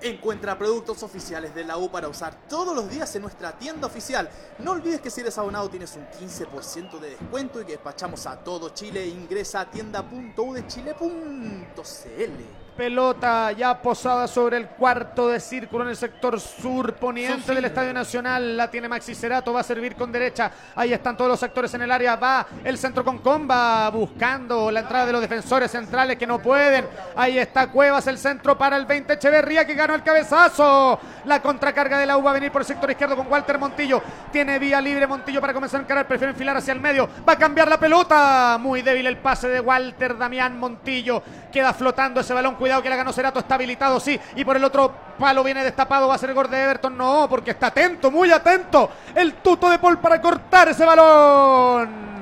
Encuentra productos oficiales de la U para usar todos los días en nuestra tienda oficial. No olvides que si eres abonado tienes un 15% de descuento y que despachamos a todo Chile. Ingresa a tienda.udechile.cl. Pelota ya posada sobre el cuarto de círculo en el sector sur poniente del Estadio Nacional. La tiene Maxi Cerato, va a servir con derecha. Ahí están todos los actores en el área. Va el centro con comba buscando la entrada de los defensores centrales que no pueden. Ahí está Cuevas, el centro para el 20 Echeverría que ganó el cabezazo. La contracarga de la U va a venir por el sector izquierdo con Walter Montillo. Tiene vía libre Montillo para comenzar a encarar. Prefiere enfilar hacia el medio. Va a cambiar la pelota. Muy débil el pase de Walter Damián Montillo. Queda flotando ese balón. Cuidado que la ganó Cerato. Está habilitado, sí. Y por el otro palo viene destapado. Va a ser el gol de Everton. No, porque está atento, muy atento. El tuto de Paul para cortar ese balón.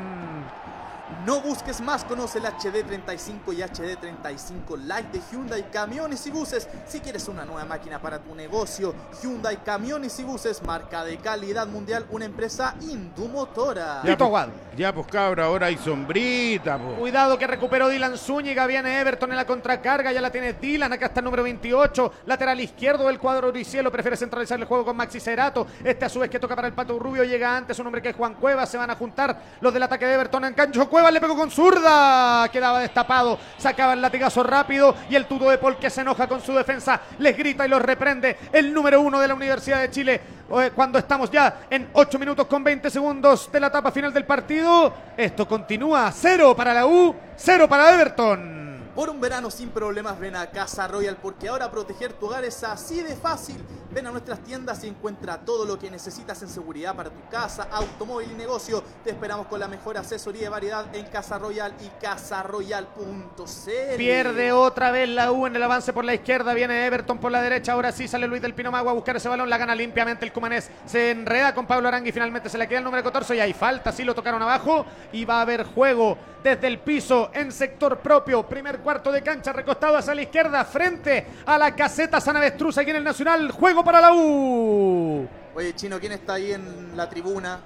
No busques más, conoce el HD35 y HD35 Lite de Hyundai Camiones y Buses. Si quieres una nueva máquina para tu negocio, Hyundai Camiones y Buses, marca de calidad mundial, una empresa indumotora. Ya, pues, ya, pues cabra, ahora hay sombrita, pues. Cuidado que recuperó Dylan Zúñiga. Viene Everton en la contracarga. Ya la tiene Dylan. Acá está el número 28. Lateral izquierdo del cuadro Oricielo. Prefiere centralizar el juego con Maxi Cerato. Este a su vez que toca para el Pato Rubio. Llega antes un hombre que es Juan Cuevas. Se van a juntar los del ataque de Everton en cancho. Cuevas le pegó con zurda. Quedaba destapado. Sacaba el latigazo rápido. Y el tuto de Paul que se enoja con su defensa. Les grita y los reprende. El número uno de la Universidad de Chile. Eh, Cuando estamos ya en 8 minutos con 20 segundos de la etapa final del partido. Esto continúa. Cero para la U. Cero para Everton. Por un verano sin problemas, ven a Casa Royal porque ahora proteger tu hogar es así de fácil. Ven a nuestras tiendas y encuentra todo lo que necesitas en seguridad para tu casa, automóvil y negocio. Te esperamos con la mejor asesoría y variedad en Casa Royal y casaroyal.cl. Pierde otra vez la U en el avance por la izquierda. Viene Everton por la derecha. Ahora sí sale Luis del Pino Mago a buscar ese balón. La gana limpiamente el Cumanés. Se enreda con Pablo Arangui. Finalmente se le queda el número 14 y hay falta. Sí lo tocaron abajo. Y va a haber juego desde el piso en sector propio. Primer cuarto de cancha recostado hacia la izquierda. Frente a la caseta San Avestruz aquí en el Nacional. Juego para la U. Oye, Chino, ¿quién está ahí en la tribuna?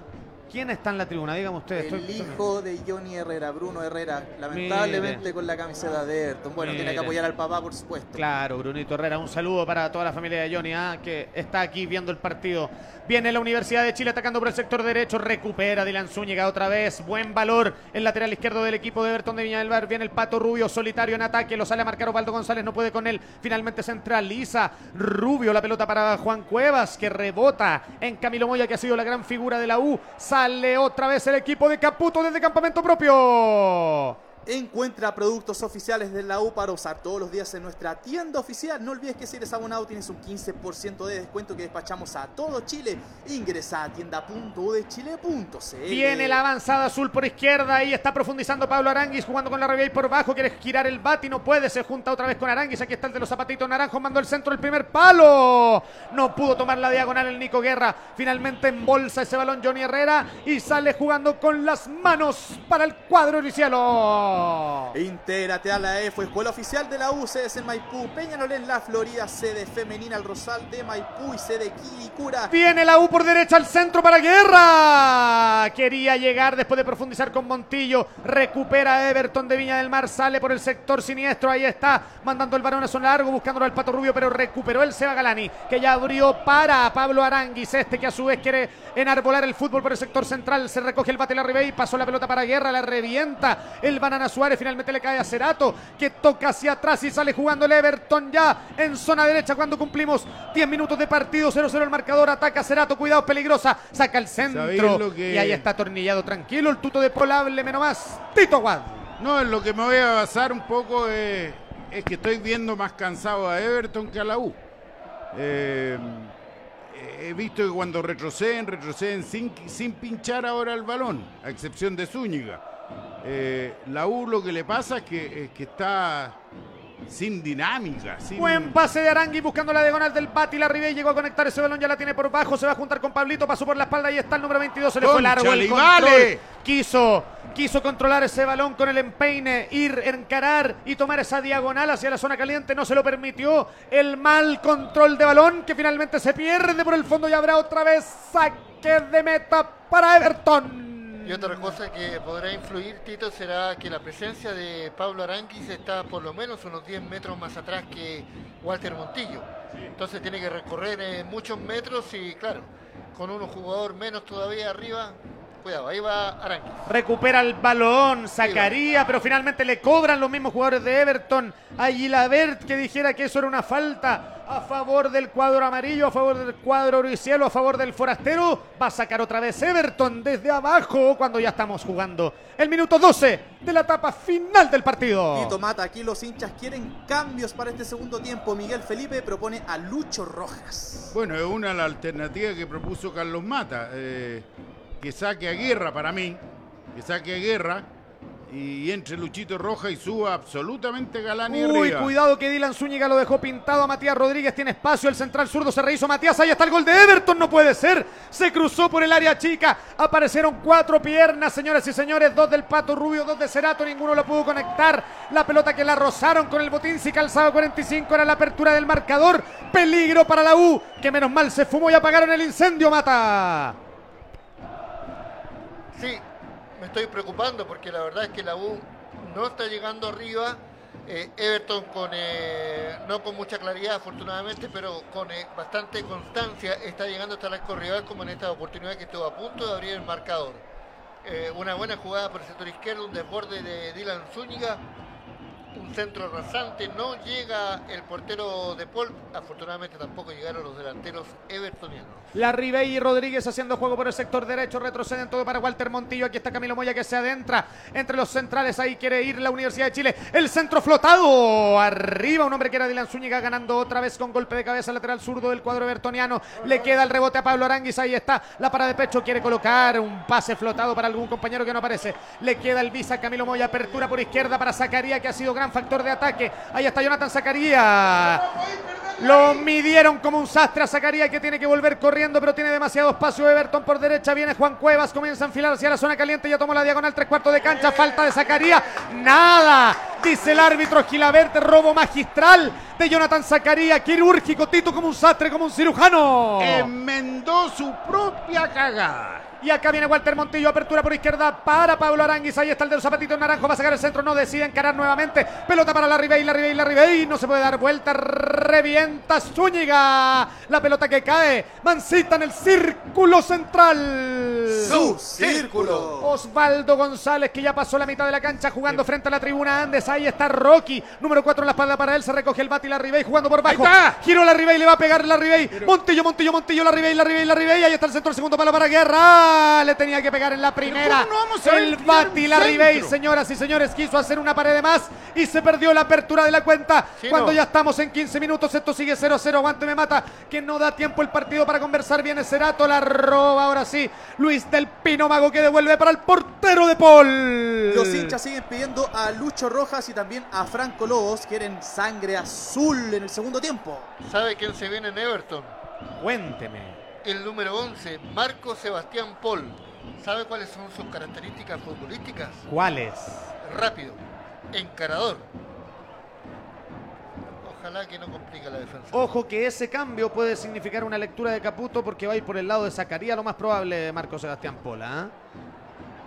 ¿Quién está en la tribuna? Dígame usted. El estoy- hijo de Johnny Herrera, Bruno Herrera, lamentablemente con la camiseta de Everton. Bueno, tiene que apoyar al papá, por supuesto. Claro, Brunito Herrera, un saludo para toda la familia de Johnny, ah, que está aquí viendo el partido. Viene la Universidad de Chile atacando por el sector derecho, recupera Dylan Zúñiga otra vez, buen valor el lateral izquierdo del equipo de Everton de Viña del Mar. Viene el Pato Rubio solitario en ataque, lo sale a marcar Osvaldo González, no puede con él. Finalmente centraliza Rubio, la pelota para Juan Cuevas, que rebota en Camilo Moya, que ha sido la gran figura de la U. Sale otra vez el equipo de Caputo desde campamento propio. Encuentra productos oficiales de la U para usar todos los días en nuestra tienda oficial. No olvides que si eres abonado tienes un 15% de descuento que despachamos a todo Chile. Ingresa a tienda.udechile.cl. Viene la avanzada azul por izquierda. Ahí está profundizando Pablo Aranguis jugando con la Ribey por bajo. Quiere girar el bate y no puede. Se junta otra vez con Aranguis. Aquí está el de los zapatitos naranjos. Mandó el centro el primer palo. No pudo tomar la diagonal el Nico Guerra. Finalmente embolsa ese balón Johnny Herrera y sale jugando con las manos para el cuadro Cielo. Intégrate a la EFO, Escuela Oficial de la U, sedes en Maipú, Peñalolén, en la Florida, sede femenina El Rosal de Maipú y sede Quilicura. Viene la U por derecha al centro para Guerra. Quería llegar después de profundizar con Montillo. Recupera Everton de Viña del Mar. Sale por el sector siniestro. Ahí está mandando el balón a zona largo. Buscándolo al Pato Rubio. Pero recuperó el Seba Galani. Que ya abrió para Pablo Aranguis. Este que a su vez quiere enarbolar el fútbol por el sector central. Se recoge el bate la Ribey. Pasó la pelota para Guerra. La revienta el Banana Suárez. Finalmente le cae a Cerato. Que toca hacia atrás y sale jugando el Everton ya en zona derecha cuando cumplimos 10 minutos de partido. 0-0 el marcador. Ataca Cerato. Cuidado, peligrosa. Saca el centro. ¿Sabéis lo que- Y ahí está atornillado tranquilo. El tuto de Polable, menos más. Tito Aguad. No, en lo que me voy a basar un poco es, es que estoy viendo más cansado a Everton que a la U. Eh, he visto que cuando retroceden, retroceden sin, sin pinchar ahora el balón, a excepción de Zúñiga. Eh, la U lo que le pasa es que, es que está sin dinámica. Sin... Buen pase de Arangui buscando la diagonal del Pati. La Ribey llegó a conectar ese balón, ya la tiene por bajo. Se va a juntar con Pablito, pasó por la espalda y está el número 22. Se le fue largo el vale. Quiso, quiso controlar ese balón con el empeine, ir, encarar y tomar esa diagonal hacia la zona caliente. No se lo permitió. El mal control de balón que finalmente se pierde por el fondo y habrá otra vez saque de meta para Everton. Y otra cosa que podrá influir, Tito, será que la presencia de Pablo Aranguis está por lo menos unos 10 metros más atrás que Walter Montillo. Entonces tiene que recorrer eh, muchos metros y, claro, con un jugador menos todavía arriba, cuidado, ahí va Aranguis. Recupera el balón, sacaría, pero finalmente le cobran los mismos jugadores de Everton. A Gilabert que dijera que eso era una falta a favor del cuadro amarillo, a favor del cuadro oricielo, a favor del forastero. Va a sacar otra vez Everton desde abajo cuando ya estamos jugando el minuto 12 de la etapa final del partido. Tito Mata, aquí los hinchas quieren cambios para este segundo tiempo. Miguel Felipe propone a Lucho Rojas. Bueno, es una de las alternativas que propuso Carlos Mata. eh, que saque a guerra para mí. Que saque a guerra. Y entre Luchito Roja y suba absolutamente Galani Uy, arriba. cuidado que Dylan Zúñiga lo dejó pintado a Matías Rodríguez. Tiene espacio, el central zurdo se rehizo Matías. Ahí está el gol de Everton, no puede ser. Se cruzó por el área chica. Aparecieron cuatro piernas, señoras y señores. Dos del Pato Rubio, dos de Cerato. Ninguno lo pudo conectar. La pelota que la rozaron con el botín. Si calzaba 45 era la apertura del marcador. Peligro para la U, que menos mal se fumó y apagaron el incendio, Mata. Sí, me estoy preocupando porque la verdad es que la U no está llegando arriba. Eh, Everton con eh, no con mucha claridad afortunadamente, pero con eh, bastante constancia está llegando hasta el arco como en esta oportunidad que estuvo a punto de abrir el marcador. Eh, una buena jugada por el sector izquierdo, un desborde de Dylan Zúñiga, un centro rasante, no llega el portero de Paul, afortunadamente tampoco llegaron los delanteros evertonianos. La Ribey y Rodríguez haciendo juego por el sector derecho, retroceden todo para Walter Montillo. Aquí está Camilo Moya que se adentra entre los centrales. Ahí quiere ir la Universidad de Chile. El centro flotado. Arriba un hombre que era Dylan Zúñiga ganando otra vez con golpe de cabeza lateral zurdo del cuadro bertoniano. Le queda el rebote a Pablo Aranguis. Ahí está la parada de pecho. Quiere colocar un pase flotado para algún compañero que no aparece. Le queda el visa Camilo Moya. Apertura por izquierda para Zacarías que ha sido gran factor de ataque. Ahí está Jonathan Zacarías. Lo midieron como un sastre a Zacarías que tiene que volver corriendo, pero tiene demasiado espacio. Everton por derecha, viene Juan Cuevas, comienza a enfilar hacia la zona caliente, ya tomó la diagonal, tres cuartos de cancha, falta de Zacarías. Nada, dice el árbitro Gilabert, robo magistral de Jonathan Zacarías, quirúrgico, Tito como un sastre, como un cirujano. Enmendó su propia cagada. Y acá viene Walter Montillo, apertura por izquierda para Pablo Aranguis. Ahí está el de los zapatitos naranjo, va a sacar el centro, no decide encarar nuevamente. Pelota para la Ribey, la Ribey, la Ribey. No se puede dar vuelta, revienta Zúñiga. La pelota que cae, Mancita en el círculo central. Su círculo. Osvaldo González, que ya pasó la mitad de la cancha jugando frente a la tribuna Andes. Ahí está Rocky, número 4 en la espalda para él. Se recoge el bate y la Ribey jugando por bajo. Giró la Ribey, le va a pegar la Ribey. Montillo, Montillo, Montillo, la Ribey, la Ribey, la Ribey. Ahí está el centro, el segundo palo para Guerra. Le tenía que pegar en la primera. cómo no vamos a ver el tirar bate y un la Ribey, señoras y señores, quiso hacer una pared de más y se perdió la apertura de la cuenta. Chino. Cuando ya estamos en 15 minutos, esto sigue 0 a 0. Aguante, me mata. Que no da tiempo el partido para conversar. Viene Cerato, la roba ahora sí. Luis del Pino Mago que devuelve para el portero de Paul. Los hinchas siguen pidiendo a Lucho Rojas y también a Franco Lobos. Quieren sangre azul en el segundo tiempo. ¿Sabe quién se viene en Everton? Cuénteme. El número 11, Marco Sebastián Paul. ¿Sabe cuáles son sus características futbolísticas? ¿Cuáles? Rápido, encarador. Ojalá que no complique la defensa. Ojo que ese cambio puede significar una lectura de Caputo porque va a ir por el lado de Zacarías, lo más probable, Marco Sebastián Pola. ¿ah?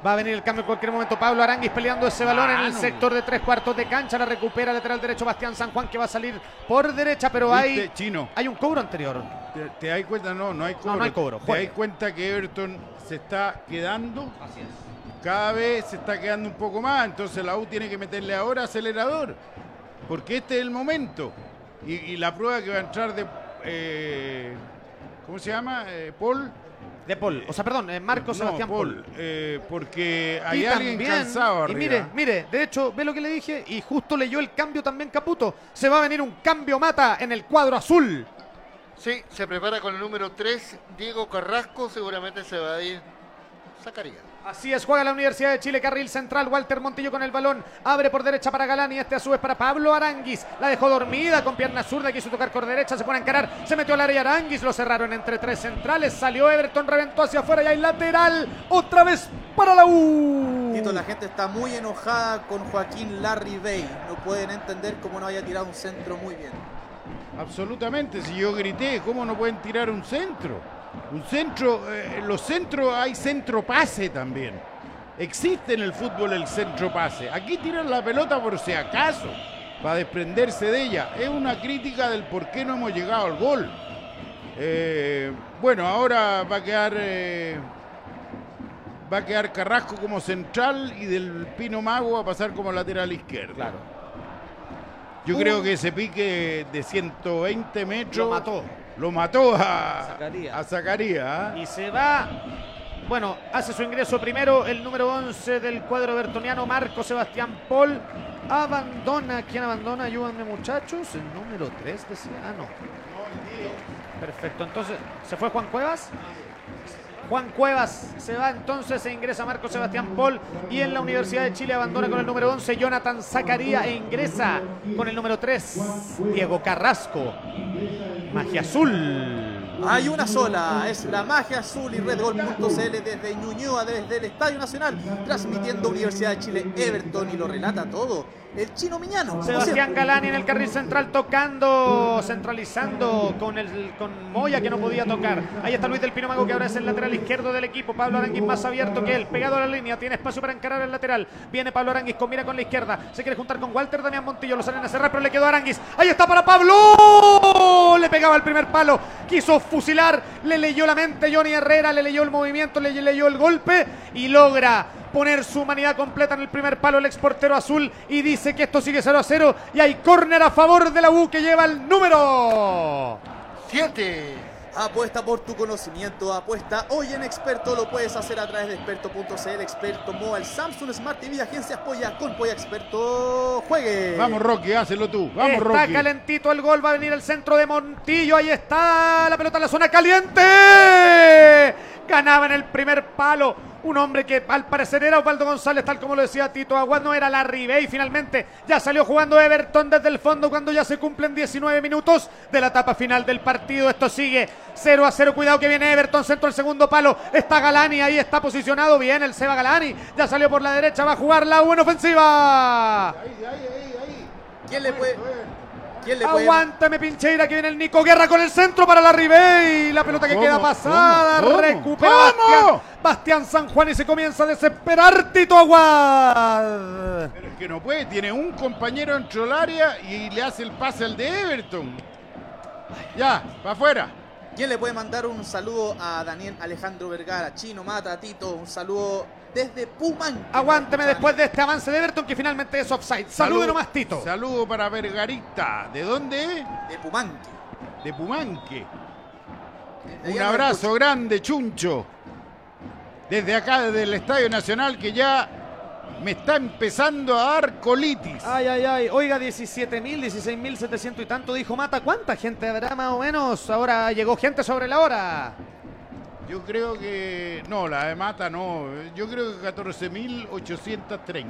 Va a venir el cambio en cualquier momento. Pablo Aranguis peleando ese balón en el sector de tres cuartos de cancha. La recupera lateral derecho Bastián San Juan que va a salir por derecha, pero hay, ¿Viste, Chino? hay un cobro anterior. ¿Te, te das cuenta? No, no hay cobro. no hay cobro, ¿Te das cuenta que Everton se está quedando? Cada vez se está quedando un poco más. Entonces la U tiene que meterle ahora acelerador. Porque este es el momento. Y, y la prueba que va a entrar de. eh, ¿Cómo se llama? Eh, Paul. De Paul. O sea, perdón, eh, Marco No, Sebastián Paul. eh, porque hay Y alguien también- cansado Y mire, mire, de hecho, ve lo que le dije y justo leyó el cambio también Caputo. Se va a venir un cambio mata en el cuadro azul. Sí, se prepara con el número 3, Diego Carrasco. Seguramente se va a ir Zacarías. Así es, juega la Universidad de Chile, carril central, Walter Montillo con el balón, abre por derecha para Galán y este a su vez para Pablo Aranguis, la dejó dormida con pierna zurda, quiso tocar por derecha, se pone a encarar, se metió al área Aranguis, lo cerraron entre tres centrales, salió Everton, reventó hacia afuera y hay lateral, otra vez para la U. Tito, la gente está muy enojada con Joaquín Larry Bay. No pueden entender cómo no haya tirado un centro muy bien. Absolutamente, si yo grité, ¿cómo no pueden tirar un centro? Un centro, eh, los centros hay centro pase también. Existe en el fútbol el centro pase. Aquí tiran la pelota por si acaso, para desprenderse de ella. Es una crítica del por qué no hemos llegado al gol. Eh, bueno, ahora va a quedar eh, va a quedar Carrasco como central y del Pino Mago va a pasar como lateral izquierdo. Claro. Yo creo que ese pique de 120 metros Lo mató. Lo mató a Zacarías. a Zacarías, ¿ah? Y se va. Bueno, hace su ingreso primero el número 11 del cuadro bertoniano, Marco Sebastián Paul. Abandona. ¿Quién abandona? Ayúdenme, muchachos. El número 3 decía. Ah, no. Perfecto. Entonces, ¿se fue Juan Cuevas? Juan Cuevas se va entonces e ingresa Marco Sebastián Paul y en la Universidad de Chile abandona con el número 11 Jonathan Zacarías e ingresa con el número 3 Diego Carrasco. Magia Azul. Hay una sola, es la magia azul y redgol.cl desde Ñuñoa, desde el Estadio Nacional, transmitiendo Universidad de Chile, Everton y lo relata todo. El chino Miñano. Sebastián. Galani en el carril central tocando, centralizando con el con Moya que no podía tocar. Ahí está Luis del Pino Mago que ahora es el lateral izquierdo del equipo. Pablo Aranguis más abierto que él, pegado a la línea, tiene espacio para encarar el lateral. Viene Pablo Aranguis con mira con la izquierda. Se quiere juntar con Walter Damián Montillo, lo salen a cerrar, pero le quedó Aranguis. Ahí está para Pablo. Le pegaba el primer palo, quiso fusilar, le leyó la mente Johnny Herrera, le leyó el movimiento, le leyó el golpe y logra poner su humanidad completa en el primer palo el exportero azul y dice que esto sigue 0 a 0 y hay córner a favor de la U que lleva el número 7. Apuesta por tu conocimiento, apuesta hoy en Experto, lo puedes hacer a través de experto.cl, Experto Mobile, Samsung Smart TV, Agencias Polla, con Polla Experto, juegue. Vamos, Rocky, hácelo tú. Vamos, está Rocky. calentito el gol, va a venir el centro de Montillo, ahí está la pelota en la zona caliente. Ganaba en el primer palo. Un hombre que al parecer era Osvaldo González, tal como lo decía Tito Aguad, no era la y finalmente ya salió jugando Everton desde el fondo cuando ya se cumplen 19 minutos de la etapa final del partido. Esto sigue 0 a 0, cuidado que viene Everton, centro el segundo palo, está Galani, ahí está posicionado bien el Seba Galani, ya salió por la derecha, va a jugar la buena ofensiva. ¿Quién le puede, ¿Quién le puede- Aguántame, Pincheira, que viene el Nico Guerra con el centro para la Ribey. La pelota que ¿Cómo? queda pasada. ¿Cómo? ¿Cómo? Recupera ¿Cómo? Bastián, Bastián San Juan y se comienza a desesperar Tito Aguad. Pero es que no puede, tiene un compañero dentro del área y le hace el pase al de Everton. Ya, para afuera. ¿Quién le puede mandar un saludo a Daniel Alejandro Vergara, Chino Mata, Tito? Un saludo desde Pumán. Aguánteme después de este avance de Everton que finalmente es offside. Saludo Saludo- nomás, Tito. Saludo para Vergarita. ¿De dónde? De Pumanque. De Pumanque. Desde Un abrazo grande, Chuncho. Desde acá, desde el Estadio Nacional, que ya me está empezando a dar colitis. Ay, ay, ay. Oiga, 17.000, 16.700 y tanto dijo Mata. ¿Cuánta gente habrá más o menos? Ahora llegó gente sobre la hora. Yo creo que. No, la de Mata no. Yo creo que 14.830.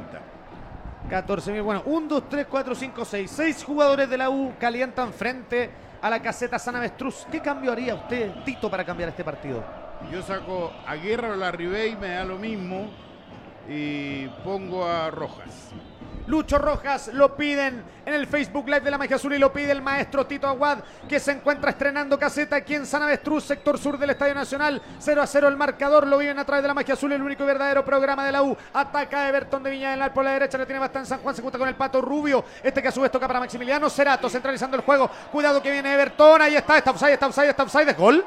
14.000. Bueno, 1, 2, 3, 4, 5, 6. 6 jugadores de la U calientan frente a la caseta San Avestruz. ¿Qué cambio haría usted, Tito, para cambiar este partido? Yo saco a Guerra o la Ribey, me da lo mismo. Y pongo a Rojas. Lucho Rojas lo piden en el Facebook Live de la Magia Azul y lo pide el maestro Tito Aguad, que se encuentra estrenando caseta aquí en San Avestruz, sector sur del Estadio Nacional. 0 a 0 el marcador, lo viven a través de la Magia Azul, el único y verdadero programa de la U. Ataca Everton de Viña del Mar por la derecha, le tiene bastante San Juan, se junta con el Pato Rubio. Este que a su vez toca para Maximiliano Cerato, centralizando el juego. Cuidado que viene Everton, ahí está, está offside, está offside, está offside, ¿es gol?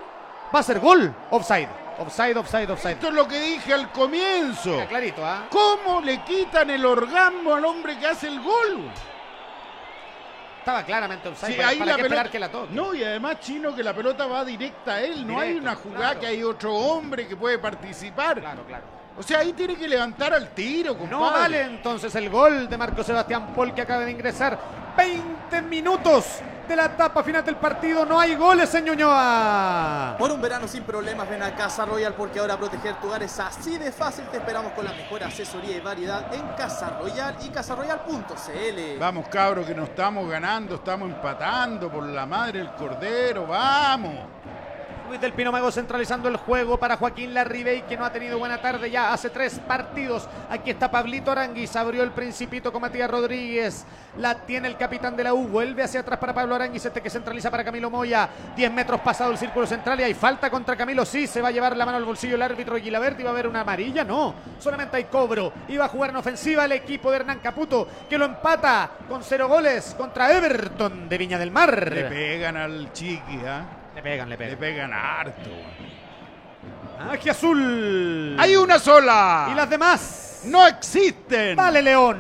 Va a ser gol, offside, offside, offside, offside. Esto es lo que dije al comienzo. Está clarito, ¿ah? ¿Cómo le quitan el orgasmo al hombre que hace el gol? Estaba claramente offside, Sí, ¿para, ahí para la qué pelota- que la toque? No, y además, Chino, que la pelota va directa a él. No hay una jugada claro. que hay otro hombre que puede participar. Claro, claro. O sea, ahí tiene que levantar al tiro, compadre. No vale entonces el gol de Marco Sebastián Paul que acaba de ingresar. 20 minutos de la etapa final del partido. No hay goles en Ñuñoa. Por un verano sin problemas, ven a Casa Royal porque ahora proteger tu hogar es así de fácil. Te esperamos con la mejor asesoría y variedad en Casa Royal y casaroyal.cl. Vamos, cabros, que nos estamos ganando, estamos empatando por la madre del cordero. Vamos. Luis del Pino Mago centralizando el juego para Joaquín Larribey, que no ha tenido buena tarde ya hace tres partidos. Aquí está Pablito Aranguis, abrió el principito con Matías Rodríguez. La tiene el capitán de la U, vuelve hacia atrás para Pablo Aranguis, este que centraliza para Camilo Moya. 10 metros pasado el círculo central y hay falta contra Camilo. Sí, se va a llevar la mano al bolsillo el árbitro Guilaberti. ¿Va a haber una amarilla? No, solamente hay cobro. Iba a jugar en ofensiva el equipo de Hernán Caputo, que lo empata con cero goles contra Everton de Viña del Mar. Le pegan al chiqui, ¿ah? Le pegan, le Le pegan. pegan harto. Magia azul. Hay una sola. Y las demás. No existen. Dale, León.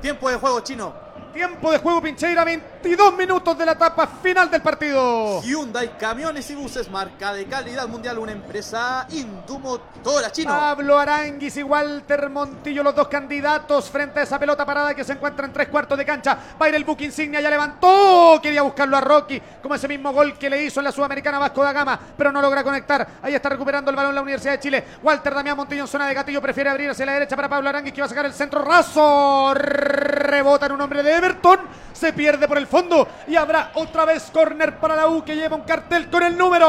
Tiempo de juego chino. Tiempo de juego, Pincheira. 22 minutos de la etapa final del partido. Hyundai Camiones y Buses, marca de calidad mundial, una empresa Indumotora chino. Pablo Aranguis y Walter Montillo, los dos candidatos frente a esa pelota parada que se encuentra en tres cuartos de cancha. Va a ir el buque insignia, ya levantó. Quería buscarlo a Rocky, como ese mismo gol que le hizo en la Sudamericana Vasco da Gama, pero no logra conectar. Ahí está recuperando el balón la Universidad de Chile. Walter Damián Montillo en zona de gatillo, prefiere abrir hacia la derecha para Pablo Aranguis que va a sacar el centro raso. Rebota en un hombre de Everton, se pierde por el fondo y habrá otra vez córner para la U que lleva un cartel con el número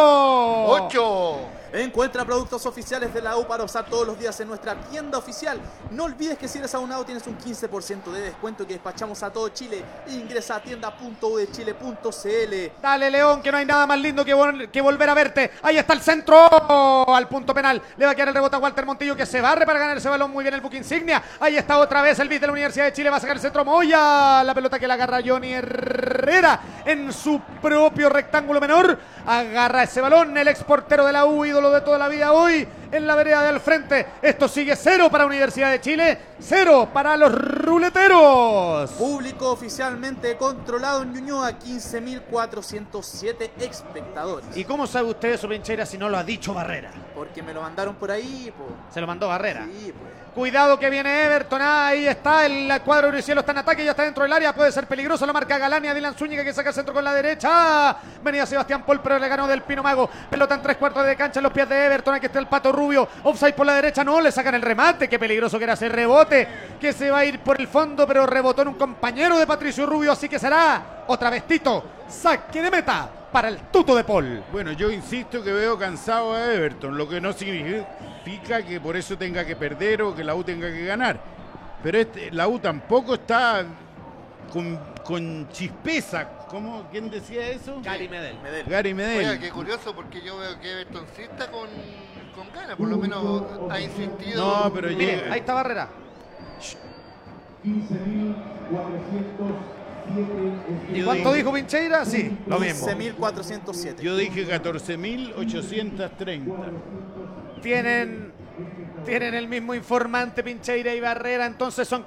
¡Ocho! Encuentra productos oficiales de la U para usar todos los días en nuestra tienda oficial. No olvides que si eres abonado tienes un 15% de descuento que despachamos a todo Chile. Ingresa a tienda.udechile.cl. Dale, León, que no hay nada más lindo que, vol- que volver a verte. Ahí está el centro al punto penal. Le va a quedar el rebote a Walter Montillo que se barre para ganar ese balón. Muy bien el buque insignia. Ahí está otra vez el bis de la Universidad de Chile. Va a sacar el centro Moya. La pelota que la agarra Johnny Herrera en su propio rectángulo menor. Agarra ese balón el exportero de la U, ídolo de toda la vida hoy en la vereda del frente. Esto sigue cero para Universidad de Chile, cero para los ruleteros. Público oficialmente controlado en Ñuñoa, 15.407 espectadores. ¿Y cómo sabe usted eso, Pincheira, si no lo ha dicho Barrera? Porque me lo mandaron por ahí, po. Se lo mandó Barrera. Sí. Cuidado que viene Everton. Ah, ahí está. El cuadro de cielo está en ataque. Ya está dentro del área. Puede ser peligroso. La marca Galania. Dylan Zúñiga que saca el centro con la derecha. Venía Sebastián Paul, pero le ganó del Pino Mago. Pelota en tres cuartos de cancha los pies de Everton. Aquí está el pato rubio. Offside por la derecha. No, le sacan el remate. Qué peligroso que era ese rebote. Que se va a ir por el fondo, pero rebotó en un compañero de Patricio Rubio. Así que será otra vez Tito. Saque de meta para el tuto de Paul. Bueno, yo insisto que veo cansado a Everton, lo que no significa que por eso tenga que perder o que la U tenga que ganar. Pero este, la U tampoco está con, con chispeza ¿Cómo? ¿Quién decía eso? Gary Medel. Medel. Gary Oiga, Medel. qué curioso porque yo veo que Everton sí está con, con ganas, por lo menos ha insistido. No, pero Mire, llega. ahí está Barrera. ¿Y Yo cuánto dije- dijo Pincheira? Sí, lo mismo. 15.407. Yo dije 14.830. Tienen, tienen el mismo informante Pincheira y Barrera, entonces son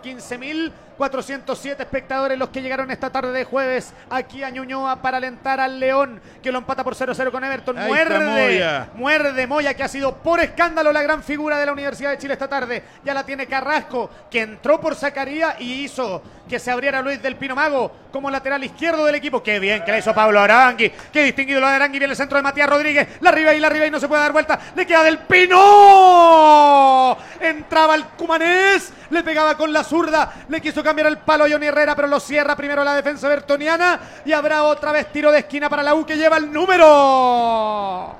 15.407 espectadores los que llegaron esta tarde de jueves aquí a Ñuñoa para alentar al León, que lo empata por 0-0 con Everton. Ahí muerde, Moya. muerde Moya, que ha sido por escándalo la gran figura de la Universidad de Chile esta tarde. Ya la tiene Carrasco, que entró por Zacarías y hizo que se abriera Luis del Pino Mago como lateral izquierdo del equipo. Qué bien que le hizo Pablo Arangui. Qué distinguido lo de Arangui. Viene el centro de Matías Rodríguez. La arriba y la arriba y no se puede dar vuelta. Le queda del Pino. Entraba el Cumanés. Le pegaba con la zurda. Le quiso cambiar el palo a Johnny Herrera, pero lo cierra primero la defensa bertoniana. Y habrá otra vez tiro de esquina para la U que lleva el número.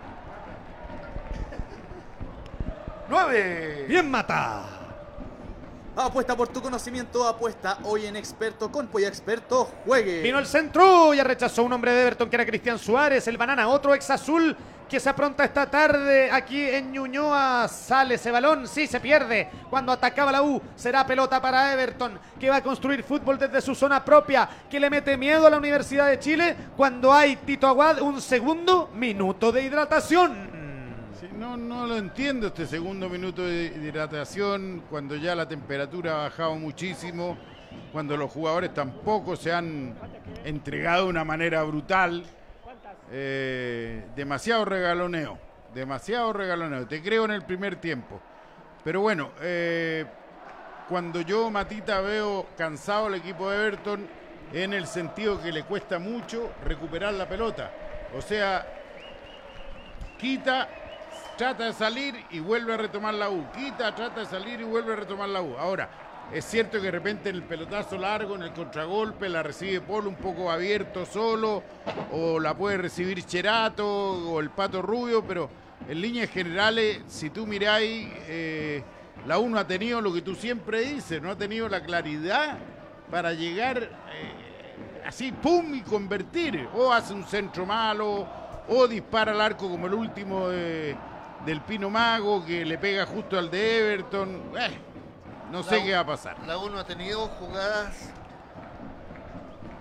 ¡Nueve! Bien mata. Apuesta por tu conocimiento, apuesta hoy en Experto con Experto, juegue. Vino el centro, ya rechazó un hombre de Everton que era Cristian Suárez, el banana, otro ex azul que se apronta esta tarde aquí en Ñuñoa. Sale ese balón, sí se pierde. Cuando atacaba la U, será pelota para Everton, que va a construir fútbol desde su zona propia, que le mete miedo a la Universidad de Chile cuando hay Tito Aguad, un segundo minuto de hidratación. No, no lo entiendo este segundo minuto de hidratación, cuando ya la temperatura ha bajado muchísimo, cuando los jugadores tampoco se han entregado de una manera brutal. Eh, demasiado regaloneo, demasiado regaloneo. Te creo en el primer tiempo. Pero bueno, eh, cuando yo, Matita, veo cansado al equipo de Everton en el sentido que le cuesta mucho recuperar la pelota. O sea, quita, trata de salir y vuelve a retomar la U. Quita, trata de salir y vuelve a retomar la U. Ahora, es cierto que de repente en el pelotazo largo, en el contragolpe, la recibe Polo un poco abierto solo, o la puede recibir Cherato o el Pato Rubio, pero en líneas generales, si tú miráis, eh, la U no ha tenido lo que tú siempre dices, no ha tenido la claridad para llegar eh, así, pum, y convertir. O hace un centro malo, o dispara al arco como el último de- del Pino Mago que le pega justo al de Everton. Eh, no sé qué va a pasar. La 1 ha tenido jugadas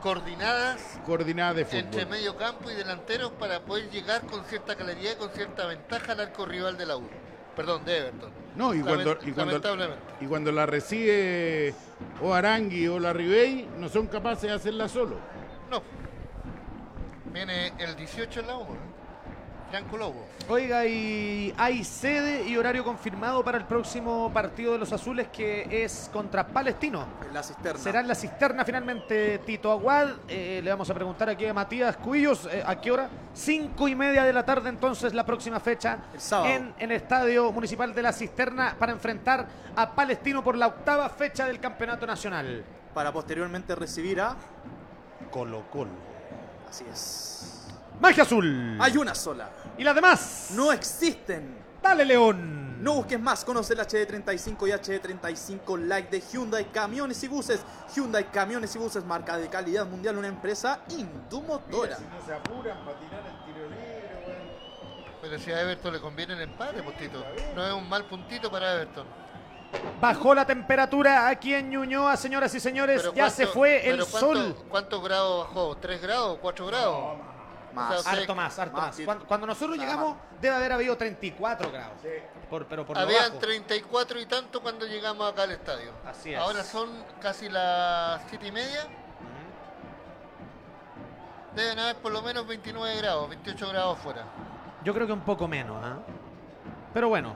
coordinadas, coordinadas de fútbol. entre medio campo y delanteros para poder llegar con cierta claridad y con cierta ventaja al arco rival de la 1. Perdón, de Everton. No, y cuando, y cuando, y cuando la recibe o Arangui o la Ribey, no son capaces de hacerla solo. No. Viene el 18 en la 1. Oiga, y hay sede y horario confirmado para el próximo partido de los azules que es contra Palestino. En la cisterna. Será en la cisterna finalmente Tito Aguad. Eh, le vamos a preguntar aquí a Matías Cuillos eh, a qué hora. Cinco y media de la tarde entonces la próxima fecha el en el Estadio Municipal de la Cisterna para enfrentar a Palestino por la octava fecha del Campeonato Nacional. Para posteriormente recibir a Colo Colo. Así es. Magia Azul. Hay una sola. Y las demás. No existen. Dale León. No busques más, conoce el HD35 y HD35 Like de Hyundai Camiones y Buses. Hyundai Camiones y Buses, marca de calidad mundial, una empresa Indumotora. no se apuran para tirar el tiro libre, Pero si a Everton le conviene el empate, postito. No es un mal puntito para Everton. Bajó la temperatura aquí en Ñuñoa, señoras y señores. Pero Ya cuánto- se fue el pero cuánto- sol. ¿Cuántos grados bajó? ¿Tres grados? ¿Cuatro grados? Más. O sea, Harto más, harto Más, más. sí. Cuando, cuando nosotros Nada llegamos, debe haber habido 34 grados. Por, pero por lo Habían bajo. 34 y tanto cuando llegamos acá al estadio. Así es. Ahora son casi las 7 y media. Deben haber por lo menos 29 grados, 28 grados fuera. Yo creo que un poco menos, ¿ah? Pero bueno.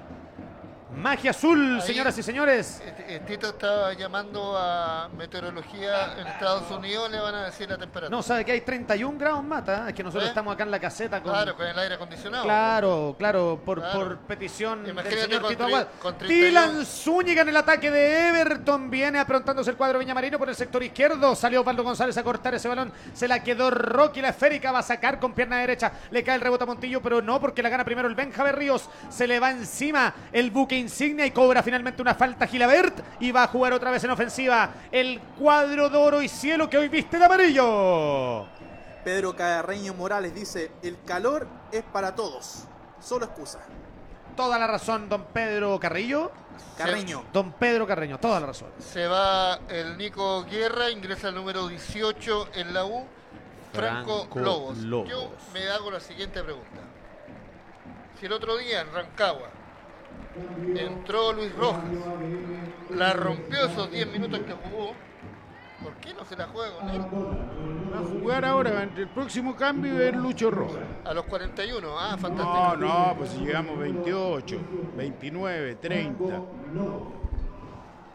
Magia azul, Ahí- señoras y señores. Este- eh, Tito estaba llamando a meteorología en Estados Unidos, le van a decir la temperatura. No, sabe que hay 31 grados mata. Es que nosotros ¿Eh? estamos acá en la caseta con. Claro, con el aire acondicionado. Claro, claro, por, Claro. por petición del Imagínate señor con Tito Aguad. con 31. Dylan Zúñiga en el ataque de Everton. Viene aprontándose el cuadro Viñamarino por el sector izquierdo. Salió Pablo González a cortar ese balón. Se la quedó Rocky. La esférica va a sacar con pierna derecha. Le cae el rebote a Montillo, pero no porque la gana primero el Benja Berríos. Se le va encima el buque insignia y cobra finalmente una falta Gilabert. Y va a jugar otra vez en ofensiva el cuadro de oro y cielo que hoy viste de amarillo. Pedro Carreño Morales dice, el calor es para todos, solo excusa. Toda la razón, don Pedro Carrillo. Carreño. Don Pedro Carreño, toda la razón. Se va el Nico Guerra, ingresa el número 18 en la U, Franco, Franco Lobos. Lobos. Yo me hago la siguiente pregunta. Si el otro día en Rancagua entró Luis Rojas, la rompió esos 10 minutos que jugó, ¿por qué no se la juega con él? Va a jugar ahora, entre el próximo cambio es Lucho Rojas. A los 41, ah, fantástico. No, no, pues si llegamos 28, 29, 30.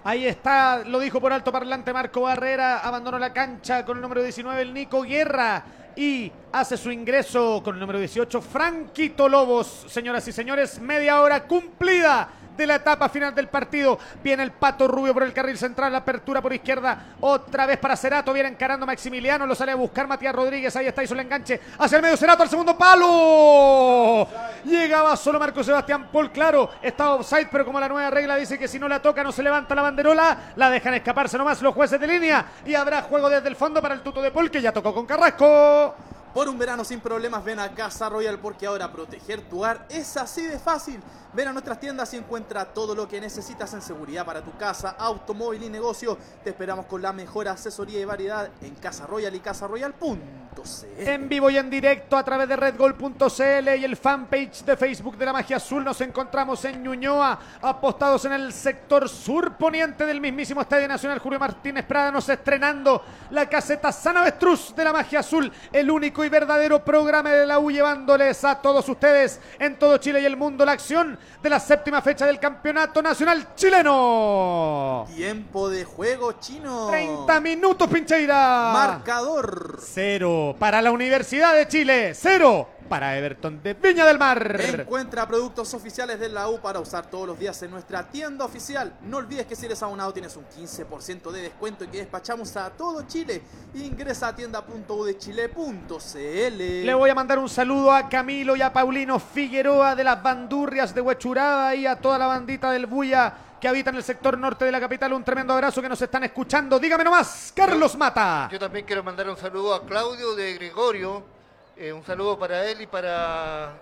Ahí está, lo dijo por alto parlante Marco Barrera, abandonó la cancha con el número 19 el Nico Guerra y hace su ingreso con el número 18 Franquito Lobos. Señoras y señores, media hora cumplida de la etapa final del partido. Viene el Pato Rubio por el carril central, la apertura por izquierda, otra vez para Cerato, viene encarando Maximiliano, lo sale a buscar Matías Rodríguez, ahí está, hizo el enganche hacia el medio Cerato, al segundo palo. Llegaba solo Marco Sebastián Paul, claro, está offside, pero como la nueva regla dice que si no la toca no se levanta la banderola, la dejan escaparse nomás los jueces de línea y habrá juego desde el fondo para el tuto de Paul que ya tocó con Carrasco. Por un verano sin problemas, ven a Casa Royal porque ahora proteger tu hogar es así de fácil. Ven a nuestras tiendas y encuentra todo lo que necesitas en seguridad para tu casa, automóvil y negocio. Te esperamos con la mejor asesoría y variedad en Casa Royal y casaroyal.cl. En vivo y en directo a través de redgol.cl y el fanpage de Facebook de la Magia Azul nos encontramos en Ñuñoa, apostados en el sector sur poniente del mismísimo Estadio Nacional Julio Martínez Prada, nos estrenando la caseta San Avestruz de la Magia Azul, el único y verdadero programa de la U llevándoles a todos ustedes en todo Chile y el mundo la acción de la séptima fecha del Campeonato Nacional Chileno. Tiempo de juego chino. 30 minutos, Pincheira. Marcador. Cero para la Universidad de Chile. Cero para Everton de Viña del Mar. Encuentra productos oficiales de la U para usar todos los días en nuestra tienda oficial. No olvides que si eres abonado tienes un 15% de descuento y que despachamos a todo Chile. Ingresa a tienda.udechile.cl. Le voy a mandar un saludo a Camilo y a Paulino Figueroa de las Bandurrias de Huechurada y a toda la bandita del Buya que habita en el sector norte de la capital. Un tremendo abrazo que nos están escuchando. Dígame nomás, Carlos Mata. Yo también quiero mandar un saludo a Claudio de Gregorio. Eh, un saludo para él y para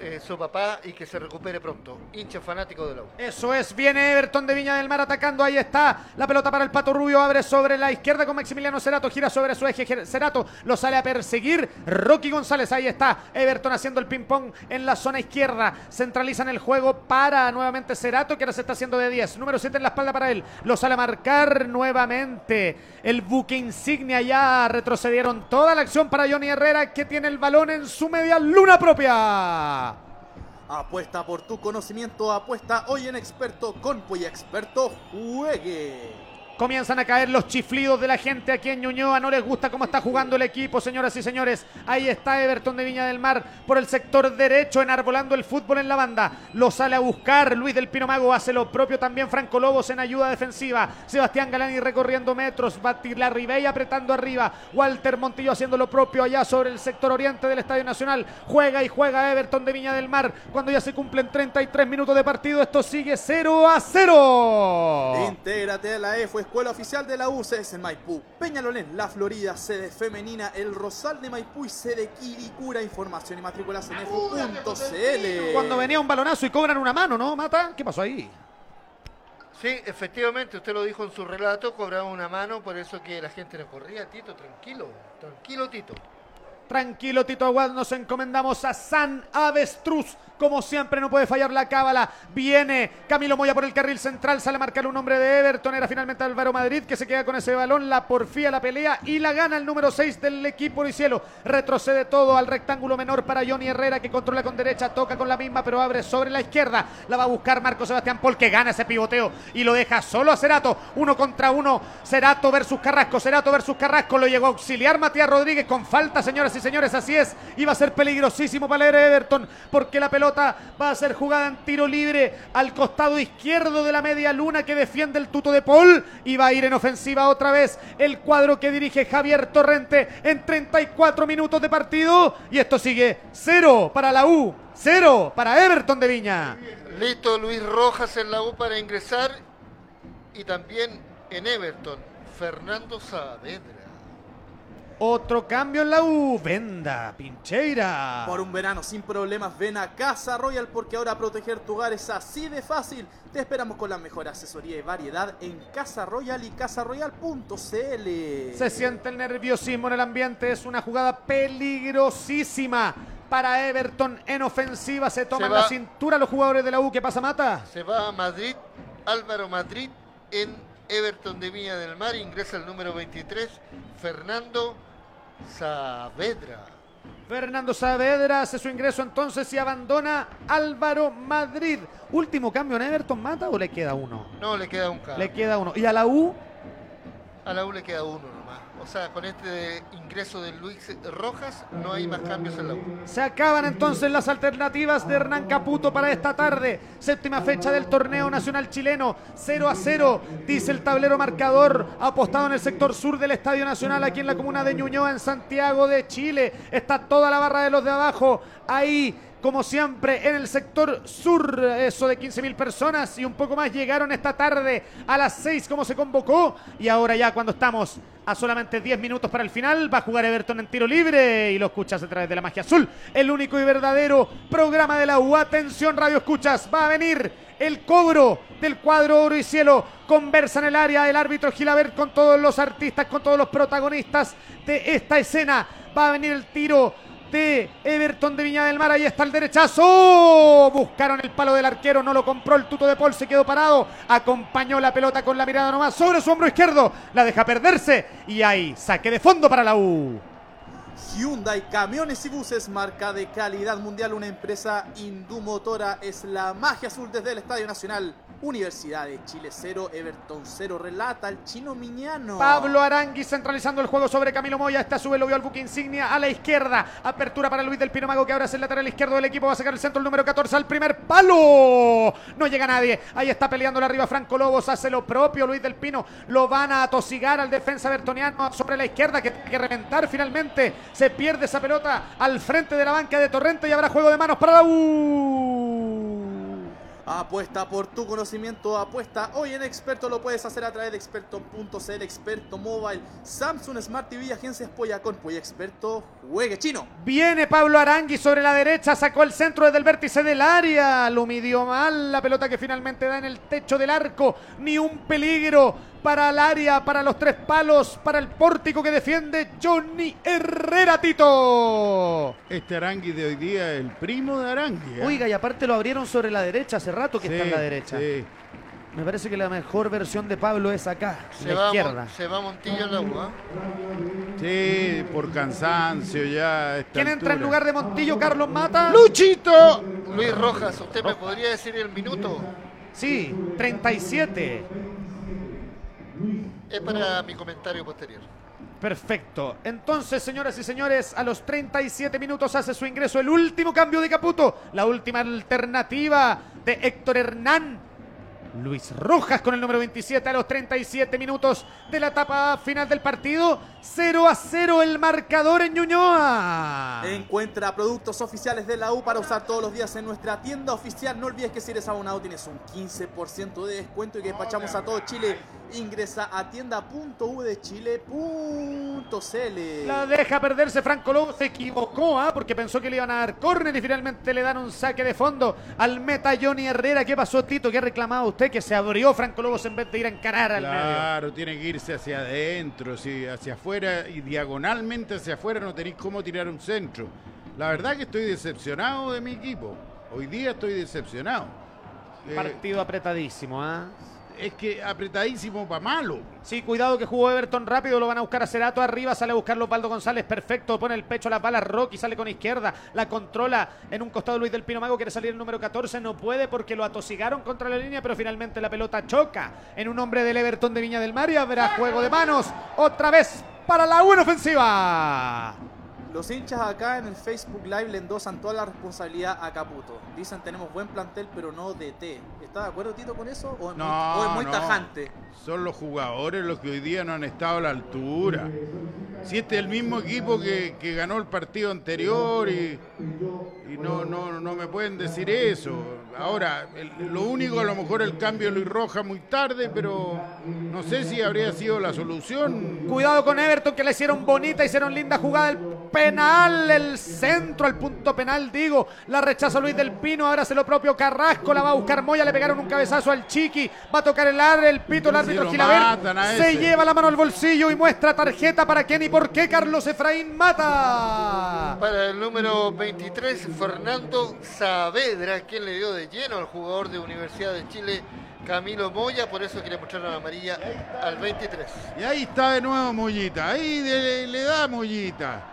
eh, su papá y que se recupere pronto. Hincha fanático de la. Eso es, viene Everton de Viña del Mar atacando, ahí está. La pelota para el Pato Rubio, abre sobre la izquierda con Maximiliano Cerato, gira sobre su eje, Cerato lo sale a perseguir, Rocky González, ahí está, Everton haciendo el ping-pong en la zona izquierda, centralizan el juego para nuevamente Cerato, que ahora se está haciendo de 10, número 7 en la espalda para él, lo sale a marcar nuevamente, el buque insignia ya retrocedieron. Toda la acción para Johnny Herrera, que tiene el balón en su media luna propia. Apuesta por tu conocimiento, apuesta hoy en Experto con Experto, juegue. Comienzan a caer los chiflidos de la gente aquí en Ñuñoa. No les gusta cómo está jugando el equipo, señoras y señores. Ahí está Everton de Viña del Mar por el sector derecho, enarbolando el fútbol en la banda. Lo sale a buscar. Luis del Pino Mago hace lo propio también. Franco Lobos en ayuda defensiva. Sebastián Galani recorriendo metros. Batila Ribey apretando arriba. Walter Montillo haciendo lo propio allá sobre el sector oriente del Estadio Nacional. Juega y juega Everton de Viña del Mar. Cuando ya se cumplen 33 minutos de partido, esto sigue 0 a 0. Intégrate a la EFO, Escuela Oficial de la UCS en Maipú, Peñalolén, La Florida, sede femenina, El Rosal de Maipú y sede Quiricura. Información y matrículas en EFO.cl. Cuando venía un balonazo y cobran una mano, ¿no, Mata? ¿Qué pasó ahí? Sí, efectivamente, usted lo dijo en su relato, cobraba una mano, por eso que la gente no corría. Tito, tranquilo, tranquilo, Tito. Tranquilo, Tito Aguad, nos encomendamos a San Avestruz. Como siempre, no puede fallar la cábala. Viene Camilo Moya por el carril central, sale a marcar un hombre de Everton. Era finalmente Álvaro Madrid que se queda con ese balón. La porfía, la pelea y la gana el número 6 del equipo de cielo. Retrocede todo al rectángulo menor para Johnny Herrera que controla con derecha, toca con la misma, pero abre sobre la izquierda. La va a buscar Marco Sebastián Paul que gana ese pivoteo y lo deja solo a Cerato. Uno contra uno. Cerato versus Carrasco. Cerato versus Carrasco. Lo llegó a auxiliar Matías Rodríguez con falta, señoras y señores. Así es. Iba a ser peligrosísimo para el Everton porque la pelota va a ser jugada en tiro libre al costado izquierdo de la media luna que defiende el tuto de Paul. Y va a ir en ofensiva otra vez el cuadro que dirige Javier Torrente en 34 minutos de partido. Y esto sigue cero para la U, cero para Everton de Viña. Listo Luis Rojas en la U para ingresar y también en Everton, Fernando Saavedra. Otro cambio en la U. Venda, Pincheira. Por un verano sin problemas, ven a Casa Royal porque ahora proteger tu hogar es así de fácil. Te esperamos con la mejor asesoría y variedad en Casa Royal y casaroyal.cl. Se siente el nerviosismo en el ambiente. Es una jugada peligrosísima para Everton en ofensiva. Se toman Se la cintura los jugadores de la U. ¿Qué pasa, Mata? Se va a Madrid, Álvaro Madrid en Everton de Viña del Mar, ingresa el número 23, Fernando Saavedra. Fernando Saavedra hace su ingreso entonces y abandona Álvaro Madrid. Último cambio en Everton, ¿mata o le queda uno? No, le queda un cambio. Le queda uno. ¿Y a la U? A la U le queda uno. O sea, con este ingreso de Luis Rojas no hay más cambios en la U. Se acaban entonces las alternativas de Hernán Caputo para esta tarde. Séptima fecha del torneo nacional chileno. 0 a 0, dice el tablero marcador. Apostado en el sector sur del Estadio Nacional, aquí en la comuna de Ñuñoa, en Santiago de Chile. Está toda la barra de los de abajo. Ahí como siempre, en el sector sur, eso de 15.000 personas y un poco más llegaron esta tarde a las 6 como se convocó. Y ahora ya cuando estamos a solamente 10 minutos para el final, va a jugar Everton en tiro libre y lo escuchas a través de la magia azul. El único y verdadero programa de la U. Atención, Radio Escuchas, va a venir el cobro del cuadro oro y cielo. Conversa en el área el árbitro Gilabert con todos los artistas, con todos los protagonistas de esta escena. Va a venir el tiro de Everton de Viña del Mar. Ahí está el derechazo. Buscaron el palo del arquero. No lo compró el tuto de Paul. Se quedó parado. Acompañó la pelota con la mirada nomás sobre su hombro izquierdo. La deja perderse. Y ahí saque de fondo para la U. Hyundai Camiones y Buses, marca de calidad mundial, una empresa indumotora, es la magia azul desde el Estadio Nacional. Universidad de Chile 0, Everton 0, relata el chino Miñano. Pablo Arangui centralizando el juego sobre Camilo Moya. Esta sube, lo vio al buque insignia a la izquierda. Apertura para Luis del Pino Mago que ahora es el lateral izquierdo del equipo. Va a sacar el centro el número 14 al primer palo. No llega nadie. Ahí está peleando arriba Franco Lobos. Hace lo propio Luis del Pino. Lo van a atosigar al defensa bertoniano sobre la izquierda que tiene que reventar finalmente. Se pierde esa pelota al frente de la banca de Torrente y habrá juego de manos para la U. Apuesta por tu conocimiento, apuesta hoy en Experto, lo puedes hacer a través de experto.cl, Experto Mobile, Samsung Smart TV, Agencias Poyacón, Poya Experto, juegue chino. Viene Pablo Arangui sobre la derecha, sacó el centro desde el vértice del área, lo midió mal, la pelota que finalmente da en el techo del arco, ni un peligro para el área, para los tres palos, para el pórtico que defiende Johnny Herrera Tito. Este Arangui de hoy día es el primo de Arangui. ¿eh? Oiga, y aparte lo abrieron sobre la derecha, hace rato que está en la derecha. sí. Me parece que la mejor versión de Pablo es acá, Se la va, izquierda. Se va Montillo en la U. ¿ah? Sí, por cansancio ya. ¿Quién entra en lugar de Montillo? Carlos Mata. ¡Luchito! Luis Rojas, ¿usted me podría decir el minuto? Sí, 37. Es para mi comentario posterior. Perfecto. Entonces, señoras y señores, a los 37 minutos hace su ingreso el último cambio de Caputo. La última alternativa de Héctor Hernán. Luis Rojas con el número 27 a los 37 minutos de la etapa final del partido. 0 a 0 el marcador en Ñuñoa. Encuentra productos oficiales de la U para usar todos los días en nuestra tienda oficial. No olvides que si eres abonado tienes un 15% de descuento y que despachamos a todo Chile. Ingresa a tienda.udechile.cl. La deja perderse Franco Lobo, se equivocó, ¿ah? porque pensó que le iban a dar córner y finalmente le dan un saque de fondo al meta Johnny Herrera. ¿Qué pasó, Tito? ¿Qué reclamaba usted? Que se abrió Franco Lobos en vez de ir a encarar al medio. Claro, tiene que irse hacia adentro, sí, hacia afuera y diagonalmente hacia afuera no tenéis cómo tirar un centro. La verdad que estoy decepcionado de mi equipo. Hoy día estoy decepcionado. Eh, Partido apretadísimo, ¿ah? Es que apretadísimo para malo. Sí, cuidado que jugó Everton rápido, lo van a buscar a Cerato arriba, sale a buscarlo Osvaldo González, perfecto, pone el pecho a la bala Rocky, sale con izquierda, la controla en un costado Luis del Pino Mago, quiere salir el número 14, no puede porque lo atosigaron contra la línea, pero finalmente la pelota choca en un hombre del Everton de Viña del Mar y habrá juego de manos, otra vez para la buena ofensiva. Los hinchas acá en el Facebook Live le endosan toda la responsabilidad a Caputo. Dicen tenemos buen plantel, pero no DT. ¿Está de acuerdo Tito con eso? ¿O es muy, o es muy no. tajante? Son los jugadores los que hoy día no han estado a la altura. Si este es el mismo equipo que, que ganó el partido anterior y, y no, no, no me pueden decir eso. Ahora, el- lo único, a lo mejor el cambio de Luis Roja muy tarde, pero no sé si habría sido la solución. Cuidado con Everton que le hicieron bonita, hicieron linda jugada el penal, el centro, el punto penal, digo. La rechaza Luis del Pino, ahora hace lo propio Carrasco, la va a buscar Moya, le pegaron un cabezazo al Chiqui, va a tocar el ar, el pito, el árbitro a Se lleva la mano al bolsillo y muestra tarjeta para quién y por qué Carlos Efraín mata. Para el número 23, Fernando Saavedra, quien le dio de lleno al jugador de Universidad de Chile, Camilo Moya, por eso quiere mostrar la amarilla al 23. Y ahí está de nuevo Mollita, ahí de- le da Mollita.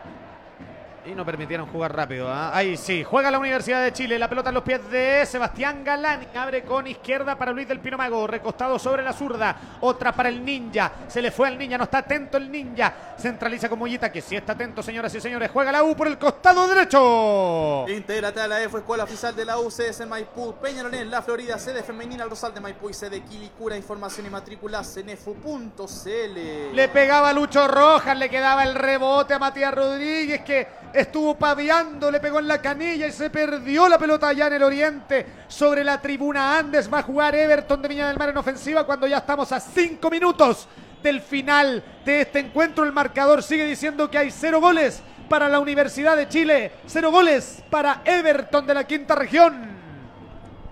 Y no permitieron jugar rápido. ¿ah? Ahí sí, juega la Universidad de Chile. La pelota en los pies de Sebastián Galán. Abre con izquierda para Luis del Pino Mago. Recostado sobre la zurda. Otra para el ninja. Se le fue al ninja. No está atento el ninja. Centraliza con Mollita, que sí está atento, señoras y señores. Juega la U por el costado derecho. Intégrate a la EFO Escuela Oficial de la UCS en Maipú, Peñalolén, La Florida, sede femenina Rosal de Maipú y sede Quilicura. Información y matrícula cenefu.cl. Le pegaba Lucho Rojas, le quedaba el rebote a Matías Rodríguez que estuvo paviando, le pegó en la canilla y se perdió la pelota allá en el oriente sobre la tribuna Andes. Va a jugar Everton de Viña del Mar en ofensiva cuando ya estamos a cinco minutos del final de este encuentro. El marcador sigue diciendo que hay cero goles para la Universidad de Chile, cero goles para Everton de la quinta región.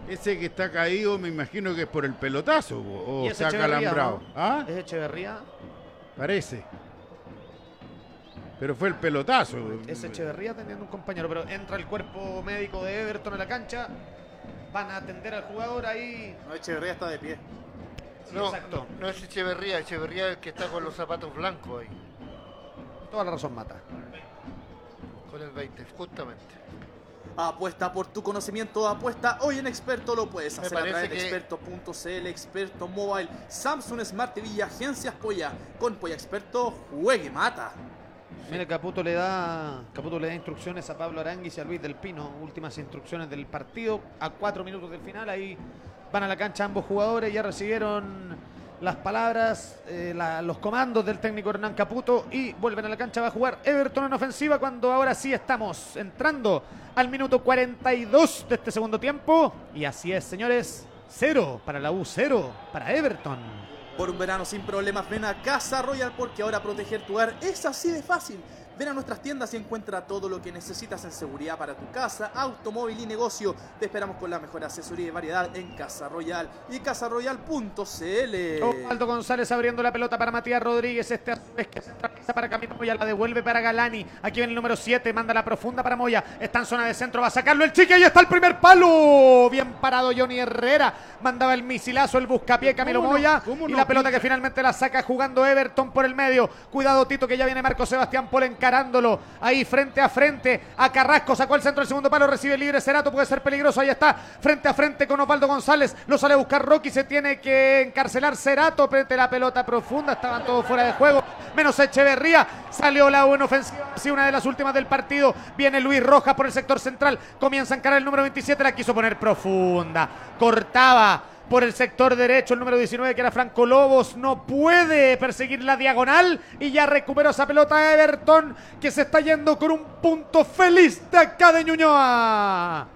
Ese que está caído me imagino que es por el pelotazo o, o Y es está Echeverría, acalambrado. ¿no? ¿Ah? Es Echeverría. Parece. Pero fue el pelotazo. Es Echeverría atendiendo un compañero, pero entra el cuerpo médico de Everton en la cancha. Van a atender al jugador ahí. No, Echeverría está de pie. Sí, no, exacto. no es Echeverría, Echeverría es el que está con los zapatos blancos ahí, Toda la razón mata. con el 20, justamente. Apuesta por tu conocimiento, apuesta hoy en Experto, lo puedes hacer a través de que- experto.cl, Experto Mobile, Samsung Smart TV y Agencias Polla. Con Polla Experto, juegue mata. Mire, Caputo le da Caputo le da instrucciones a Pablo Aranguis y a Luis del Pino. Últimas instrucciones del partido. A cuatro minutos del final. Ahí van a la cancha ambos jugadores. Ya recibieron las palabras, eh, los comandos del técnico Hernán Caputo. Y vuelven a la cancha. Va a jugar Everton en ofensiva cuando ahora sí estamos entrando al minuto 42 de este segundo tiempo. Y así es, señores. Cero para la U, cero para Everton. Por un verano sin problemas, ven a Casa Royal porque ahora proteger tu hogar es así de fácil. Ven a nuestras tiendas y encuentra todo lo que necesitas en seguridad para tu casa, automóvil y negocio. Te esperamos con la mejor asesoría y variedad en Casa Royal y casarroyal.cl. Osvaldo González abriendo la pelota para Matías Rodríguez. Este es que centraliza para Camilo Moya. La devuelve para Galani. Aquí viene el número 7. Manda la profunda para Moya. Está en zona de centro. Va a sacarlo el chique. Ahí está el primer palo. Bien parado Johnny Herrera. Mandaba el misilazo, el buscapié Camilo ¿Cómo no- Moya. cómo y no la pelota que finalmente la saca jugando Everton por el medio. Cuidado Tito que ya viene Marco Sebastián Pol encarándolo. Ahí frente a frente a Carrasco. Sacó el centro del segundo palo. Recibe libre Cerato. Puede ser peligroso. Ahí está. Frente a frente con Osvaldo González. Lo sale a buscar Rocky. Se tiene que encarcelar Cerato. Frente la pelota profunda. Estaban todos fuera de juego. Menos Echeverría. Salió la buena ofensiva. Sí, una de las últimas del partido. Viene Luis Rojas por el sector central. Comienza a encarar el número 27. La quiso poner profunda. Cortaba por el sector derecho el número 19 que era Franco Lobos no puede perseguir la diagonal y ya recuperó esa pelota Everton que se está yendo con un punto feliz de acá de Ñuñoa.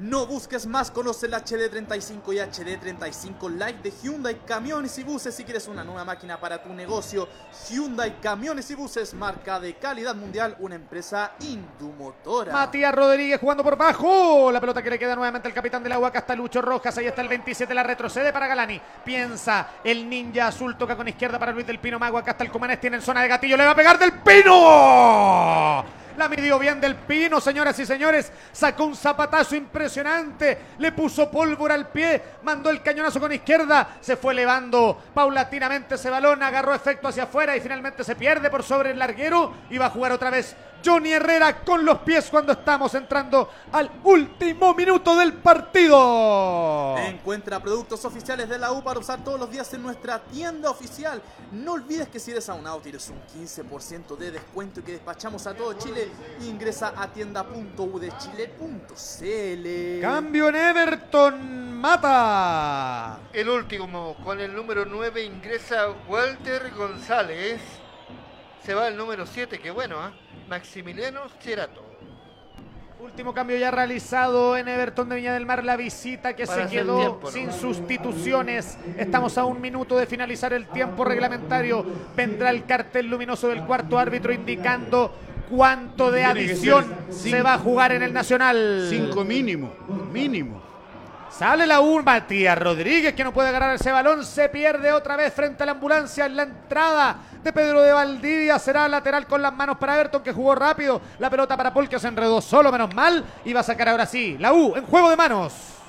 No busques más, conoce el HD35 y HD35 Live de Hyundai Camiones y Buses si quieres una nueva máquina para tu negocio. Hyundai Camiones y Buses, marca de calidad mundial, una empresa Indumotora. Matías Rodríguez jugando por bajo. La pelota que le queda nuevamente al capitán del agua. Acá está Lucho Rojas. Ahí está el 27. La retrocede para Galani. Piensa el ninja azul. Toca con izquierda para Luis del Pino Mago. Acá está el Comanes. Tiene en zona de gatillo. Le va a pegar del Pino. La midió bien del Pino, señoras y señores. Sacó un zapatazo impresionante. Le puso pólvora al pie. Mandó el cañonazo con izquierda. Se fue elevando paulatinamente ese balón. Agarró efecto hacia afuera y finalmente se pierde por sobre el larguero. Y va a jugar otra vez Johnny Herrera con los pies cuando estamos entrando al último minuto del partido. Encuentra productos oficiales de la U para usar todos los días en nuestra tienda oficial. No olvides que si eres aunado tienes un 15% de descuento y que despachamos a todo Chile. Ingresa a tienda.udechile.cl. Cambio en Everton. Mata. El último, con el número 9 ingresa Walter González. Se va el número 7, que bueno, ¿ah? Maximiliano Cerato. Último cambio ya realizado en Everton de Viña del Mar, la visita que Para se quedó tiempo, ¿no? sin sustituciones. Estamos a un minuto de finalizar el tiempo reglamentario. Vendrá el cartel luminoso del cuarto árbitro indicando cuánto de adición se va a jugar en el Nacional. Cinco mínimo, mínimo. Sale la U, Matías Rodríguez que no puede agarrar ese balón, se pierde otra vez frente a la ambulancia en la entrada de Pedro de Valdivia, será lateral con las manos para Everton que jugó rápido, la pelota para Paul que se enredó solo, menos mal, y va a sacar ahora sí, la U en juego de manos.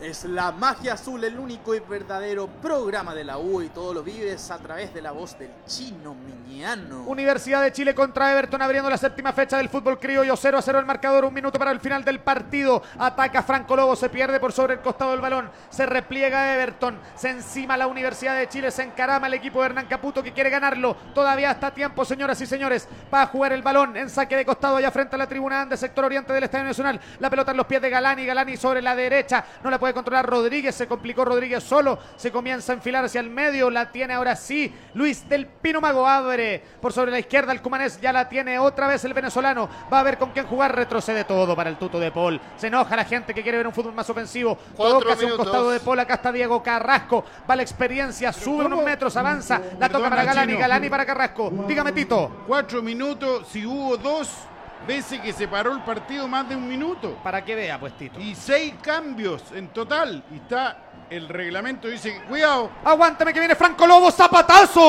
Es la magia azul, el único y verdadero programa de la U y todo lo vives a través de la voz del chino Miñano. Universidad de Chile contra Everton abriendo la séptima fecha del fútbol criollo 0 a 0 el marcador, un minuto para el final del partido. Ataca Franco Lobo, se pierde por sobre el costado del balón, se repliega Everton, se encima la Universidad de Chile, se encarama el equipo de Hernán Caputo que quiere ganarlo. Todavía está a tiempo, señoras y señores, para jugar el balón en saque de costado allá frente a la tribuna de sector oriente del Estadio Nacional. La pelota en los pies de Galani, Galani sobre la derecha, no la puede controlar. Rodríguez, se complicó Rodríguez solo, se comienza a enfilar hacia el medio, la tiene ahora sí Luis del Pino Mago abre por sobre la izquierda el cumanés, ya la tiene otra vez el venezolano, va a ver con quién jugar, retrocede todo para el tuto de Paul, se enoja la gente que quiere ver un fútbol más ofensivo, toca hacia un costado de Paul, acá está Diego Carrasco, va la experiencia, sube unos metros, avanza, la toca para Galani. Galani para Carrasco, dígame Tito, Cuatro minutos, si hubo dos veces que se paró el partido más de un minuto. para que vea pues Tito. Y seis cambios en total. Y está, el reglamento dice, cuidado, Aguántame que viene Franco Lobo, zapatazo.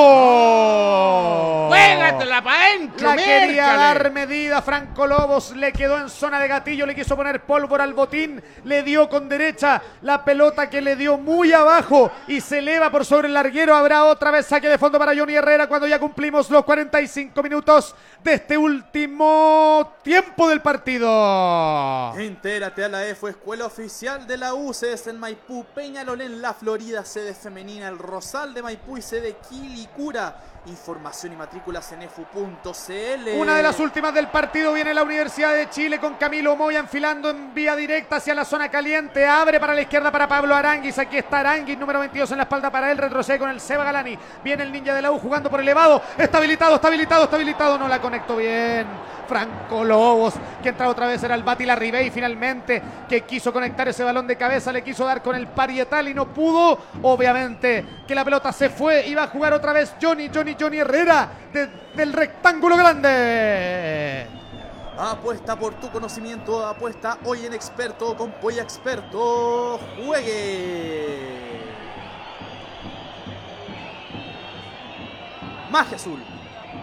juégatela para adentro, La quería mércale. dar medida Franco Lobos, le quedó en zona de gatillo, le quiso poner pólvora al botín, le dio con derecha la pelota que le dio muy abajo y se eleva por sobre el larguero. Habrá otra vez saque de fondo para Johnny Herrera cuando ya cumplimos los 45 minutos de este último tiempo del partido. Entérate a la EFO, Escuela Oficial de la U, sedes en Maipú, La Florida, sede femenina, El Rosal de Maipú y sede Quilicura. Información y matrículas en efu.cl. Una de las últimas del partido viene la Universidad de Chile con Camilo Moya enfilando en vía directa hacia la zona caliente. Abre para la izquierda para Pablo Aranguis. Aquí está Aranguis, número 22 en la espalda para él. Retrocede con el Seba Galani. Viene el ninja de la U jugando por elevado. Está habilitado, está habilitado, está habilitado. No la conectó bien. Franco Lobos, que entra otra vez era el Bati Larribey finalmente, que quiso conectar ese balón de cabeza, le quiso dar con el parietal y no pudo. Obviamente que la pelota se fue va a jugar otra vez Johnny, Johnny, Johnny Herrera desde el rectángulo grande. Apuesta por tu conocimiento, apuesta hoy en experto con Polla Experto. Juegue. Magia Azul.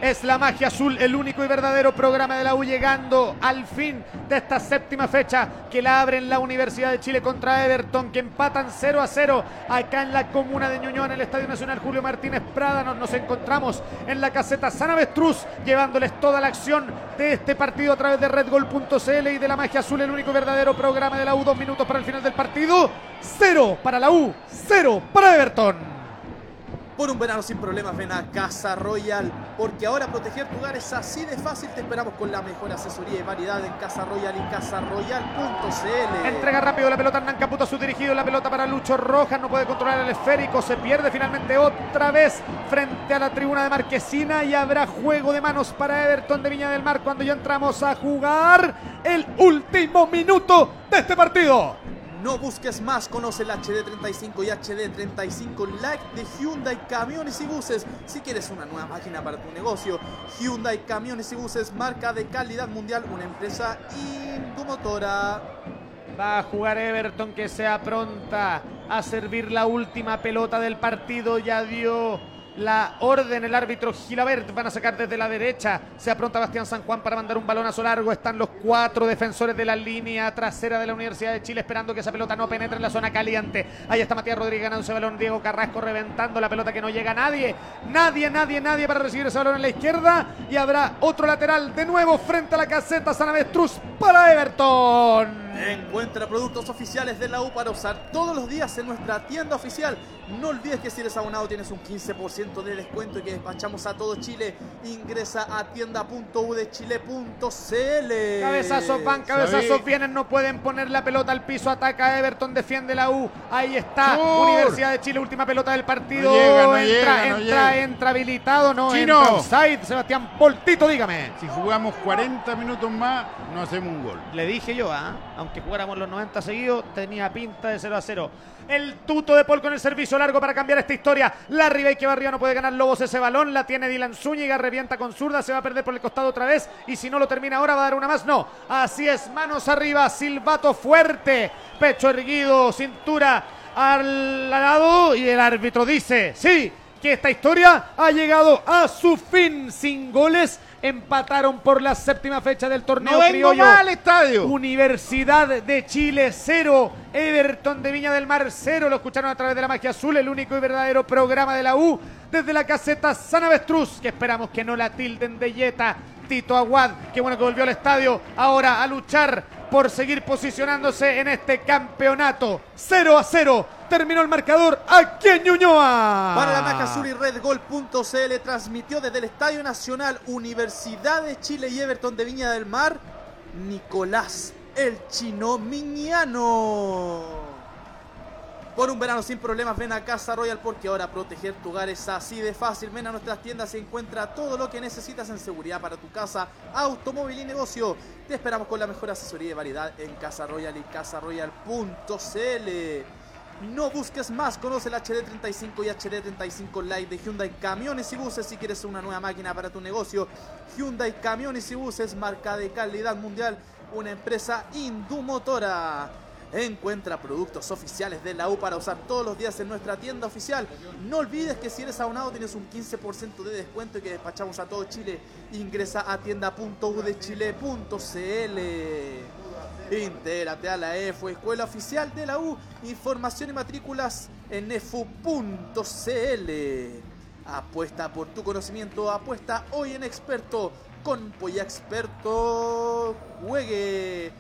Es la magia azul, el único y verdadero programa de la U llegando al fin de esta séptima fecha que la abre en la Universidad de Chile contra Everton, que empatan 0 a 0 acá en la comuna de Ñuñoa, en el Estadio Nacional Julio Martínez Prada. Nos, encontramos en la caseta San Avestruz, llevándoles toda la acción de este partido a través de redgol.cl y de la magia azul, el único y verdadero programa de la U. Dos minutos para el final del partido. Cero para la U, cero para Everton. Por un verano sin problemas, ven a Casa Royal, porque ahora proteger tu hogar es así de fácil. Te esperamos con la mejor asesoría y variedad en Casa Royal y casaroyal.cl. Entrega rápido la pelota Hernán Caputo su dirigido. La pelota para Lucho Rojas. No puede controlar el esférico. Se pierde finalmente otra vez frente a la tribuna de Marquesina. Y habrá juego de manos para Everton de Viña del Mar cuando ya entramos a jugar el último minuto de este partido. No busques más, conoce el HD35 y HD35 Like de Hyundai Camiones y Buses. Si quieres una nueva máquina para tu negocio, Hyundai Camiones y Buses, marca de calidad mundial, una empresa indumotora. Va a jugar Everton que se apronta a servir la última pelota del partido. Ya dio la orden el árbitro Gilabert. Van a sacar desde la derecha. Se apronta Bastián San Juan para mandar un balonazo largo. Están los cuatro defensores de la línea trasera de la Universidad de Chile esperando que esa pelota no penetre en la zona caliente. Ahí está Matías Rodríguez ganando ese balón. Diego Carrasco reventando la pelota que no llega a nadie. Nadie, nadie, nadie para recibir ese balón en la izquierda. Y habrá otro lateral de nuevo frente a la caseta San Avestruz para Everton. Encuentra productos oficiales de la U para usar todos los días en nuestra tienda oficial. No olvides que si eres abonado tienes un 15% de descuento y que despachamos a todo Chile. Ingresa a tienda.udechile.cl. Cabezazos van, cabezazos vienen, no pueden poner la pelota al piso, ataca Everton, defiende la U. Ahí está. Universidad de Chile, última pelota del partido. No llega, no entra, llega, no entra, llega. entra habilitado, no Chino. entra offside. Sebastián Poltito, dígame. Si jugamos 40 minutos más, no hacemos un gol. Le dije yo, ¿ah? Aunque jugáramos los 90 seguidos, tenía pinta de 0 a 0. El tuto de Paul con el servicio largo para cambiar esta historia. La Ribey que Barría no puede ganar Lobos ese balón. La tiene Dylan Zúñiga, revienta con zurda, se va a perder por el costado otra vez. Y si no lo termina ahora, va a dar una más. No, así es, manos arriba, silbato fuerte, pecho erguido, cintura al lado. Y el árbitro dice: Sí, que esta historia ha llegado a su fin sin goles. Empataron por la séptima fecha del torneo ¡No vengo criollo. estadio! Universidad de Chile 0, Everton de Viña del Mar 0. Lo escucharon a través de la magia azul, el único y verdadero programa de la U. Desde la caseta San Avestruz, que esperamos que no la tilden de Yeta. Tito Aguad, que bueno que volvió al estadio. Ahora a luchar por seguir posicionándose en este campeonato. 0 a 0. Terminó el marcador aquí en Ñuñoa. Para la y Redgol.cl transmitió desde el Estadio Nacional Universidad de Chile y Everton de Viña del Mar, Nicolás el Chino Miñano. Por un verano sin problemas, ven a Casa Royal porque ahora proteger tu hogar es así de fácil. Ven a nuestras tiendas y encuentra todo lo que necesitas en seguridad para tu casa, automóvil y negocio. Te esperamos con la mejor asesoría y variedad en Casa Royal y casaroyal.cl. No busques más, conoce el HD35 y HD35 Lite de Hyundai Camiones y Buses si quieres una nueva máquina para tu negocio. Hyundai Camiones y Buses, marca de calidad mundial, una empresa Indumotora. Encuentra productos oficiales de la U para usar todos los días en nuestra tienda oficial. No olvides que si eres abonado tienes un 15% de descuento y que despachamos a todo Chile. Ingresa a tienda.udechile.cl. Intégrate a la EFU, Escuela Oficial de la U. Información y matrículas en efu.cl. Apuesta por tu conocimiento, apuesta hoy en experto. Con Polla Experto, juegue.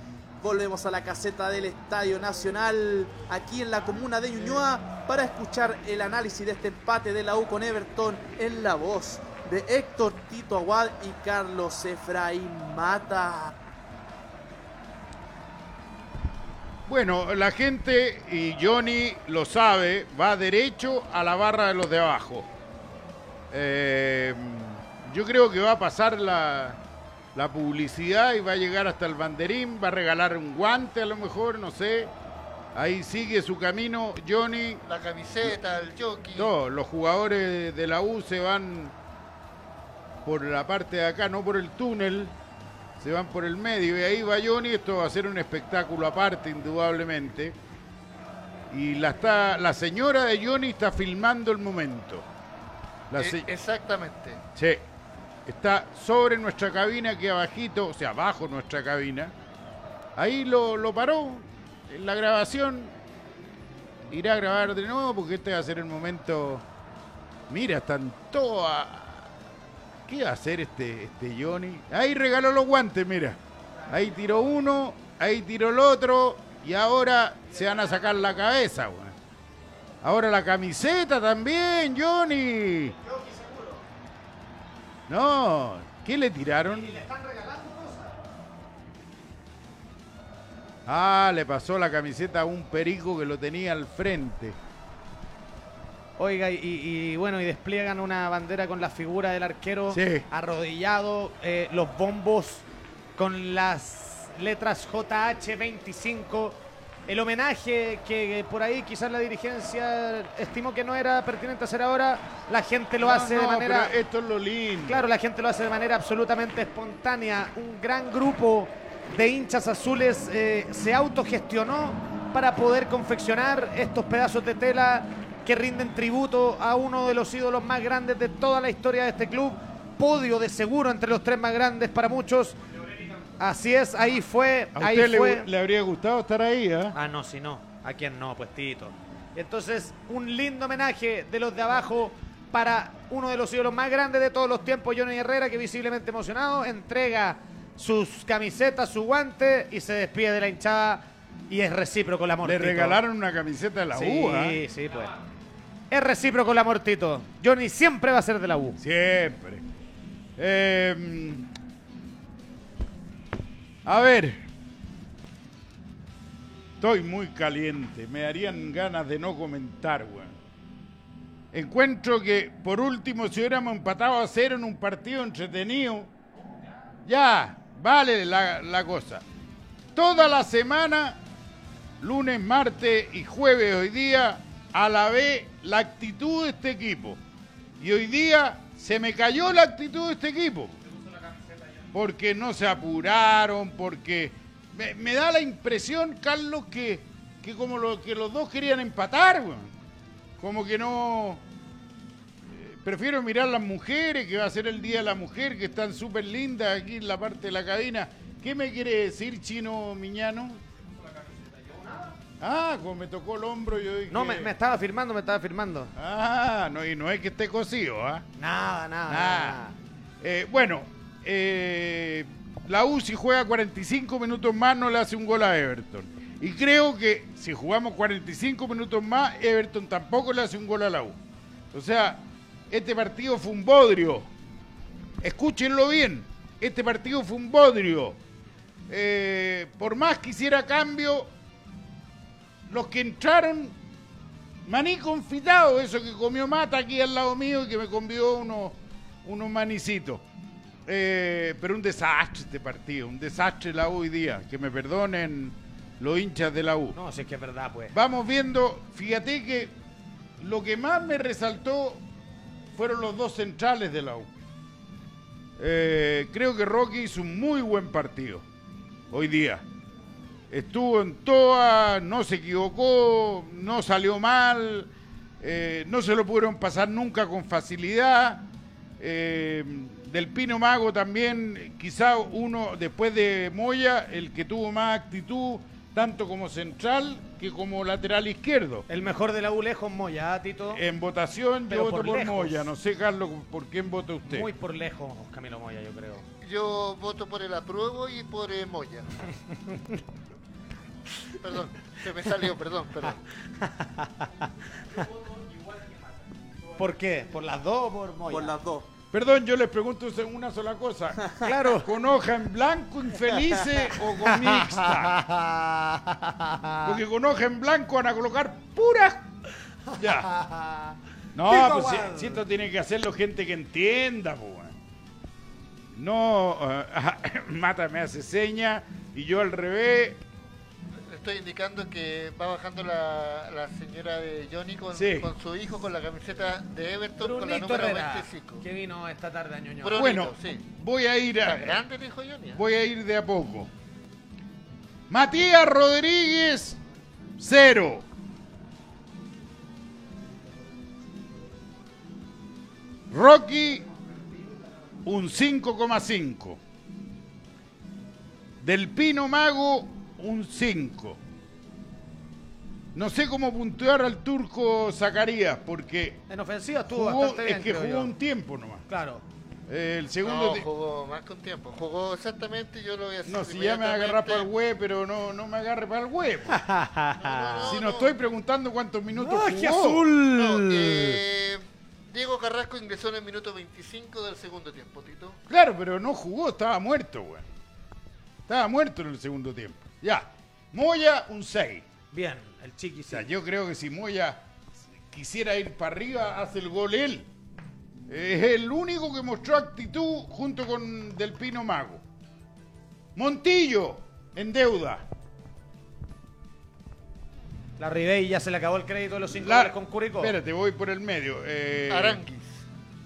Volvemos a la caseta del Estadio Nacional, aquí en la comuna de Ñuñoa, para escuchar el análisis de este empate de la U con Everton en la voz de Héctor Tito Aguad y Carlos Efraín Mata. Bueno, la gente, y Johnny lo sabe, va derecho a la barra de los de abajo. Eh, yo creo que va a pasar la, la publicidad y va a llegar hasta el banderín, va a regalar un guante a lo mejor, no sé. Ahí sigue su camino Johnny. La camiseta, el jockey. No, los jugadores de la U se van por la parte de acá, no por el túnel, se van por el medio y ahí va Johnny. Esto va a ser un espectáculo aparte, indudablemente. Y la, está, la señora de Johnny está filmando el momento. La se- exactamente. Sí. Está sobre nuestra cabina, aquí abajito, o sea, abajo nuestra cabina. Ahí lo, lo paró en la grabación. Irá a grabar de nuevo porque este va a ser el momento. Mira, están todas. ¿Qué va a hacer este, este Johnny? Ahí regaló los guantes, mira. Ahí tiró uno, ahí tiró el otro y ahora se van a sacar la cabeza, weón. Ahora la camiseta también, Johnny. No, ¿qué le tiraron? Ah, le pasó la camiseta a un perico que lo tenía al frente. Oiga, y, y bueno, y despliegan una bandera con la figura del arquero Sí. arrodillado, eh, los bombos con las letras JH25, el homenaje que, por ahí quizás la dirigencia estimó que no era pertinente hacer ahora, la gente lo No, hace de manera... pero esto es lo lindo. Claro, la gente lo hace de manera absolutamente espontánea. Un gran grupo de hinchas azules eh, se autogestionó para poder confeccionar estos pedazos de tela que rinden tributo a uno de los ídolos más grandes de toda la historia de este club. Podio de seguro entre los tres más grandes para muchos. Así es, ahí fue, A ahí usted le, fue. le habría gustado estar ahí, ¿ah? Ah, no, si no. ¿A quién no? Pues Tito. Entonces, un lindo homenaje de los de abajo para uno de los ídolos más grandes de todos los tiempos, Johnny Herrera, que visiblemente emocionado, entrega sus camisetas, su guante y se despide de la hinchada y es recíproco el amor. Le Tito. regalaron una camiseta de la sí, U, ¿ah? sí, pues. Es recíproco el amor, Tito. Johnny siempre va a ser de la U. Siempre. Eh, a ver. Estoy muy caliente. Me darían ganas de no comentar, weón. Encuentro que, por último, si hubiéramos empatado a cero en un partido entretenido, ya, vale la, la cosa. Toda la semana, lunes, martes y jueves hoy día, alabé la actitud de este equipo. Y hoy día se me cayó la actitud de este equipo. Porque no se apuraron, porque me, da la impresión, Carlos, que, que como lo, que los dos querían empatar, como que no... eh, Prefiero mirar las mujeres, que va a ser el Día de la Mujer, que están súper lindas aquí en la parte de la cabina. ¿Qué me quiere decir, Chino Miñano? Ah, como me tocó el hombro, yo dije... No, me, me estaba firmando, me estaba firmando. Ah, no, y no es que esté cosido, ¿ah? Nada, nada. Nada. Eh, bueno, eh, la U si juega 45 minutos más no le hace un gol a Everton. Y creo que si jugamos 45 minutos más, Everton tampoco le hace un gol a la U. O sea, este partido fue un bodrio. Escúchenlo bien, este partido fue un bodrio. Eh, por más que hiciera cambio, los que entraron, maní confitado, eso que comió Mata aquí al lado mío y que me convidó unos, unos manicitos. Eh, pero un desastre este partido, un desastre la U hoy día. Que me perdonen los hinchas de la U. No, si es que es verdad, pues. Vamos viendo, fíjate que lo que más me resaltó fueron los dos centrales de la U. Eh, creo que Rocky hizo un muy buen partido hoy día. Estuvo en toa, no se equivocó, no salió mal, eh, no se lo pudieron pasar nunca con facilidad. Eh, del Pino Mago también, quizá uno después de Moya, el que tuvo más actitud, tanto como central que como lateral izquierdo. El mejor de la U lejos, Moya, ¿ah, Tito? En votación Pero yo voto por. Moya, no sé Carlos por quién vota usted. Muy por lejos, Camilo Moya, yo creo. Yo voto por el apruebo y por eh, Moya. (laughs) perdón, se me salió, perdón, perdón. ¿Por qué? ¿Por las dos o por Moya? Por las dos. Perdón, yo les pregunto una sola cosa. Claro, (laughs) ¿con hoja en blanco infelice o con (laughs) mixta? Porque con hoja en blanco van a colocar puras. Ya. No, pues si, esto tiene que hacerlo gente que entienda, pues. weón. No, eh, (laughs) Mata me hace seña y yo al revés. Estoy indicando que va bajando la, la señora de Johnny con, Sí. con su hijo con la camiseta de Everton con la número Herrera, 25. que vino esta tarde a Ñoño. Brunito, Bueno, sí. voy a ir a, grande Johnny. ¿eh? Voy a ir de a poco. Matías Rodríguez, cero. Rocky, un 5,5. Del Pino Mago, un 5. No sé cómo puntuar al turco Zacarías, porque En ofensiva estuvo jugó, bastante bien, es que creo jugó yo. un tiempo nomás. Claro. Eh, el segundo No, jugó más con tiempo. Jugó exactamente, yo lo voy a decir No, si ya me va a agarrar para el web, pero no, no me agarre para el web. (laughs) No, si no no. estoy preguntando cuántos minutos ¡Magia jugó. azul! No, eh, Diego Carrasco ingresó en el minuto 25 del segundo tiempo, Tito. Claro, pero no jugó, estaba muerto, güey. Estaba muerto en el segundo tiempo. Ya. Moya, un 6. Bien, el chiqui O sí. sea, yo creo que si Moya quisiera ir para arriba, hace el gol él. Es el único que mostró actitud junto con Del Pino Mago. Montillo, en deuda. La Ribey ya se le acabó el crédito de los cinco La- goles con Curicó. Espérate, voy por el medio. Eh, Aranguis.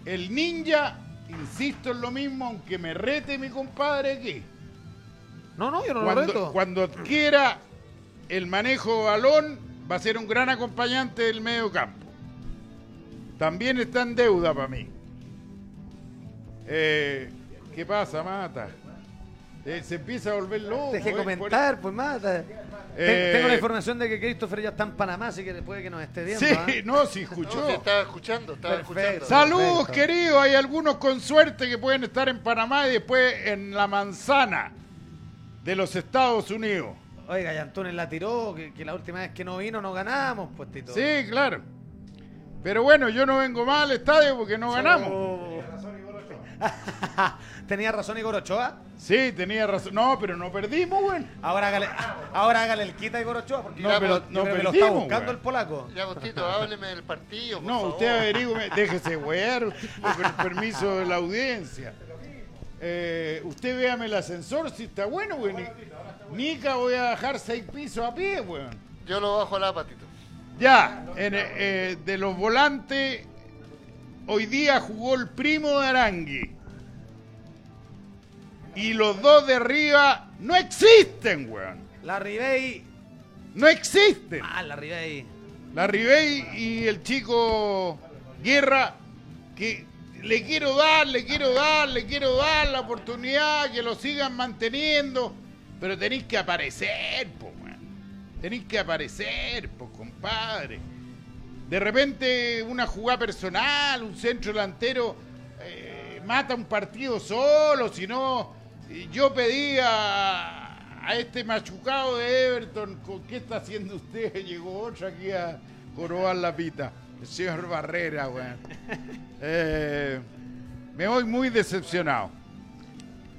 El ninja, insisto en lo mismo, aunque me rete mi compadre aquí. No, no, yo no lo Cuando, reto. cuando adquiera el manejo de balón, va a ser un gran acompañante del medio campo. También está en deuda para mí. Eh, ¿Qué pasa, Mata? Eh, se empieza a volver loco. Deje eh, comentar, pues mata. Te- Tengo la Eh, información de que Christopher ya está en Panamá, así que puede que nos esté viendo. Sí, ¿ah? (laughs) no, si No, escuchó. sí, estaba escuchando, estaba Perfecto. escuchando. Saludos, Perfecto. queridos. Hay algunos con suerte que pueden estar en Panamá y después en la manzana de los Estados Unidos. Oiga, y Antunes la tiró, que, que la última vez que no vino no ganamos, pues Tito. Sí, claro. Pero bueno, yo no vengo más al estadio porque no ganamos. Oh. (laughs) Tenía razón Igor Ochoa. Sí, tenía razón. No, pero no perdimos, güey. Ahora hágale, ahora hágale el quita a Igor Ochoa, porque No, yo- pero yo no creo que lo perdimos, está buscando güey. el polaco. Ya, Agustito, hábleme del partido, por No, favor. usted averigüe, déjese usted, (laughs) con el permiso de la audiencia. Eh, usted véame el ascensor si está bueno, güey. Ni- Nica voy a bajar seis pisos a pie, güey. Yo lo bajo al patito. Ya, en, eh, de los volantes, hoy día jugó el primo de Arangui. Y los dos de arriba no existen, weón. La Ribey. No existen. Ah, la Ribey. La Ribey y el chico Guerra, que le quiero dar, le quiero dar, le quiero dar la oportunidad, que lo sigan manteniendo, pero tenéis que aparecer. Tenéis que aparecer, po, compadre. De repente una jugada personal, un centro delantero eh, mata un partido solo, si no, yo pedí a, este machucado de Everton, ¿con ¿qué está haciendo usted? (laughs) Llegó otro aquí a jorobar la pita, el señor Barrera, weón. Eh, me voy muy decepcionado.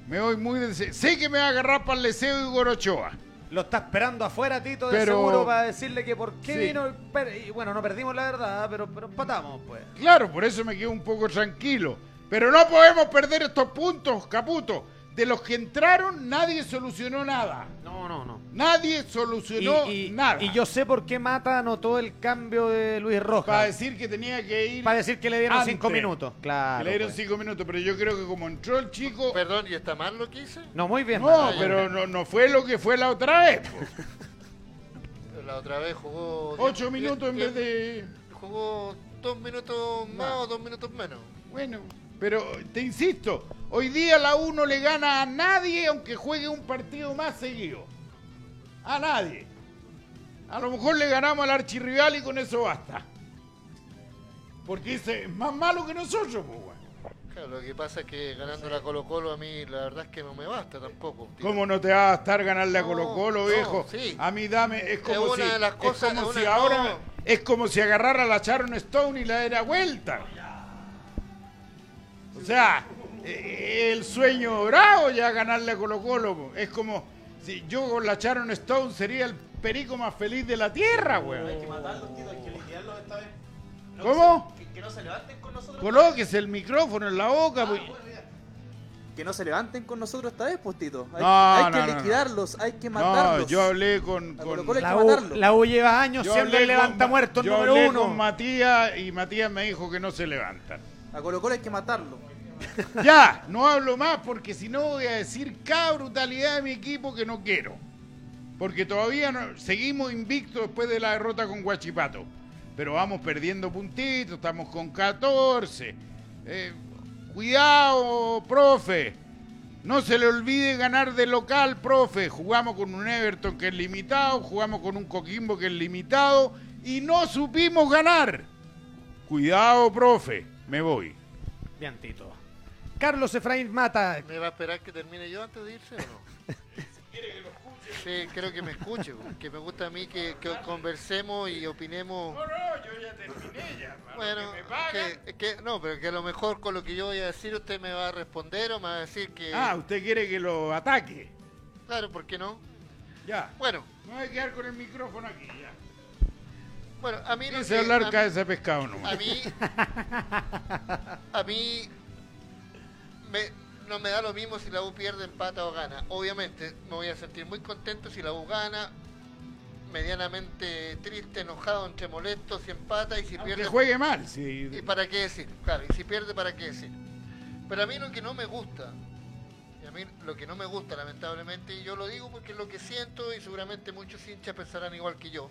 Me voy muy decepcionado. Sé que me va a agarrar para el deseo Igor Ochoa. Lo está esperando afuera, Tito, de Pero- seguro, para decirle que por qué Sí. vino. y Y bueno, no perdimos la verdad, pero, pero empatamos, pues. Claro, por eso me quedo un poco tranquilo. Pero no podemos perder estos puntos, Caputo. De los que entraron, nadie solucionó nada. No, no, no. Nadie solucionó y, y- nada. y yo sé por qué Mata anotó el cambio de Luis Para Rojas. decir que tenía que ir. Para decir que le dieron antes. cinco minutos. Que Claro. le dieron pues. cinco minutos, pero yo creo que como entró el chico. Perdón, ¿y está mal lo que hice? No, muy bien. No, Mata. pero no, no fue lo que fue la otra vez. po. (laughs) La otra vez jugó... Ocho diez- minutos en diez- vez de. Jugó dos minutos más No. o dos minutos menos. Bueno, pero te insisto, hoy día la U no le gana a nadie aunque juegue un partido más seguido. A nadie. A lo mejor le ganamos al archirrival y con eso basta. Porque ese es más malo que nosotros, pues. Claro, lo que pasa es que ganando la Colo Colo a mí la verdad es que no me basta tampoco. tío. ¿Cómo no te va a bastar ganarle a No, Colo Colo, no, viejo? sí. A mí dame, es como una si, de las es cosas- como una- si ahora, no. es como si agarrara la Sharon Stone y la diera vuelta. O sea, el sueño dorado ya ganarle a Colo Colo. Es como si yo con la Sharon Stone sería el perico más feliz de la tierra, weón. Hay que matarlos, Tito, hay que liquidarlos esta vez. No, ¿Cómo? Que, que no se levanten con nosotros. Colóquese el micrófono en la boca, pues. Que no se levanten con nosotros esta vez, pues, Tito. Hay, No, hay no, que no, no. liquidarlos, hay que No, matarlos. yo hablé con, A con- hay La que U, la U lleva años yo con levanta muertos yo número hablé uno. con Matías y Matías me dijo que no se levantan. A Colo Colo hay que matarlo. (laughs) Ya, no hablo más porque si no voy a decir cada brutalidad de mi equipo que no quiero. Porque todavía seguimos invictos después de la derrota con Guachipato. Pero vamos perdiendo puntitos, estamos con 14. Eh, cuidado, profe. No se le olvide ganar de local, profe. Jugamos con un Everton que es limitado, jugamos con un Coquimbo que es limitado y no supimos ganar. Cuidado, profe. Me voy. Bien, Tito. Carlos Efraín Mata. ¿Me va a esperar que termine yo antes de irse o no? (laughs) Sí, creo que me escuche, que me gusta a mí que, que conversemos y opinemos. No, no, yo ya terminé ya. lo Bueno, que que, que- no, pero que a lo mejor con lo que yo voy a decir usted me va a responder o me va a decir que... Ah, usted quiere que lo ataque. Claro, ¿por qué no? Ya. Bueno, Me voy a quedar con el micrófono aquí, ya. bueno, a mí... lo Ese que- hablar a- cae ese pescado no. A mí, a mí me- no me da lo mismo si la U pierde, empata o gana. Obviamente me voy a sentir muy contento si la U gana, medianamente triste, enojado, entre molesto si empata y si Aunque pierde... juegue mal, sí. ¿Y para qué decir? Claro, y si pierde, ¿para qué decir? Pero a mí lo que no me gusta, y a mí lo que no me gusta lamentablemente, y yo lo digo porque es lo que siento y seguramente muchos hinchas pensarán igual que yo,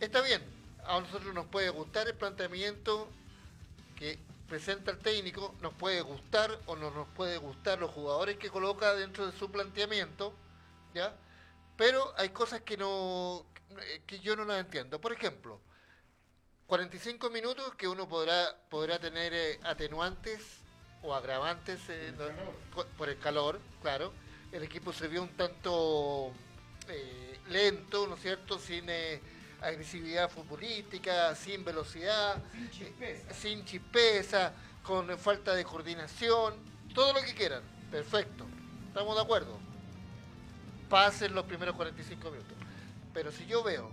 está bien, a nosotros nos puede gustar el planteamiento que presenta el técnico, nos puede gustar o no nos puede gustar los jugadores que coloca dentro de su planteamiento, ¿ya? Pero hay cosas que no que yo no las entiendo. Por ejemplo, 45 minutos que uno podrá podrá tener eh, atenuantes o agravantes eh, no- por el calor, claro. El equipo se vio un tanto eh, lento, ¿no es cierto? Sin eh, agresividad futbolística, sin velocidad, eh, sin chispeza, con falta de coordinación, todo lo que quieran. Perfecto. ¿Estamos de acuerdo? Pasen los primeros 45 minutos. Pero si yo veo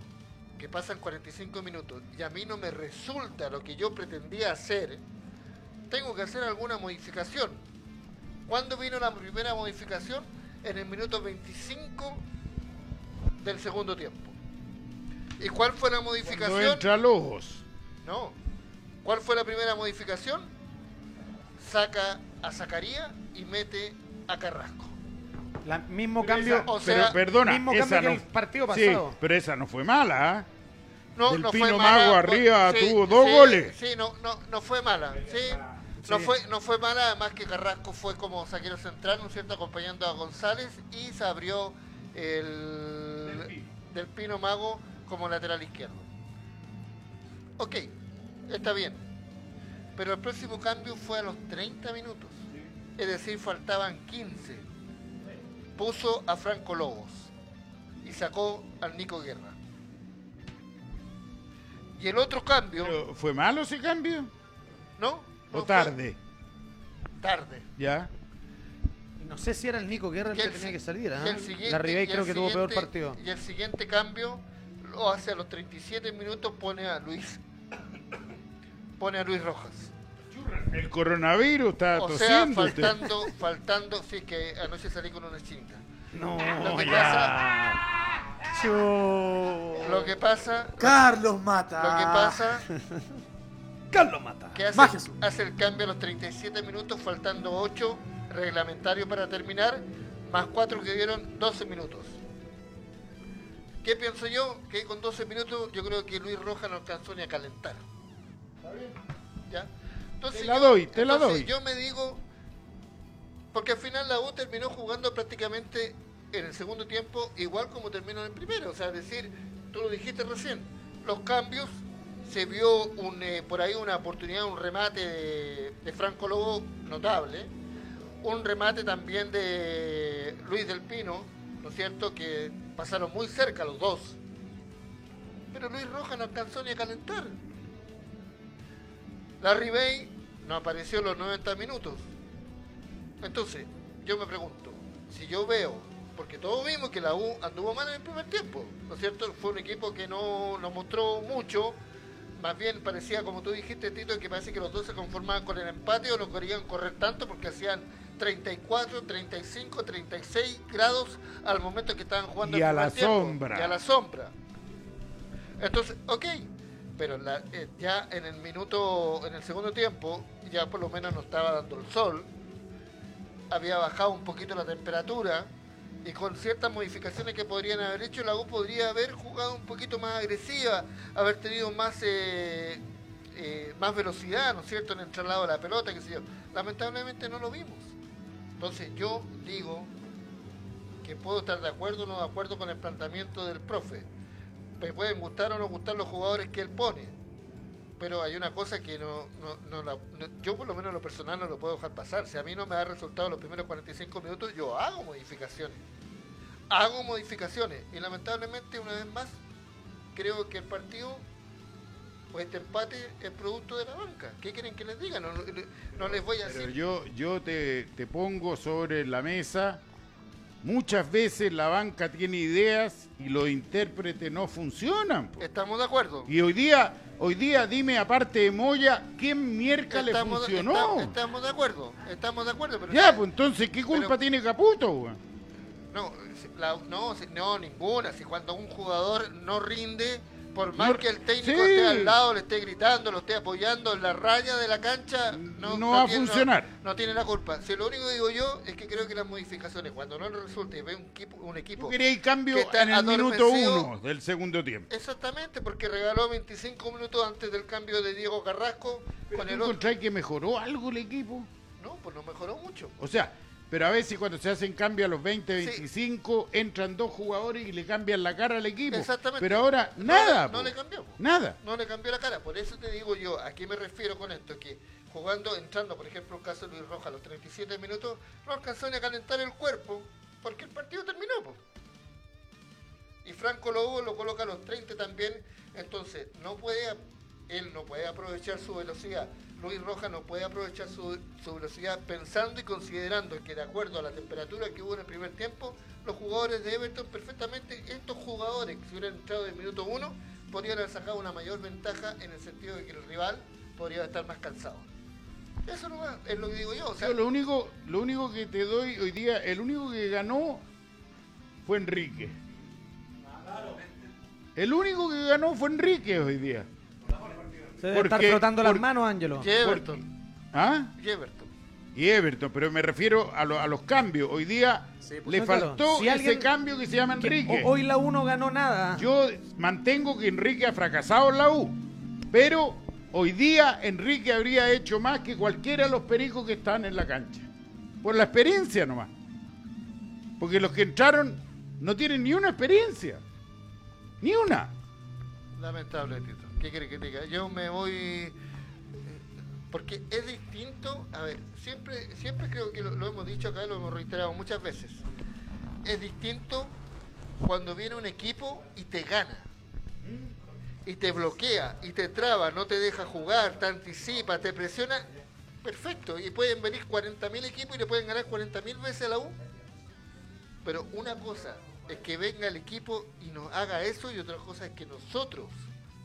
que pasan 45 minutos y a mí no me resulta lo que yo pretendía hacer, tengo que hacer alguna modificación. ¿Cuándo vino la primera modificación? En el minuto 25 del segundo tiempo. ¿Y cuál fue la Cuando modificación? entra Lobos. No. ¿Cuál fue la primera modificación? Saca a Zacarías y mete a Carrasco. La, mismo Pero cambio. esa- o pero sea, perdona, mismo esa cambio que el partido Sí, pasado. pero esa no fue mala, ¿ah? No, Del no Pino fue Mago mala. arriba Sí, tuvo dos sí, goles. Sí, no, no, no fue mala. Sí. No, Sí. fue, no fue mala, además que Carrasco fue como saquero central, ¿no es cierto?, acompañando a González y se abrió el del Pino Mago como lateral izquierdo. Ok, está bien. Pero el próximo cambio fue a los 30 minutos. Es decir, faltaban 15. Puso a Franco Lobos y sacó al Nico Guerra. Y el otro cambio, Pero, ¿Fue malo ese cambio? ¿no? No ¿O fue- tarde? Tarde. ¿Ya? No sé si era el Nico Guerra el que el tenía que salir. ¿ah? el siguiente- La Ribey creo que tuvo peor partido. Y el siguiente cambio lo hace a los 37 minutos, pone a Luis. Pone a Luis Rojas. El coronavirus está O sea, faltando, faltando, sí que anoche salí con una chinga. No, Lo que ya. Chu. Lo que pasa, Carlos Mata. lo que pasa Carlos Mata. que hace, el cambio a los 37 minutos, faltando 8 reglamentario para terminar, más 4 que dieron 12 minutos. ¿Qué pienso yo? Que con 12 minutos yo creo que Luis Rojas no alcanzó ni a calentar. ¿Ya? Entonces Te la yo- doy, te la entonces doy. Yo me digo, porque al final la U terminó jugando prácticamente en el segundo tiempo igual como terminó en el primero. O sea, es decir, tú lo dijiste recién, los cambios, se vio un, eh, por ahí una oportunidad, un remate de, de Franco Lobo notable, un remate también de Luis del Pino, ¿no es cierto? Que pasaron muy cerca los dos. Pero Luis Rojas no alcanzó ni a calentar. Larry Bay no apareció los 90 minutos. Entonces, yo me pregunto, si yo veo, porque todos vimos que la U anduvo mal en el primer tiempo, ¿no es cierto? Fue un equipo que no nos mostró mucho, más bien parecía, como tú dijiste, Tito, que parece que los dos se conformaban con el empate o no querían correr tanto porque hacían 34, 35, 36 grados al momento que estaban jugando Y el a la tiempo. sombra. Y a la sombra. Entonces, ok, pero la- eh, ya en el minuto, en el segundo tiempo, ya por lo menos no estaba dando el sol, había bajado un poquito la temperatura y con ciertas modificaciones que podrían haber hecho, la U podría haber jugado un poquito más agresiva, haber tenido más eh, eh, más velocidad, ¿no es cierto?, en el traslado de la pelota, qué sé yo. Lamentablemente no lo vimos. Entonces yo digo que puedo estar de acuerdo o no de acuerdo con el planteamiento del profe. Me pueden gustar o no gustar los jugadores que él pone. Pero hay una cosa que no, no, no la- yo por lo menos en lo personal no lo puedo dejar pasar. Si a mí no me da resultado los primeros 45 minutos, yo hago modificaciones. Hago modificaciones. Y lamentablemente, una vez más, creo que el partido, o este empate, es producto de la banca. ¿Qué quieren que les diga? No, no- no les voy a Pero decir. yo, yo te, te pongo sobre la mesa. Muchas veces la banca tiene ideas y los intérpretes no funcionan. po. Estamos de acuerdo. Y hoy día, hoy día dime aparte de Moya, ¿quién mierda le funcionó? estamos- estamos de acuerdo. Estamos de acuerdo. Pero ya, pues entonces, ¿qué culpa pero- tiene Caputo? No, la- no, no, ninguna. Si cuando un jugador no rinde, por más No- que el técnico sí. esté al lado, le esté gritando, lo esté apoyando en la raya de la cancha, no, No va a tiene- funcionar. No, tiene la culpa. Si lo único que digo yo es que creo que las modificaciones, cuando no le resulte, ve un equipo, un equipo querías cambio que está en el minuto uno del segundo tiempo. Exactamente, porque regaló 25 minutos antes del cambio de Diego Carrasco con ¿Tú el otro. que mejoró algo el equipo? No, pues no mejoró mucho. O sea, Pero a veces cuando se hacen cambios a los 20, Sí. 25, entran dos jugadores y le cambian la cara al equipo. Exactamente. Pero ahora, No nada. no le cambió. Nada. No le cambió la cara. Por eso te digo yo, ¿a qué me refiero con esto? Que jugando, entrando, por ejemplo, el caso de Luis Roja a los 37 minutos, no alcanzó ni a calentar el cuerpo porque el partido terminó. po. Y Franco Lobo lo coloca a los 30 también. Entonces, no puede, él no puede aprovechar su velocidad. Luis Roja no puede aprovechar su, su velocidad pensando y considerando que de acuerdo a la temperatura que hubo en el primer tiempo, los jugadores de Everton perfectamente, estos jugadores que si hubieran entrado del minuto uno, podrían haber sacado una mayor ventaja en el sentido de que el rival podría estar más cansado. Eso no es lo que digo yo. O sea, Yo lo único, lo único que te doy hoy día, el único que ganó fue Enrique. El único que ganó fue Enrique hoy día. Se debe estar frotando las manos, Ángelo. y Everton. ¿Ah? y Everton. Y Everton, pero me refiero a, lo- a los cambios. Hoy día Sí, pues, le no, faltó Si ese alguien- cambio que se llama Que Enrique. ho- Hoy la U no ganó nada. Yo mantengo que Enrique ha fracasado en la U, pero hoy día Enrique habría hecho más que cualquiera de los pericos que están en la cancha. Por la experiencia nomás. Porque los que entraron no tienen ni una experiencia. Ni una. Lamentable, Tito. Yo me voy. eh, Porque es distinto. A ver, siempre, siempre creo que lo, lo hemos dicho acá, lo hemos reiterado muchas veces. Es distinto cuando viene un equipo y te gana. Y te bloquea, y te traba, no te deja jugar, te anticipa, te presiona. Perfecto. Y pueden venir 40.000 equipos y le pueden ganar 40.000 veces a la U. Pero una cosa es que venga el equipo y nos haga eso y otra cosa es que nosotros,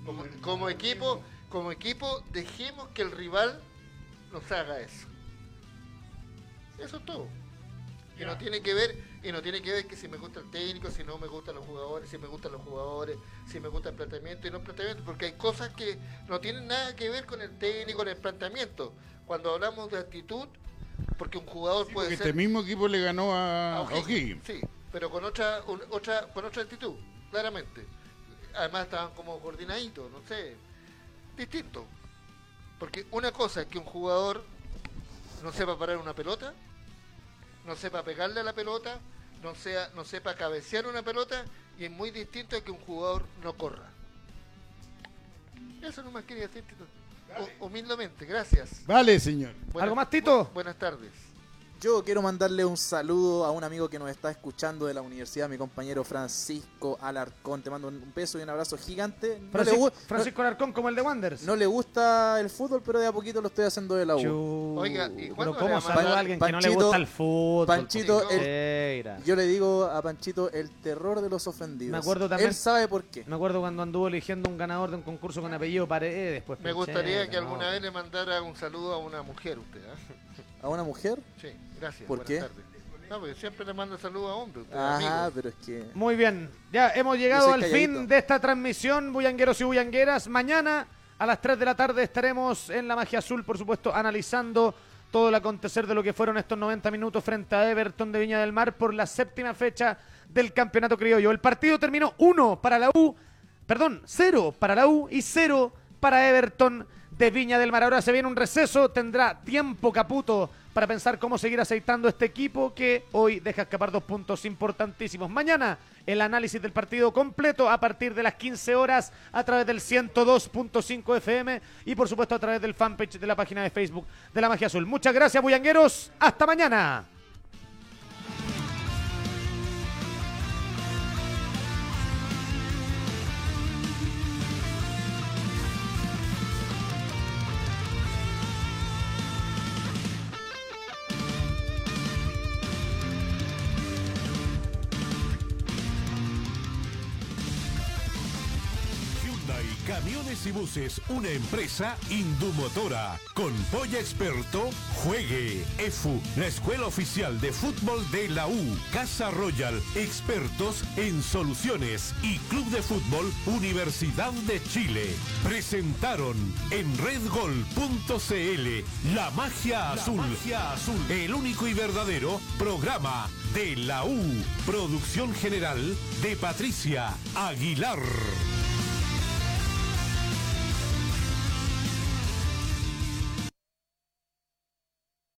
como, como equipo, como equipo, dejemos que el rival nos haga eso. Eso es todo. Y no tiene que ver, y no tiene que ver que si me gusta el técnico, si no me gustan los jugadores, si me gustan los jugadores, si me gusta el planteamiento y no el planteamiento, porque hay cosas que no tienen nada que ver con el técnico, con el planteamiento. Cuando hablamos de actitud, porque un jugador puede Porque ser este mismo equipo le ganó a, a O'Higgins. Sí, pero con otra, un- otra, con otra actitud, claramente. Además estaban como coordinaditos, no sé, distinto. Porque una cosa es que un jugador no sepa parar una pelota, no sepa pegarle a la pelota, no sea, no sepa cabecear una pelota, y es muy distinto a que un jugador no corra. Eso no más quería decir, Tito. Hu- Humildemente, gracias. Vale, señor. ¿Algo más, Tito? bu- buenas tardes. Yo quiero mandarle un saludo a un amigo que nos está escuchando de la universidad, mi compañero Francisco Alarcón. Te mando un beso y un abrazo gigante. No, le, Francisco, gu- Francisco Alarcón como el de Wanderers. no le gusta el fútbol, pero de a poquito lo estoy haciendo de la U. Oiga, ¿y pero le ¿cómo saluda a alguien que no le gusta el fútbol? Panchito, el-. Yo le digo a Panchito el terror de los ofendidos. Me acuerdo también- Él sabe por qué. Me acuerdo cuando anduvo eligiendo un ganador de un concurso con apellido Paredes. Después Me gustaría que alguna no. vez le mandara un saludo a una mujer usted. ¿ah? ¿A una mujer? Sí, gracias. ¿Por qué? tardes. No, porque siempre le mando saludos a hombres. usted, Ajá, amigos. pero es que. Muy bien, ya hemos llegado al fin de esta transmisión, bullangueros y bullangueras. Mañana a las 3 de la tarde estaremos en la Magia Azul, por supuesto, analizando todo el acontecer de lo que fueron estos 90 minutos frente a Everton de Viña del Mar por la séptima fecha del Campeonato Criollo. El partido terminó 1 para la U, perdón, 0 para la U y 0 para Everton de Viña del Mar. Ahora se viene un receso, tendrá tiempo Caputo para pensar cómo seguir aceitando este equipo que hoy deja escapar dos puntos importantísimos. Mañana el análisis del partido completo a partir de las 15 horas a través del 102.5 FM y por supuesto a través del fanpage de la página de Facebook de la Magia Azul. Muchas gracias, bullangueros. Hasta mañana. Una empresa Indumotora. Con Polla Experto, juegue. EFU, la escuela oficial de fútbol de la U. Casa Royal, expertos en soluciones. Y Club de Fútbol Universidad de Chile. Presentaron en redgol.cl La magia azul. azul. El único y verdadero programa de la U. Producción general de Patricia Aguilar.